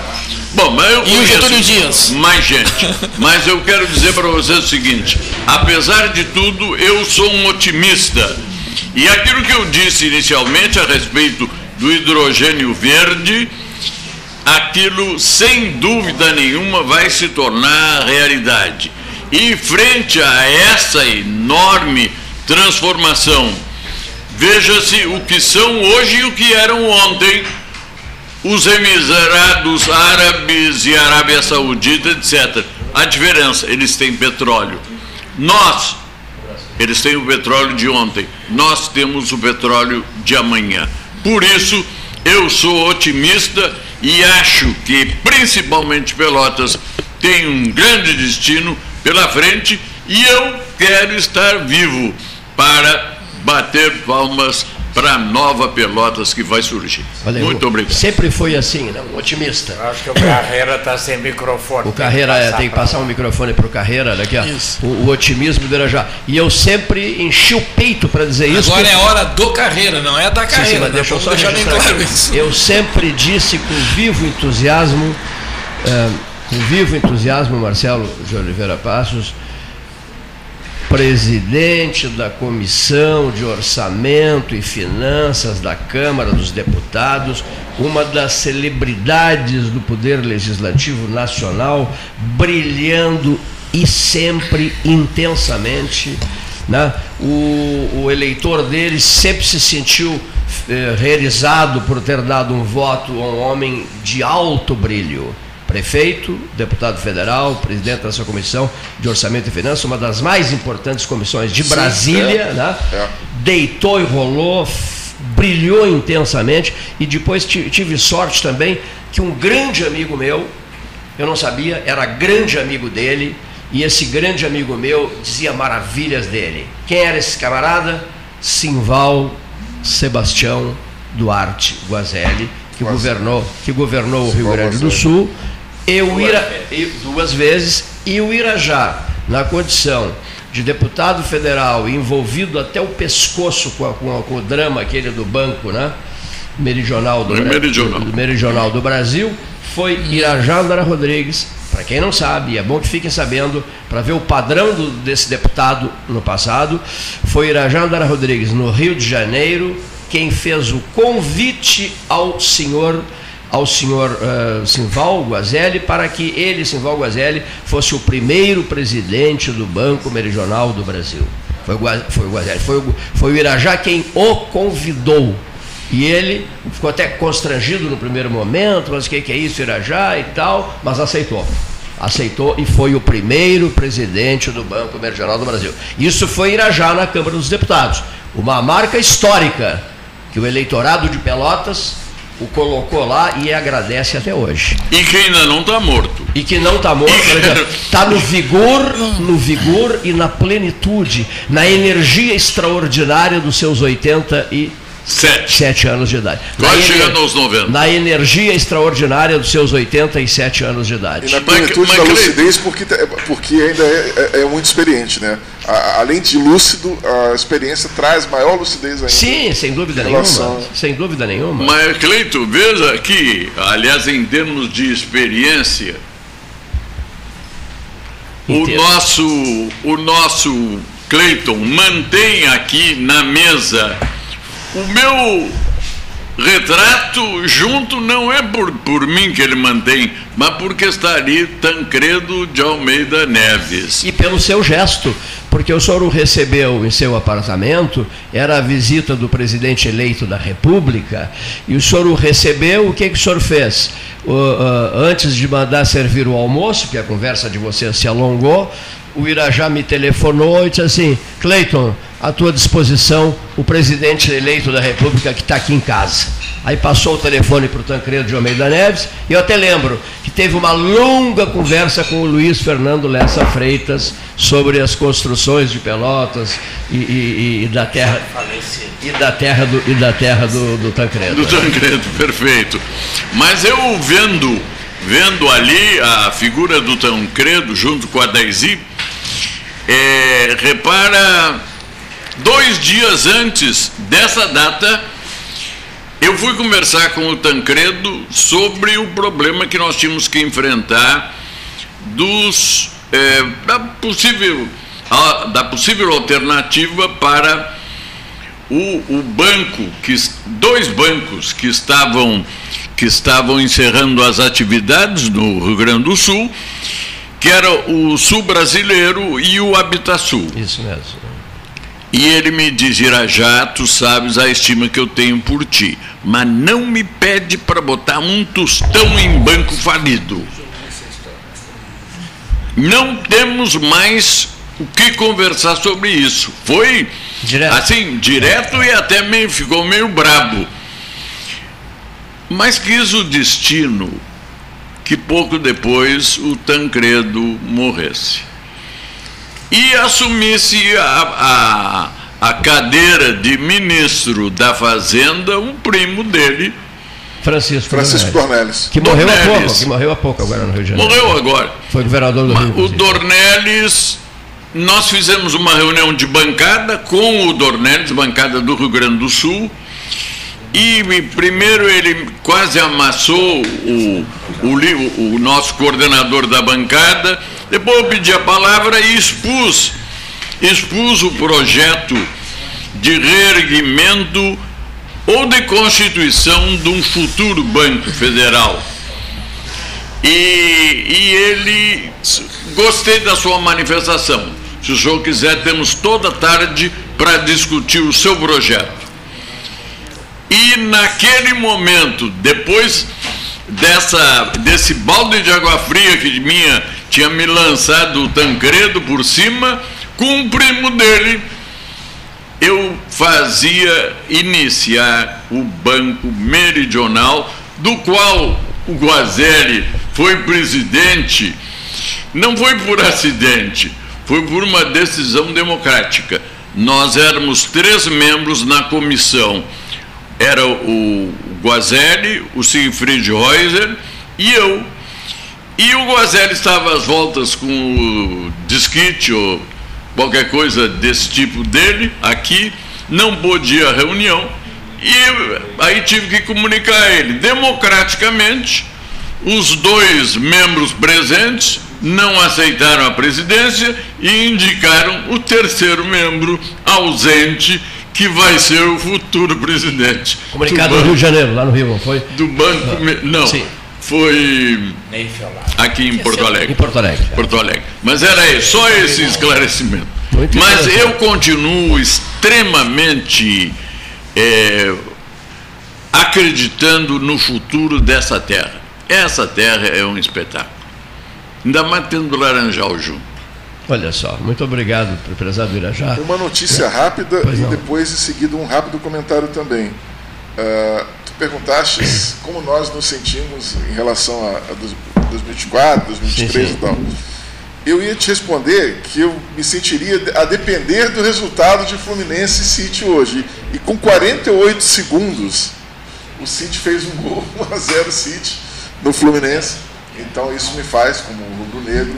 Bom, mas eu e o Getúlio Dias. Mais gente. mas eu quero dizer para vocês o seguinte: apesar de tudo, eu sou um otimista. E aquilo que eu disse inicialmente a respeito do hidrogênio verde aquilo sem dúvida nenhuma vai se tornar realidade. E frente a essa enorme transformação, veja-se o que são hoje e o que eram ontem os Emirados Árabes e Arábia Saudita, etc. A diferença, eles têm petróleo. Nós, eles têm o petróleo de ontem, nós temos o petróleo de amanhã. Por isso, eu sou otimista e acho que, principalmente Pelotas, tem um grande destino pela frente e eu quero estar vivo para bater palmas para a nova Pelotas que vai surgir. Valeu. Muito obrigado. Sempre foi assim, né? um otimista. Acho que o Carreira está sem microfone. O Carreira tem que, é, tem que passar um microfone para o Carreira, daqui ó. O, o, otimismo dele já. E eu sempre enchi o peito para dizer Agora isso. Agora é hora do Carreira, não é da Carreira. Sim, sim, mas deixa eu só deixar bem claro isso. Eu sempre disse com vivo entusiasmo, é, com vivo entusiasmo, Marcelo de Oliveira Passos, presidente da Comissão de Orçamento e Finanças da Câmara dos Deputados, uma das celebridades do Poder Legislativo Nacional, brilhando e sempre intensamente. Né? O, o eleitor dele sempre se sentiu eh, realizado por ter dado um voto a um homem de alto brilho prefeito, deputado federal, presidente dessa comissão de orçamento e finanças, uma das mais importantes comissões de Brasília, Sim, é, né? É. deitou e rolou, brilhou intensamente e depois tive sorte também que um grande amigo meu, eu não sabia, era grande amigo dele, e esse grande amigo meu dizia maravilhas dele. Quem era esse camarada? Simval Sebastião Duarte Guazelli, que governou, que governou o Rio Grande do Sul, e o Ira, duas vezes, e o Irajá, na condição de deputado federal envolvido até o pescoço com, a, com, a, com o drama aquele do banco, né? Meridional do, meridional. do, do meridional do Brasil, foi Irajá Andara Rodrigues, para quem não sabe, é bom que fiquem sabendo, para ver o padrão do, desse deputado no passado, foi Irajá Andara Rodrigues, no Rio de Janeiro, quem fez o convite ao senhor ao senhor uh, Simval Guazelli para que ele, Simval Guazelli, fosse o primeiro presidente do Banco Meridional do Brasil. Foi, foi o Guazelli, foi, foi o Irajá quem o convidou. E ele ficou até constrangido no primeiro momento, mas o que, que é isso, Irajá e tal, mas aceitou. Aceitou e foi o primeiro presidente do Banco Meridional do Brasil. Isso foi Irajá na Câmara dos Deputados. Uma marca histórica que o eleitorado de Pelotas o colocou lá e agradece até hoje. E que ainda não está morto. E que não está morto, está no vigor, no vigor e na plenitude, na energia extraordinária dos seus 80 e Sete. Sete anos de idade. Quase chegando aos 90. Na energia extraordinária dos seus 87 anos de idade. E na plenitude da lucidez, porque, porque ainda é, é, é, muito experiente, né? A, além de lúcido, a experiência traz maior lucidez ainda. Sim, sem dúvida relação... nenhuma. Sem dúvida nenhuma. Mas, Cleito, veja que, aliás, em termos de experiência, o nosso, o nosso Cleiton mantém aqui na mesa o meu retrato junto não é por, por mim que ele mantém, mas porque está ali Tancredo de Almeida Neves. E pelo seu gesto, porque o senhor o recebeu em seu apartamento, era a visita do presidente eleito da República, e o senhor o recebeu, o que, que o senhor fez? Uh, uh, antes de mandar servir o almoço, que a conversa de vocês se alongou, o Irajá me telefonou e disse assim, Cleiton, à tua disposição o presidente eleito da República que está aqui em casa. Aí passou o telefone para o Tancredo de Almeida Neves, e eu até lembro que teve uma longa conversa com o Luiz Fernando Lessa Freitas sobre as construções de Pelotas e, e, e da terra e da terra do, e da terra do, do Tancredo. Do Tancredo, perfeito. Mas eu vendo, vendo ali a figura do Tancredo junto com a Daisy, é, repara Dois dias antes dessa data, eu fui conversar com o Tancredo sobre o problema que nós tínhamos que enfrentar dos, é, da, possível, da possível alternativa para o, o banco, que, dois bancos que estavam, que estavam encerrando as atividades no Rio Grande do Sul, que era o Sul Brasileiro e o Habitasul. Isso mesmo. E ele me diz, Irajá, tu sabes a estima que eu tenho por ti, mas não me pede para botar um tostão em banco falido. Não temos mais o que conversar sobre isso. Foi direto. assim, direto e até meio, ficou meio brabo. Mas quis o destino que pouco depois o Tancredo morresse e assumisse a, a, a cadeira de ministro da Fazenda um primo dele, Francisco, Francisco Dornelles. Que morreu Dornelles. há pouco, que morreu há pouco agora no Rio de Janeiro. Morreu agora. Foi governador do Rio. O Dornelles, nós fizemos uma reunião de bancada com o Dornelles, bancada do Rio Grande do Sul, e primeiro ele quase amassou o, o, o nosso coordenador da bancada, depois eu pedi a palavra e expus, expus o projeto de reerguimento ou de constituição de um futuro Banco Federal. E, e ele, gostei da sua manifestação. Se o senhor quiser, temos toda tarde para discutir o seu projeto. E naquele momento, depois dessa, desse balde de água fria que minha tinha me lançado o Tancredo por cima, com um primo dele, eu fazia iniciar o Banco Meridional, do qual o Guazelli foi presidente, não foi por acidente, foi por uma decisão democrática. Nós éramos três membros na comissão. era o Guazelli, o Siegfried Reuser e eu. E o Guazelli estava às voltas com o disquite ou qualquer coisa desse tipo dele, aqui, não ir à reunião, e aí tive que comunicar a ele, democraticamente, os dois membros presentes não aceitaram a presidência e indicaram o terceiro membro ausente que vai ser o futuro presidente. Comunicado do, Rio de Janeiro, lá no Rio, foi? Do Banco. Não. Sim. Foi aqui em Porto Alegre. Em Porto Alegre. Porto Alegre. Mas era só esse esclarecimento. Muito Mas eu continuo extremamente é, acreditando no futuro dessa terra. Essa terra é um espetáculo. Ainda mais tendo Laranjal junto. Olha só, muito obrigado, prezado Irajá. Uma notícia rápida pois e não. depois, em seguida, um rápido comentário também. Uh, tu perguntaste como nós nos sentimos em relação a, a 2024, 2023 sim, sim. e tal. Eu ia te responder que eu me sentiria a depender do resultado de Fluminense e City hoje. E com 48 segundos, o City fez um gol 1 a 0 City no Fluminense. Então isso me faz, como rubro-negro,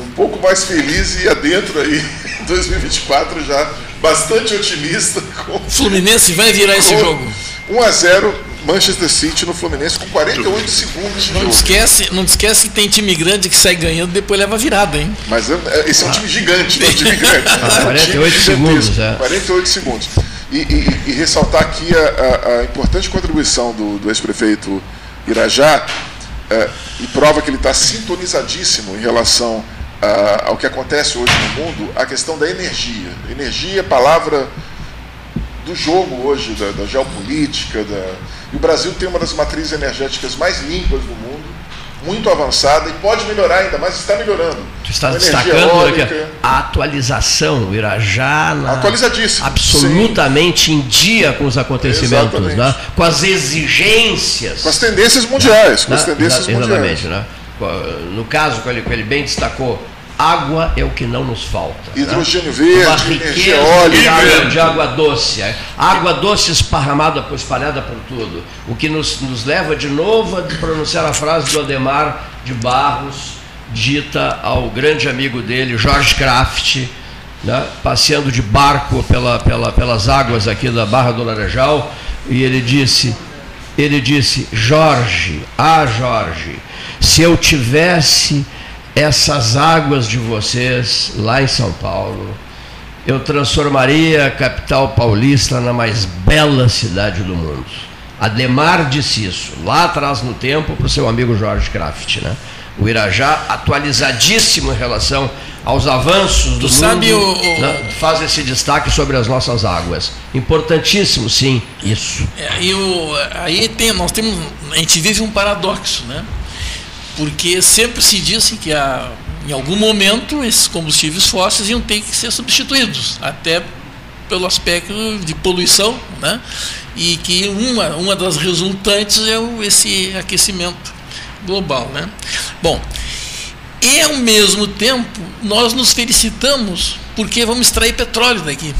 um pouco mais feliz e adentro aí, 2024 já bastante otimista. Com, Fluminense vai virar esse jogo. 1 a 0 Manchester City no Fluminense com 48 segundos de não jogo. Esquece, não esquece que tem time grande que sai ganhando e depois leva virada, hein? Mas é, é, esse é um time gigante, não é um time grande. Ah, 48 segundos, é. 48 segundos. E, e, e ressaltar aqui a, a, a, importante contribuição do, do ex-prefeito Irajá, é, e prova que ele está sintonizadíssimo em relação a, ao que acontece hoje no mundo, a questão da energia. Energia, palavra do jogo hoje, da, da geopolítica. Da... E o Brasil tem uma das matrizes energéticas mais limpas do mundo, muito avançada e pode melhorar ainda, mas está melhorando. Tu está destacando aqui, a atualização, o Irajá na, Atualizadíssimo. absolutamente sim. em dia com os acontecimentos, né? com as exigências. Com as tendências mundiais. Com as tendências mundiais. Né? No caso que ele, que ele bem destacou, Água é o que não nos falta. Né? Hidrogênio né? verde, Uma riqueza de água, de água doce. É. Água doce esparramada, espalhada por tudo. O que nos, nos leva de novo a pronunciar a frase do Ademar de Barros, dita ao grande amigo dele, Jorge Kraft, né? passeando de barco pela, pela, pelas águas aqui da Barra do Laranjal, e ele disse, ele disse, Jorge, ah Jorge, se eu tivesse essas águas de vocês lá em São Paulo, eu transformaria a capital paulista na mais bela cidade do mundo. Ademar disse isso, lá atrás no tempo, para o seu amigo Jorge Kraft. Né? O Irajá, atualizadíssimo em relação aos avanços do tu mundo, sabe o, o... Né? faz esse destaque sobre as nossas águas. Importantíssimo, sim, isso. É, e aí tem, nós temos, a gente vive um paradoxo, né? Porque sempre se disse que a, em algum momento esses combustíveis fósseis iam ter que ser substituídos, até pelo aspecto de poluição, né? e que uma, uma das resultantes é o, esse aquecimento global. Né? Bom, e ao mesmo tempo nós nos felicitamos porque vamos extrair petróleo daqui.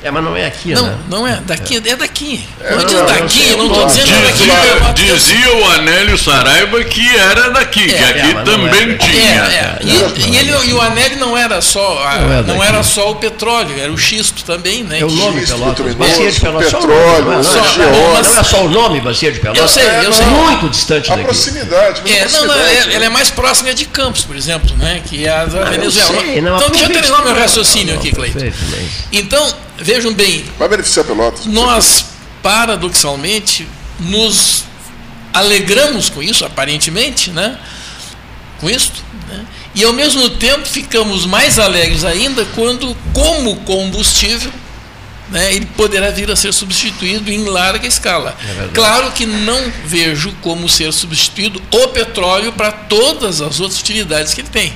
É, mas não é aqui, não, né? Não é, daqui, é, daqui. É, não, não, daqui, não estou dizendo dizia, daqui. Dizia o Anélio Saraiva que era daqui, é, que aqui é, também tinha. É, é. E, e, ele, e o Anélio não era só a, não, é não, era só o petróleo, era o xisto também, né? É o nome xisto, Pelotas. Bacia de Pelotas. Petróleo, não, só, não, não, é só o nome Bacia de Pelotas. Eu sei, eu sei. Muito distante daqui. A proximidade, é, Não, não, ela é mais próxima de Campos, por exemplo, né? Que é a da Venezuela. Então deixa eu terminar meu raciocínio aqui, Cleiton. Então, vejam bem. Vai beneficiar Pelotas. Nós, paradoxalmente, nos alegramos com isso, aparentemente, né? com isso, né? e ao mesmo tempo ficamos mais alegres ainda quando, como combustível, né, ele poderá vir a ser substituído em larga escala. É claro que não vejo como ser substituído o petróleo para todas as outras utilidades que ele tem.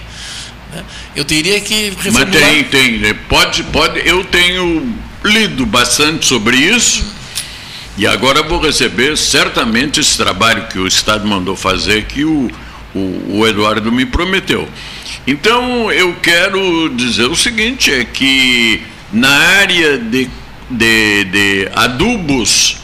Né? Eu teria que reformular... Mas tem, tem. Né? Pode, pode. Eu tenho lido bastante sobre isso e agora vou receber certamente esse trabalho que o Estado mandou fazer que o, o, o Eduardo me prometeu. Então eu quero dizer o seguinte, é que na área de de, de adubos,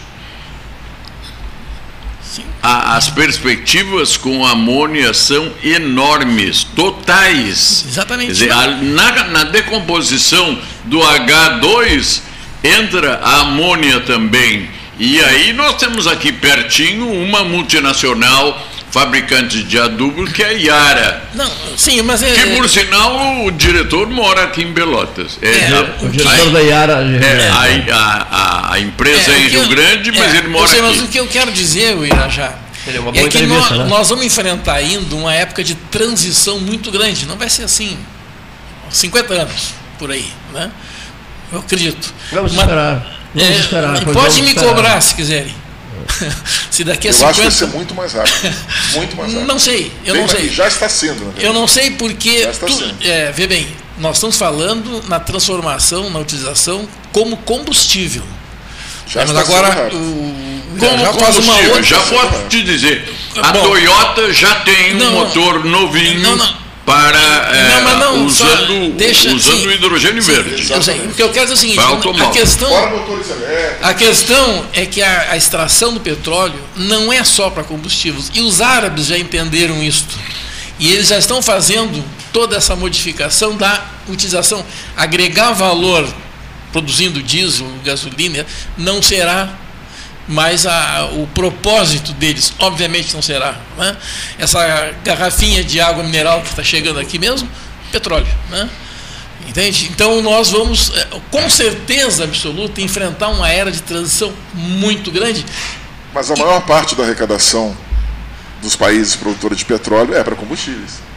a, as perspectivas com amônia são enormes, totais. Exatamente. Dizer, a, na, na decomposição do H2 entra a amônia também. E aí nós temos aqui pertinho uma multinacional fabricante de adubos que é a Yara. Não, sim, mas é. Que por sinal o diretor mora aqui em Belotas. É, é a, o diretor a, da Yara. É, a, a, a, empresa é, é em Rio eu, Grande, mas é, ele mora sei, aqui. Mas o que eu quero dizer, Irajá, é que nós, né? nós, vamos enfrentar ainda uma época de transição muito grande. Não vai ser assim. 50 anos por aí, né? Eu acredito. Vamos Mas, esperar. Vamos é, esperar. Pode me esperar. cobrar se quiserem. se daqui a eu 50... acho que vai ser muito mais rápido. Muito mais rápido. Não sei, eu bem, não sei. Já está sendo. Eu não sei porque. Tu, é, vê bem, nós estamos falando na transformação, na utilização como combustível. Já Mas agora o, como já faz uma outra... já posso te dizer, a Bom, Toyota já tem um motor novinho. Não, não para é, não, não, usando, deixa, usando sim, hidrogênio sim, verde. Eu sei. O que eu quero dizer é o seguinte: a questão, a questão é que a, a, extração do petróleo não é só para combustíveis. E os árabes já entenderam isto. E eles já estão fazendo toda essa modificação da utilização. Agregar valor produzindo diesel, gasolina, não será mas a, o propósito deles, obviamente, não será. Né? Essa garrafinha de água mineral que está chegando aqui mesmo, petróleo. Né? Entende? Então nós vamos, é, com certeza absoluta, enfrentar uma era de transição muito grande. Mas a maior parte da arrecadação dos países produtores de petróleo é para combustíveis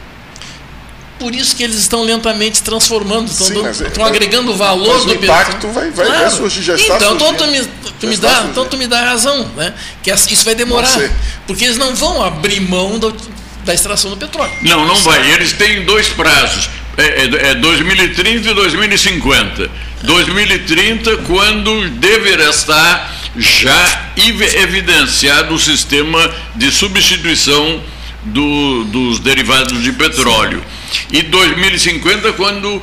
por isso que eles estão lentamente transformando, estão, Sim, dando, estão é, agregando valor mas do o impacto vai, vai, claro. vai surgir, já está então, então tu me, tu me dá, então tu me dá razão, né? que isso vai demorar, porque eles não vão abrir mão da, da extração do petróleo. Não, não vai. Eles têm dois prazos. É, é, é 2030 e 2050. 2030, quando deverá estar já evidenciado o sistema de substituição do, dos derivados de petróleo. E 2050, quando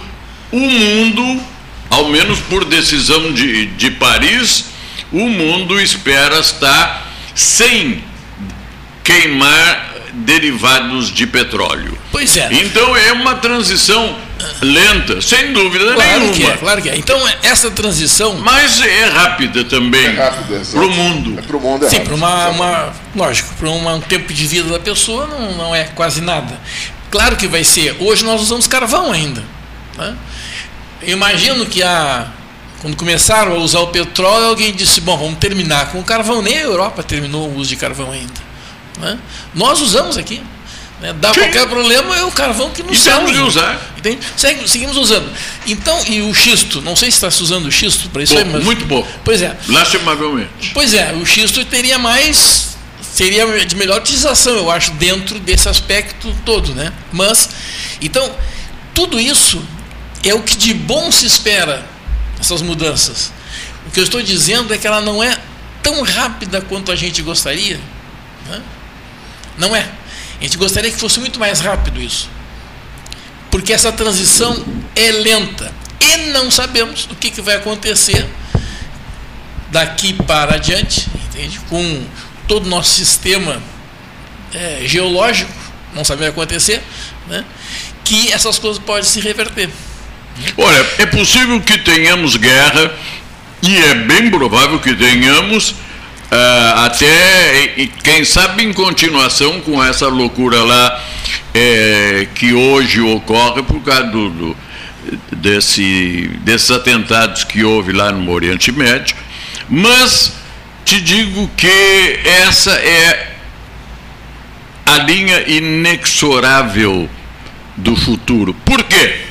o mundo, ao menos por decisão de, de Paris, o mundo espera estar sem queimar derivados de petróleo. Pois é. Então é uma transição lenta, sem dúvida claro nenhuma. Que é, claro que é. Então essa transição. Mas é rápida também. É rápida, para o mundo. É para o mundo é Sim, para uma, uma, lógico, para um tempo de vida da pessoa não, não é quase nada. Claro que vai ser. Hoje nós usamos carvão ainda. Né? Eu imagino que a, quando começaram a usar o petróleo, alguém disse: bom, vamos terminar com o carvão. Nem a Europa terminou o uso de carvão ainda. Né? Nós usamos aqui. Né? Dá Sim. qualquer problema, é o carvão que nos salva. de usar. Entende? seguimos usando. Então, e o xisto? Não sei se está se usando o xisto para isso aí, mas. Muito pouco. Pois é. Lastimavelmente. Pois é, o xisto teria mais seria de melhor utilização, eu acho, dentro desse aspecto todo, né? Mas, então, tudo isso é o que de bom se espera, essas mudanças. O que eu estou dizendo é que ela não é tão rápida quanto a gente gostaria. Né? Não é. A gente gostaria que fosse muito mais rápido isso. Porque essa transição é lenta. E não sabemos o que, que vai acontecer daqui para adiante, entende? Com todo o nosso sistema é, geológico, não sabe o que acontecer, né, que essas coisas podem se reverter. Olha, é possível que tenhamos guerra, e é bem provável que tenhamos, uh, até, quem sabe, em continuação com essa loucura lá é, que hoje ocorre por causa do, do, desse, desses atentados que houve lá no Oriente Médio, mas te digo que essa é a linha inexorável do futuro. Por quê?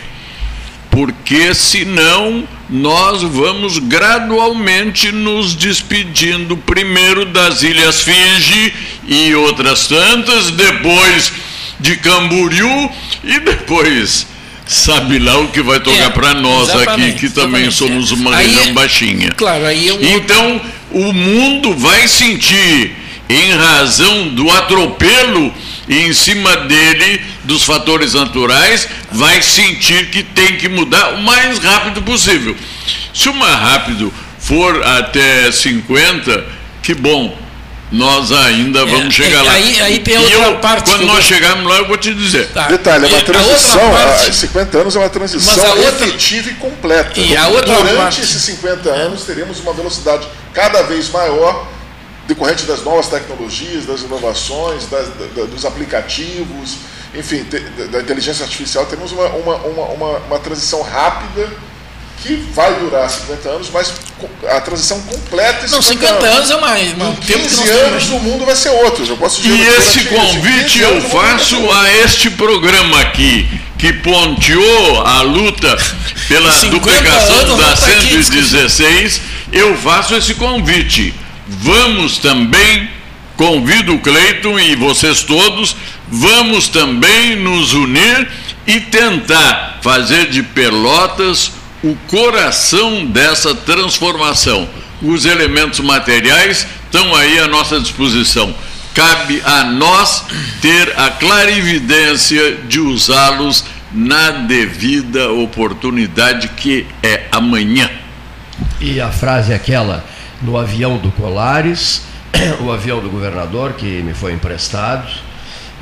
Porque senão nós vamos gradualmente nos despedindo primeiro das Ilhas Fiji e outras tantas, depois de Camboriú e depois sabe lá o que vai tocar é, para nós aqui, que também somos uma região é, baixinha. Claro, aí eu... Então, o mundo vai sentir, em razão do atropelo em cima dele, dos fatores naturais, vai sentir que tem que mudar o mais rápido possível. Se o mais rápido for até 50, que bom. Nós ainda vamos é, chegar é, lá. Aí, aí tem outra eu, parte. Quando nós chegarmos lá, eu vou te dizer. Tá. Detalhe, é uma transição. Parte... 50 anos é uma transição outra... efetiva e completa. E a outra Durante parte... esses 50 anos, teremos uma velocidade cada vez maior decorrente das novas tecnologias, das inovações, das, da, dos aplicativos, enfim, te, da inteligência artificial, temos uma, uma, uma, uma, uma transição rápida que vai durar 50 anos, mas a transição completa Não, 50 anos, anos é mais. Em 15 anos o mundo vai ser outro. Eu posso dizer e esse convite eu faço a este programa aqui, que ponteou a luta pela duplicação da 116, eu faço esse convite. Vamos também, convido o Cleiton e vocês todos, vamos também nos unir e tentar fazer de Pelotas o coração dessa transformação. Os elementos materiais estão aí à nossa disposição. Cabe a nós ter a clarividência de usá-los na devida oportunidade que é amanhã. E a frase é aquela no avião do Colares, o avião do governador que me foi emprestado,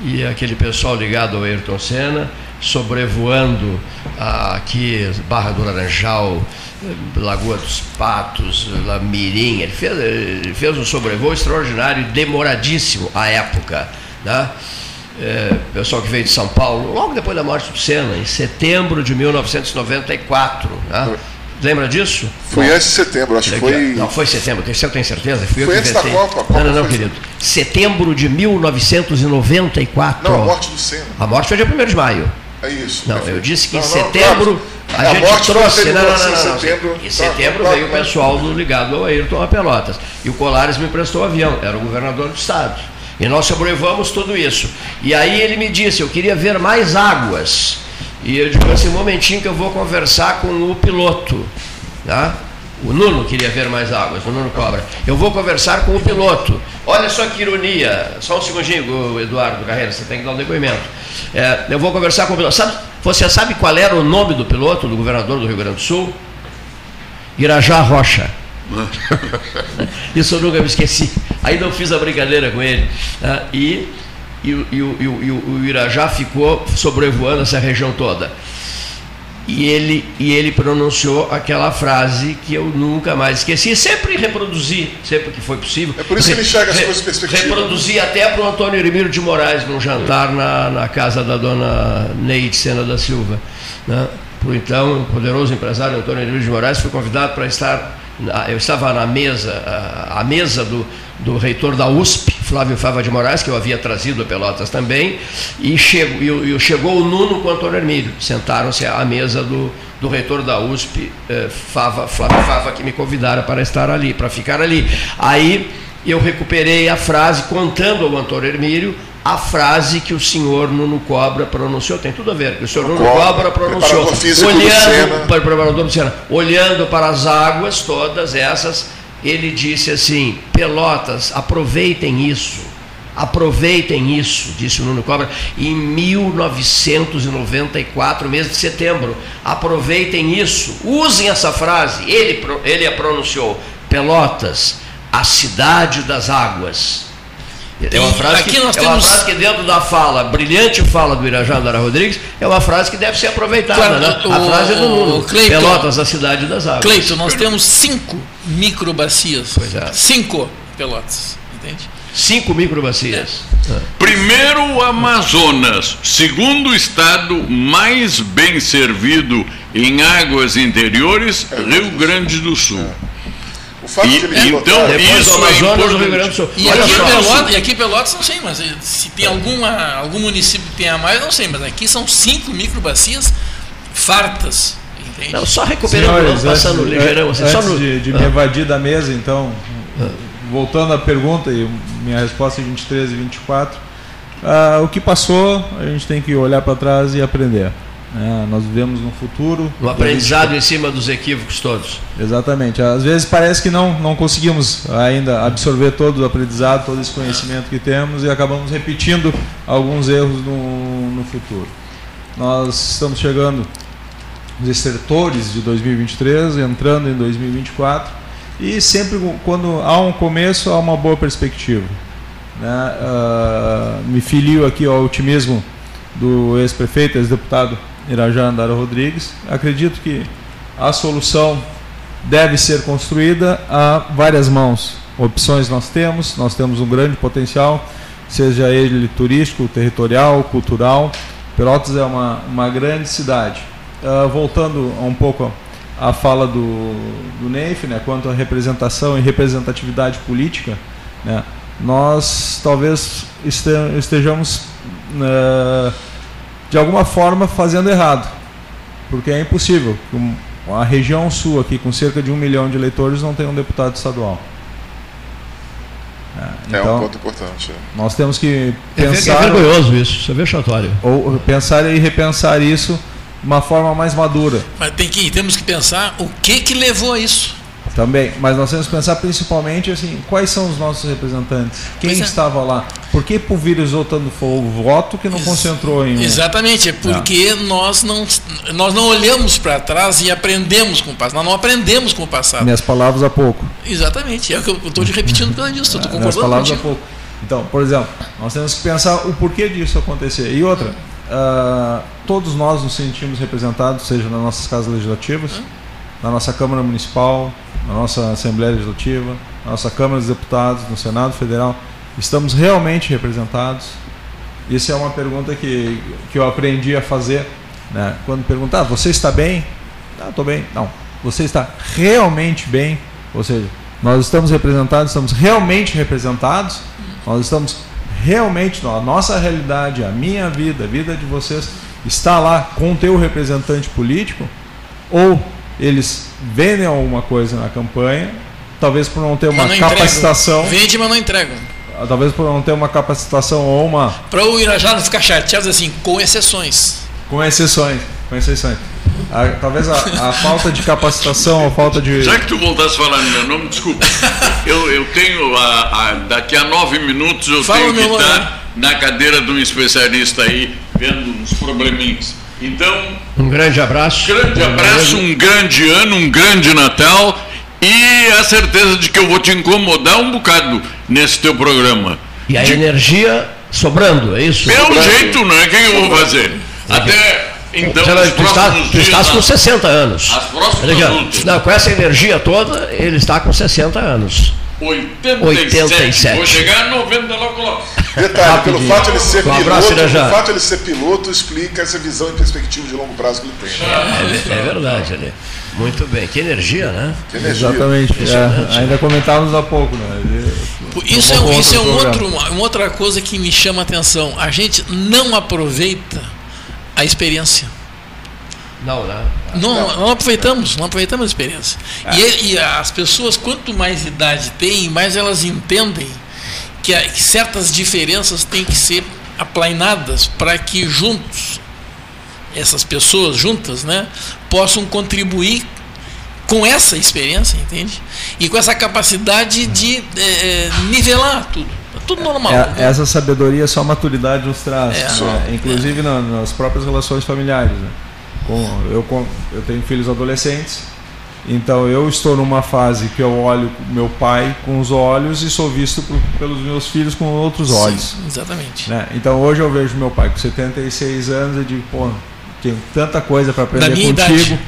e aquele pessoal ligado ao Ayrton Senna, sobrevoando aqui Barra do Laranjal, Lagoa dos Patos, La Mirim. Ele fez, ele fez um sobrevoo extraordinário e demoradíssimo à época. Né? É, pessoal que veio de São Paulo, logo depois da morte do Senna, em setembro de 1994. Né? Lembra disso? Foi antes de setembro, acho que foi. Não, foi setembro, eu tenho certeza. Fui foi antes da Copa, Copa. Não, não, não, querido. Setembro de 1994. Não, a morte do Senna. A morte foi dia 1 de maio. É isso. Não, eu disse que em setembro a, a gente trouxe. Não, não, não, não, Setembro, em setembro tá, veio tá, o pessoal do ligado ao Ayrton a Pelotas. E o Colares me emprestou o avião, era o governador do estado. E nós sobrevivamos tudo isso. E aí ele me disse, eu queria ver mais águas. E eu digo assim, um momentinho que eu vou conversar com o piloto. Tá? O Nuno queria ver mais águas, o Nuno Cobra. Eu vou conversar com o piloto. Olha só que ironia. Só um segundinho, Eduardo Carreira, você tem que dar um depoimento. É, eu vou conversar com o piloto. Sabe, você sabe qual era o nome do piloto, do governador do Rio Grande do Sul? Irajá Rocha. Isso eu nunca me esqueci. Aí não fiz a brincadeira com ele. E e, e, e, e o Irajá ficou sobrevoando essa região toda. E ele, e ele pronunciou aquela frase que eu nunca mais esqueci, sempre reproduzi, sempre que foi possível. É por isso que ele enxerga as coisas perspectivas. Reproduzi até para o Antônio Hermílio de Moraes, num jantar na, na casa da dona Neide Sena da Silva. Né? Por então, o poderoso empresário Antônio Hermílio de Moraes foi convidado para estar eu estava na mesa, a, mesa do, do reitor da USP, Flávio Fava de Moraes, que eu havia trazido a Pelotas também, e, chegou, e, chegou o Nuno com o Antônio Hermílio. Sentaram-se à mesa do, do reitor da USP, eh, Fava, Flávio Fava, que me convidaram para estar ali, para ficar ali. Aí eu recuperei a frase contando ao Antônio Hermílio a frase que o senhor Nuno Cobra pronunciou, tem tudo a ver, que o senhor Nuno Cobra pronunciou, olhando para o preparador do Senna, olhando para as águas todas essas, ele disse assim: Pelotas, aproveitem isso, aproveitem isso, disse o Nuno Cobra, em 1994, mês de setembro, aproveitem isso, usem essa frase, ele, ele a pronunciou, Pelotas, a cidade das águas é uma, frase que, é uma frase que dentro da fala, brilhante fala do Irajá Andara Rodrigues, é uma frase que deve ser aproveitada. Claro, né? o, a frase é do Nuno. Cleiton, Pelotas, a cidade das águas. Cleiton, nós temos cinco microbacias. Pois é. Cinco Pelotas, entende? Cinco microbacias. É. Primeiro o Amazonas, segundo estado mais bem servido em águas interiores, Rio Grande do Sul. O fato e, de ele então, isso é Amazonas, Sul. E aqui, Pelotas, e aqui Pelotas não sei, mas se tem alguma, algum município que tenha mais, não sei, mas aqui são cinco microbacias fartas. Entende? Não, só recuperando, Senhores, passando antes, ligeirão. Assim, antes no... de, de ah. me evadir da mesa, então, ah. voltando à pergunta, e minha resposta é 23 e 24, ah, o que passou, a gente tem que olhar para trás e aprender. É, nós vivemos no futuro. O aprendizado gente... em cima dos equívocos todos. Exatamente. Às vezes parece que não, não conseguimos ainda absorver todo o aprendizado, todo esse conhecimento que temos e acabamos repetindo alguns erros no, no futuro. Nós estamos chegando nos estertores de 2023, entrando em 2024 E sempre quando há um começo, há uma boa perspectiva. Né? Uh, me filio aqui ao otimismo do ex-prefeito, ex-deputado Irajá Andara Rodrigues. Acredito que a solução deve ser construída a várias mãos. Opções nós temos, nós temos um grande potencial, seja ele turístico, territorial, cultural. Pelotas é uma, uma grande cidade. Uh, voltando um pouco à fala do, do Neif, né, quanto à representação e representatividade política, né, nós talvez estejamos uh, de alguma forma fazendo errado, porque é impossível a região sul aqui com cerca de um milhão de eleitores não tem um deputado estadual. É, então, é um ponto importante. É. Nós temos que é pensar. É vergonhoso isso, isso é vexatório. Ou pensar e repensar isso de uma forma mais madura. Mas tem que, temos que pensar o que, que levou a isso. Também, mas nós temos que pensar principalmente assim, quais são os nossos representantes? Quem é. estava lá? Por que pulverizou tanto o voto que não Ex concentrou em um? Exatamente, é porque nós não nós não olhamos para trás e aprendemos com o passado. Nós não aprendemos com o passado. Minhas palavras há pouco. Exatamente, é o que eu estou te repetindo por causa disso, estou concordando Minhas palavras há pouco. Então, por exemplo, nós temos que pensar o porquê disso acontecer. E outra, uh, todos nós nos sentimos representados, seja nas nossas casas legislativas, na nossa Câmara Municipal, na nossa Assembleia Legislativa, na nossa Câmara dos Deputados, no Senado Federal, estamos realmente representados? Isso é uma pergunta que, que eu aprendi a fazer. Né? Quando perguntar, ah, você está bem? Não, estou bem. Não, você está realmente bem? Ou seja, nós estamos representados, estamos realmente representados, nós estamos realmente, a nossa realidade, a minha vida, a vida de vocês, está lá com o teu representante político? Ou eles vendem alguma coisa na campanha, talvez por não ter uma não capacitação. Entregam. Vende, mas não entregam. Talvez por não ter uma capacitação ou uma. Para o Irajá não ficar chateado assim, com exceções. Com exceções, com exceções. A, talvez a, a, falta de capacitação, a falta de. Já que tu voltasse a falar no meu nome, desculpa. eu, eu tenho. A, a, daqui a nove minutos eu Fala tenho que estar na cadeira de um especialista aí, vendo uns probleminhas. Então. Um grande abraço. Grande abraço, um grande ano, um grande Natal e a certeza de que eu vou te incomodar um bocado nesse teu programa. E a de... energia sobrando, é isso? Pelo sobrando. jeito, não é? O que eu vou fazer? Até. Então, tu, está, tu estás com 60 anos. As próximas Não, com essa energia toda, ele está com 60 anos. 87. 87. Vou chegar a 90 logo logo. Detalhe, pelo fato de ele ser um piloto, pelo fato de ele ser piloto, explica essa visão e perspectiva de longo prazo que ele tem. É, é verdade, ali. Muito bem, que energia, né? Que energia. Exatamente. É, ainda comentávamos há pouco, né? Isso é, isso é um outro, uma outra coisa que me chama a atenção. A gente não aproveita a experiência. Não, né? Não, não, não aproveitamos, não aproveitamos a experiência. É. E, e, as pessoas, quanto mais idade têm, mais elas entendem que, a, que certas diferenças têm que ser aplainadas para que juntos, essas pessoas juntas, né, possam contribuir com essa experiência, entende? E com essa capacidade de é, nivelar tudo. É tudo normal. É, né? Essa sabedoria só a maturidade nos traz, é, né? inclusive na, nas próprias relações familiares. Né? Eu, eu tenho filhos adolescentes, então eu estou numa fase que eu olho meu pai com os olhos e sou visto por, pelos meus filhos com outros olhos. Sim, exatamente. Né? Então hoje eu vejo meu pai com 76 anos e digo, pô, tenho tanta coisa para aprender contigo. Idade.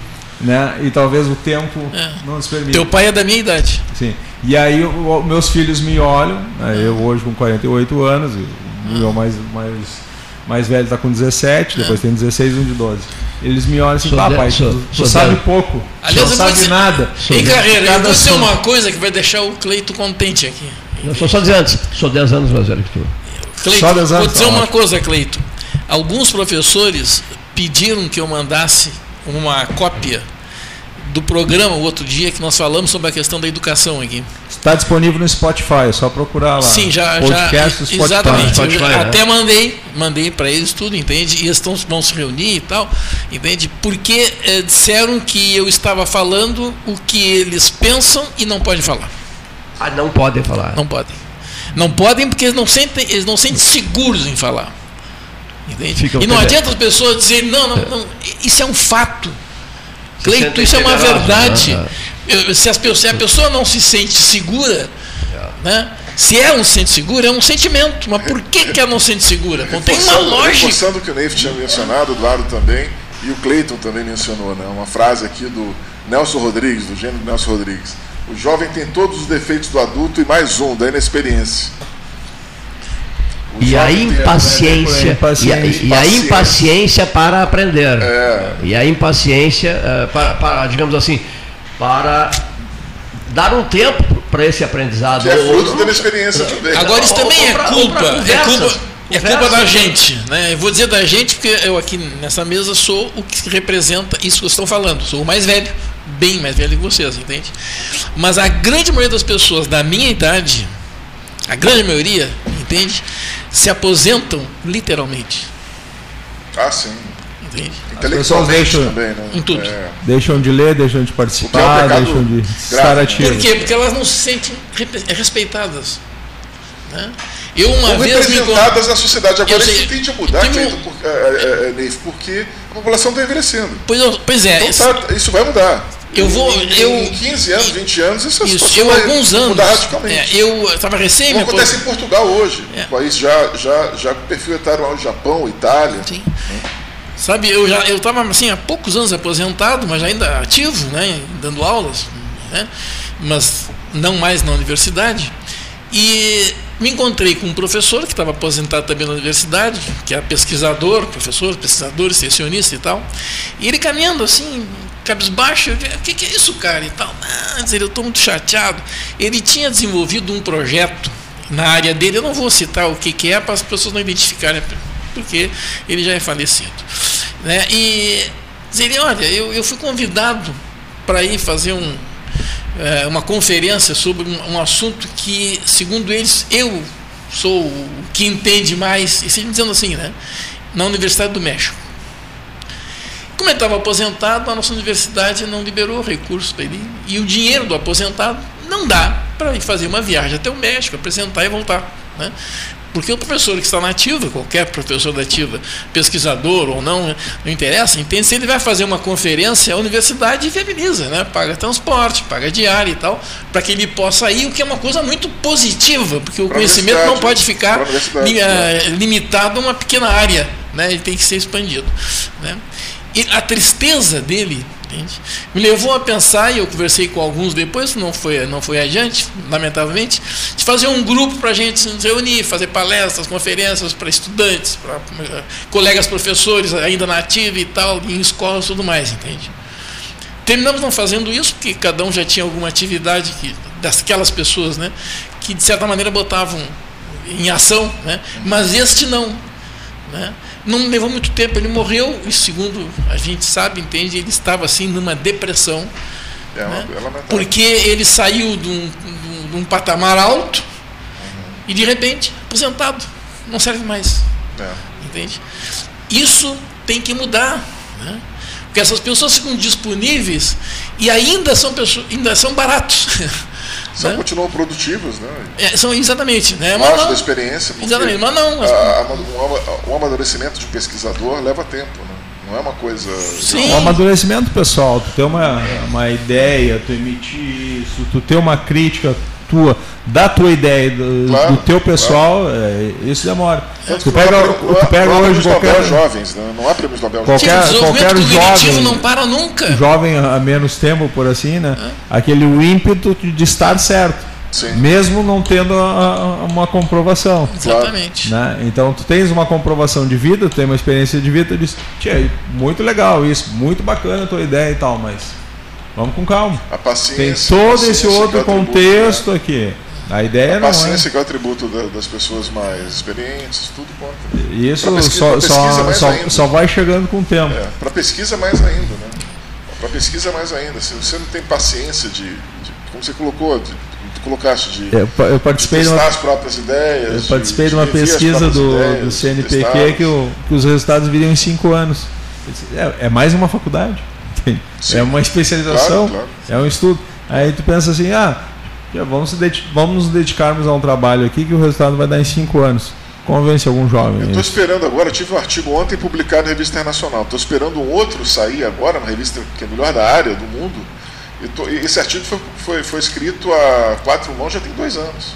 Né? E talvez o tempo é. não nos permita. Teu pai é da minha idade. Sim. E aí o, meus filhos me olham, né? eu hoje com 48 anos, o meu mais, mais, mais velho está com 17, depois é. tem 16 e um de 12 eles me olham assim, papai, tu, tu sabe pouco, Aliás, não sabe dizer, nada. Em carreira, eu vou dizer uma coisa que vai deixar o Cleito contente aqui. Eu sou só 10 anos, sou 10 anos mais velho que tu. Cleito, só 10 anos, vou dizer tá uma ótimo. coisa, Cleito. Alguns professores pediram que eu mandasse uma cópia do programa o outro dia que nós falamos sobre a questão da educação aqui. Está disponível no Spotify, é só procurar lá. Sim, já, Podcast já exatamente. Spotify, né? até mandei, mandei para eles tudo, entende? E eles estão, vão se reunir e tal, entende? Porque é, disseram que eu estava falando o que eles pensam e não podem falar. Ah, não podem falar. Não podem. Não podem porque eles não sentem, eles não sentem seguros em falar. Entende? e não adianta as pessoas dizerem, não, não, não, isso é um fato. Cleito, isso é uma verdade. Se, as, se a pessoa não se sente segura, né? Se ela não se sente segura, é um sentimento. Mas por que, que ela não se sente segura? Não tem uma lógica. Reforçando o que o Neif tinha mencionado, do lado também, e o Cleiton também mencionou, né? uma frase aqui do Nelson Rodrigues, do gênero Nelson Rodrigues. O jovem tem todos os defeitos do adulto e mais um, da inexperiência. E a impaciência, e, a, e a, impaciência para aprender. É. E a impaciência uh, para, para, digamos assim, para dar um tempo para esse aprendizado. Que é fruto da experiência também. Agora isso também é culpa, é culpa, é culpa da gente, né? Eu vou dizer da gente porque eu aqui nessa mesa sou o que representa isso que vocês estão falando. Sou o mais velho, bem mais velho que vocês, entende? Mas a grande maioria das pessoas da minha idade, a grande maioria, entende? Se aposentam literalmente. Ah, sim. Pessoas deixam, também, né? em tudo. É. deixam de ler, deixam de participar, é um deixam de estar ativos. Por quê? Porque elas não se sentem respeitadas. Né? Eu uma Ou vez representadas me... na sociedade. Agora sei, isso tende a mudar, tipo, por, é, é, é, porque a população está envelhecendo. Pois, pois é. Então, isso, tá, isso vai mudar. Eu vou. Eu, em 15 anos, 20 anos, isso, isso eu alguns anos. Mudar radicalmente. É, eu estava recém. Como acontece em Portugal hoje. É. O país já, já, já com perfil etário ao Japão, Itália. Sim. Né? Sabe, eu já eu estava assim há poucos anos aposentado, mas ainda ativo, né, dando aulas, né, mas não mais na universidade. E me encontrei com um professor que estava aposentado também na universidade, que é pesquisador, professor, pesquisador, extensionista e tal. E ele caminhando assim, cabisbaixo, eu disse, o que, que é isso, cara? E tal. Ah, eu estou muito chateado. Ele tinha desenvolvido um projeto na área dele, eu não vou citar o que, que é para as pessoas não identificarem, porque ele já é falecido. Né? E dizer, olha, eu, eu fui convidado para ir fazer um, é, uma conferência sobre um, um, assunto que, segundo eles, eu sou o que entende mais, e sempre dizendo assim, né? na Universidade do México. Como ele estava aposentado, a nossa universidade não liberou recursos para ele. E o dinheiro do aposentado não dá para ir fazer uma viagem até o México, apresentar e voltar. Né? Porque o professor que está na ativa, qualquer professor da ativa, pesquisador ou não, não interessa, entende? Se ele vai fazer uma conferência, a universidade viabiliza, né? paga transporte, paga diária e tal, para que ele possa ir, o que é uma coisa muito positiva, porque o conhecimento não pode ficar li, uh, limitado a uma pequena área, né? ele tem que ser expandido. Né? E a tristeza dele Entende? Me levou a pensar, e eu conversei com alguns depois, não foi, não foi adiante, lamentavelmente, de fazer um grupo para a gente se reunir, fazer palestras, conferências para estudantes, para uh, colegas professores ainda na ativa e tal, em escolas e tudo mais, entende? Terminamos não fazendo isso, porque cada um já tinha alguma atividade que, daquelas pessoas, né, que de certa maneira botavam em ação, né, mas este não. Né? Não levou muito tempo, ele morreu, e segundo a gente sabe, entende, ele estava assim numa depressão. É, né? É porque ele saiu de um, de um patamar alto uhum. e de repente, aposentado, não serve mais. É. Entende? Isso tem que mudar. Né? Porque essas pessoas ficam disponíveis e ainda são, pessoas, ainda são baratos. São, né? continuam produtivos, né? É, são exatamente, né? Mas não, da experiência. Exatamente, mas não. Mas... A, a, o amadurecimento de um pesquisador leva tempo, né? Não é uma coisa. Sim. O amadurecimento, pessoal, tu ter uma, uma ideia, tu emitir isso, tu ter uma crítica tua, da tua ideia, do, claro, do teu pessoal, claro. é, isso demora. tu pega, não, tu pega não hoje qualquer jovens, né? não há prêmios Nobel qualquer, Sim, qualquer jovem não para nunca. Jovem há menos tempo, por assim, né? É. Aquele ímpeto de estar certo. Sim. Mesmo não tendo a, a, uma comprovação. Exatamente. Né? Então tu tens uma comprovação de vida, tu tem uma experiência de vida, tu diz, tia, muito legal isso, muito bacana a tua ideia e tal, mas Vamos com calma. A paciência. Tem todo esse outro é contexto né? aqui. A ideia a não é. paciência que é o atributo das pessoas mais experientes, tudo conta. Isso pesquisa, só, só, só, só, vai chegando com o tempo. É, para pesquisa mais ainda, né? Para pesquisa mais ainda. Se você não tem paciência de, de como você colocou, de, tu colocaste de, eu, eu participei de testar uma, as próprias ideias. Eu participei de, de uma pesquisa do, ideias, do CNPq que, o, que os resultados viriam em cinco anos. É, é mais uma faculdade. Sim. É uma especialização, claro, claro. é um estudo. Aí tu pensa assim, ah, vamos, vamos nos dedicarmos a um trabalho aqui que o resultado vai dar em cinco anos. Convence algum jovem. Eu estou esperando agora, tive um artigo ontem publicado na revista internacional. Estou esperando um outro sair agora, uma revista que é melhor da área do mundo, E esse artigo foi, foi, foi escrito há quatro mãos, já tem dois anos.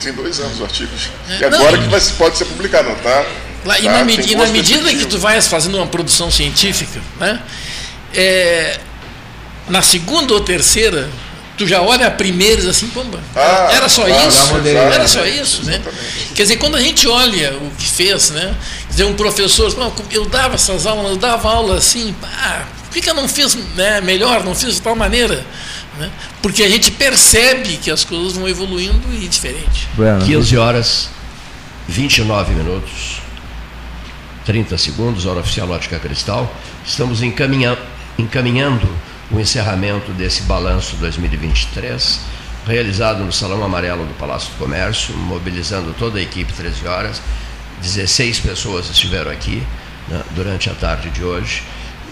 Tem dois anos o artigo. É, e agora não, que vai, pode ser publicado, tá? Lá, tá, e na, e na medida que tu vais fazendo uma produção científica, né, é, na segunda ou terceira, tu já olha a primeira e diz assim, pomba, ah, era só ah, isso, era só isso, né? Quer dizer, quando a gente olha o que fez, né? Quer dizer, um professor, eu dava essas aulas, eu dava aula assim, pá, por que, que eu não fiz né, melhor, não fiz de tal maneira? Né? Porque a gente percebe que as coisas vão evoluindo e diferente. Bueno. 15 horas, 29 minutos, 30 segundos, hora oficial Ótica Cristal. Estamos encaminha encaminhando o encerramento desse balanço 2023, realizado no Salão Amarelo do Palácio do Comércio, mobilizando toda a equipe 13 horas. 16 pessoas estiveram aqui né, durante a tarde de hoje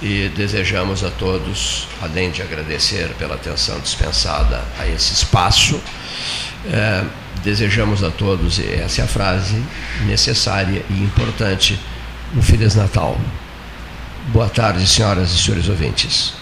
e desejamos a todos, além de agradecer pela atenção dispensada a esse espaço, é, desejamos a todos, e essa é a frase necessária e importante, um Feliz Natal. Boa tarde, senhoras e senhores ouvintes.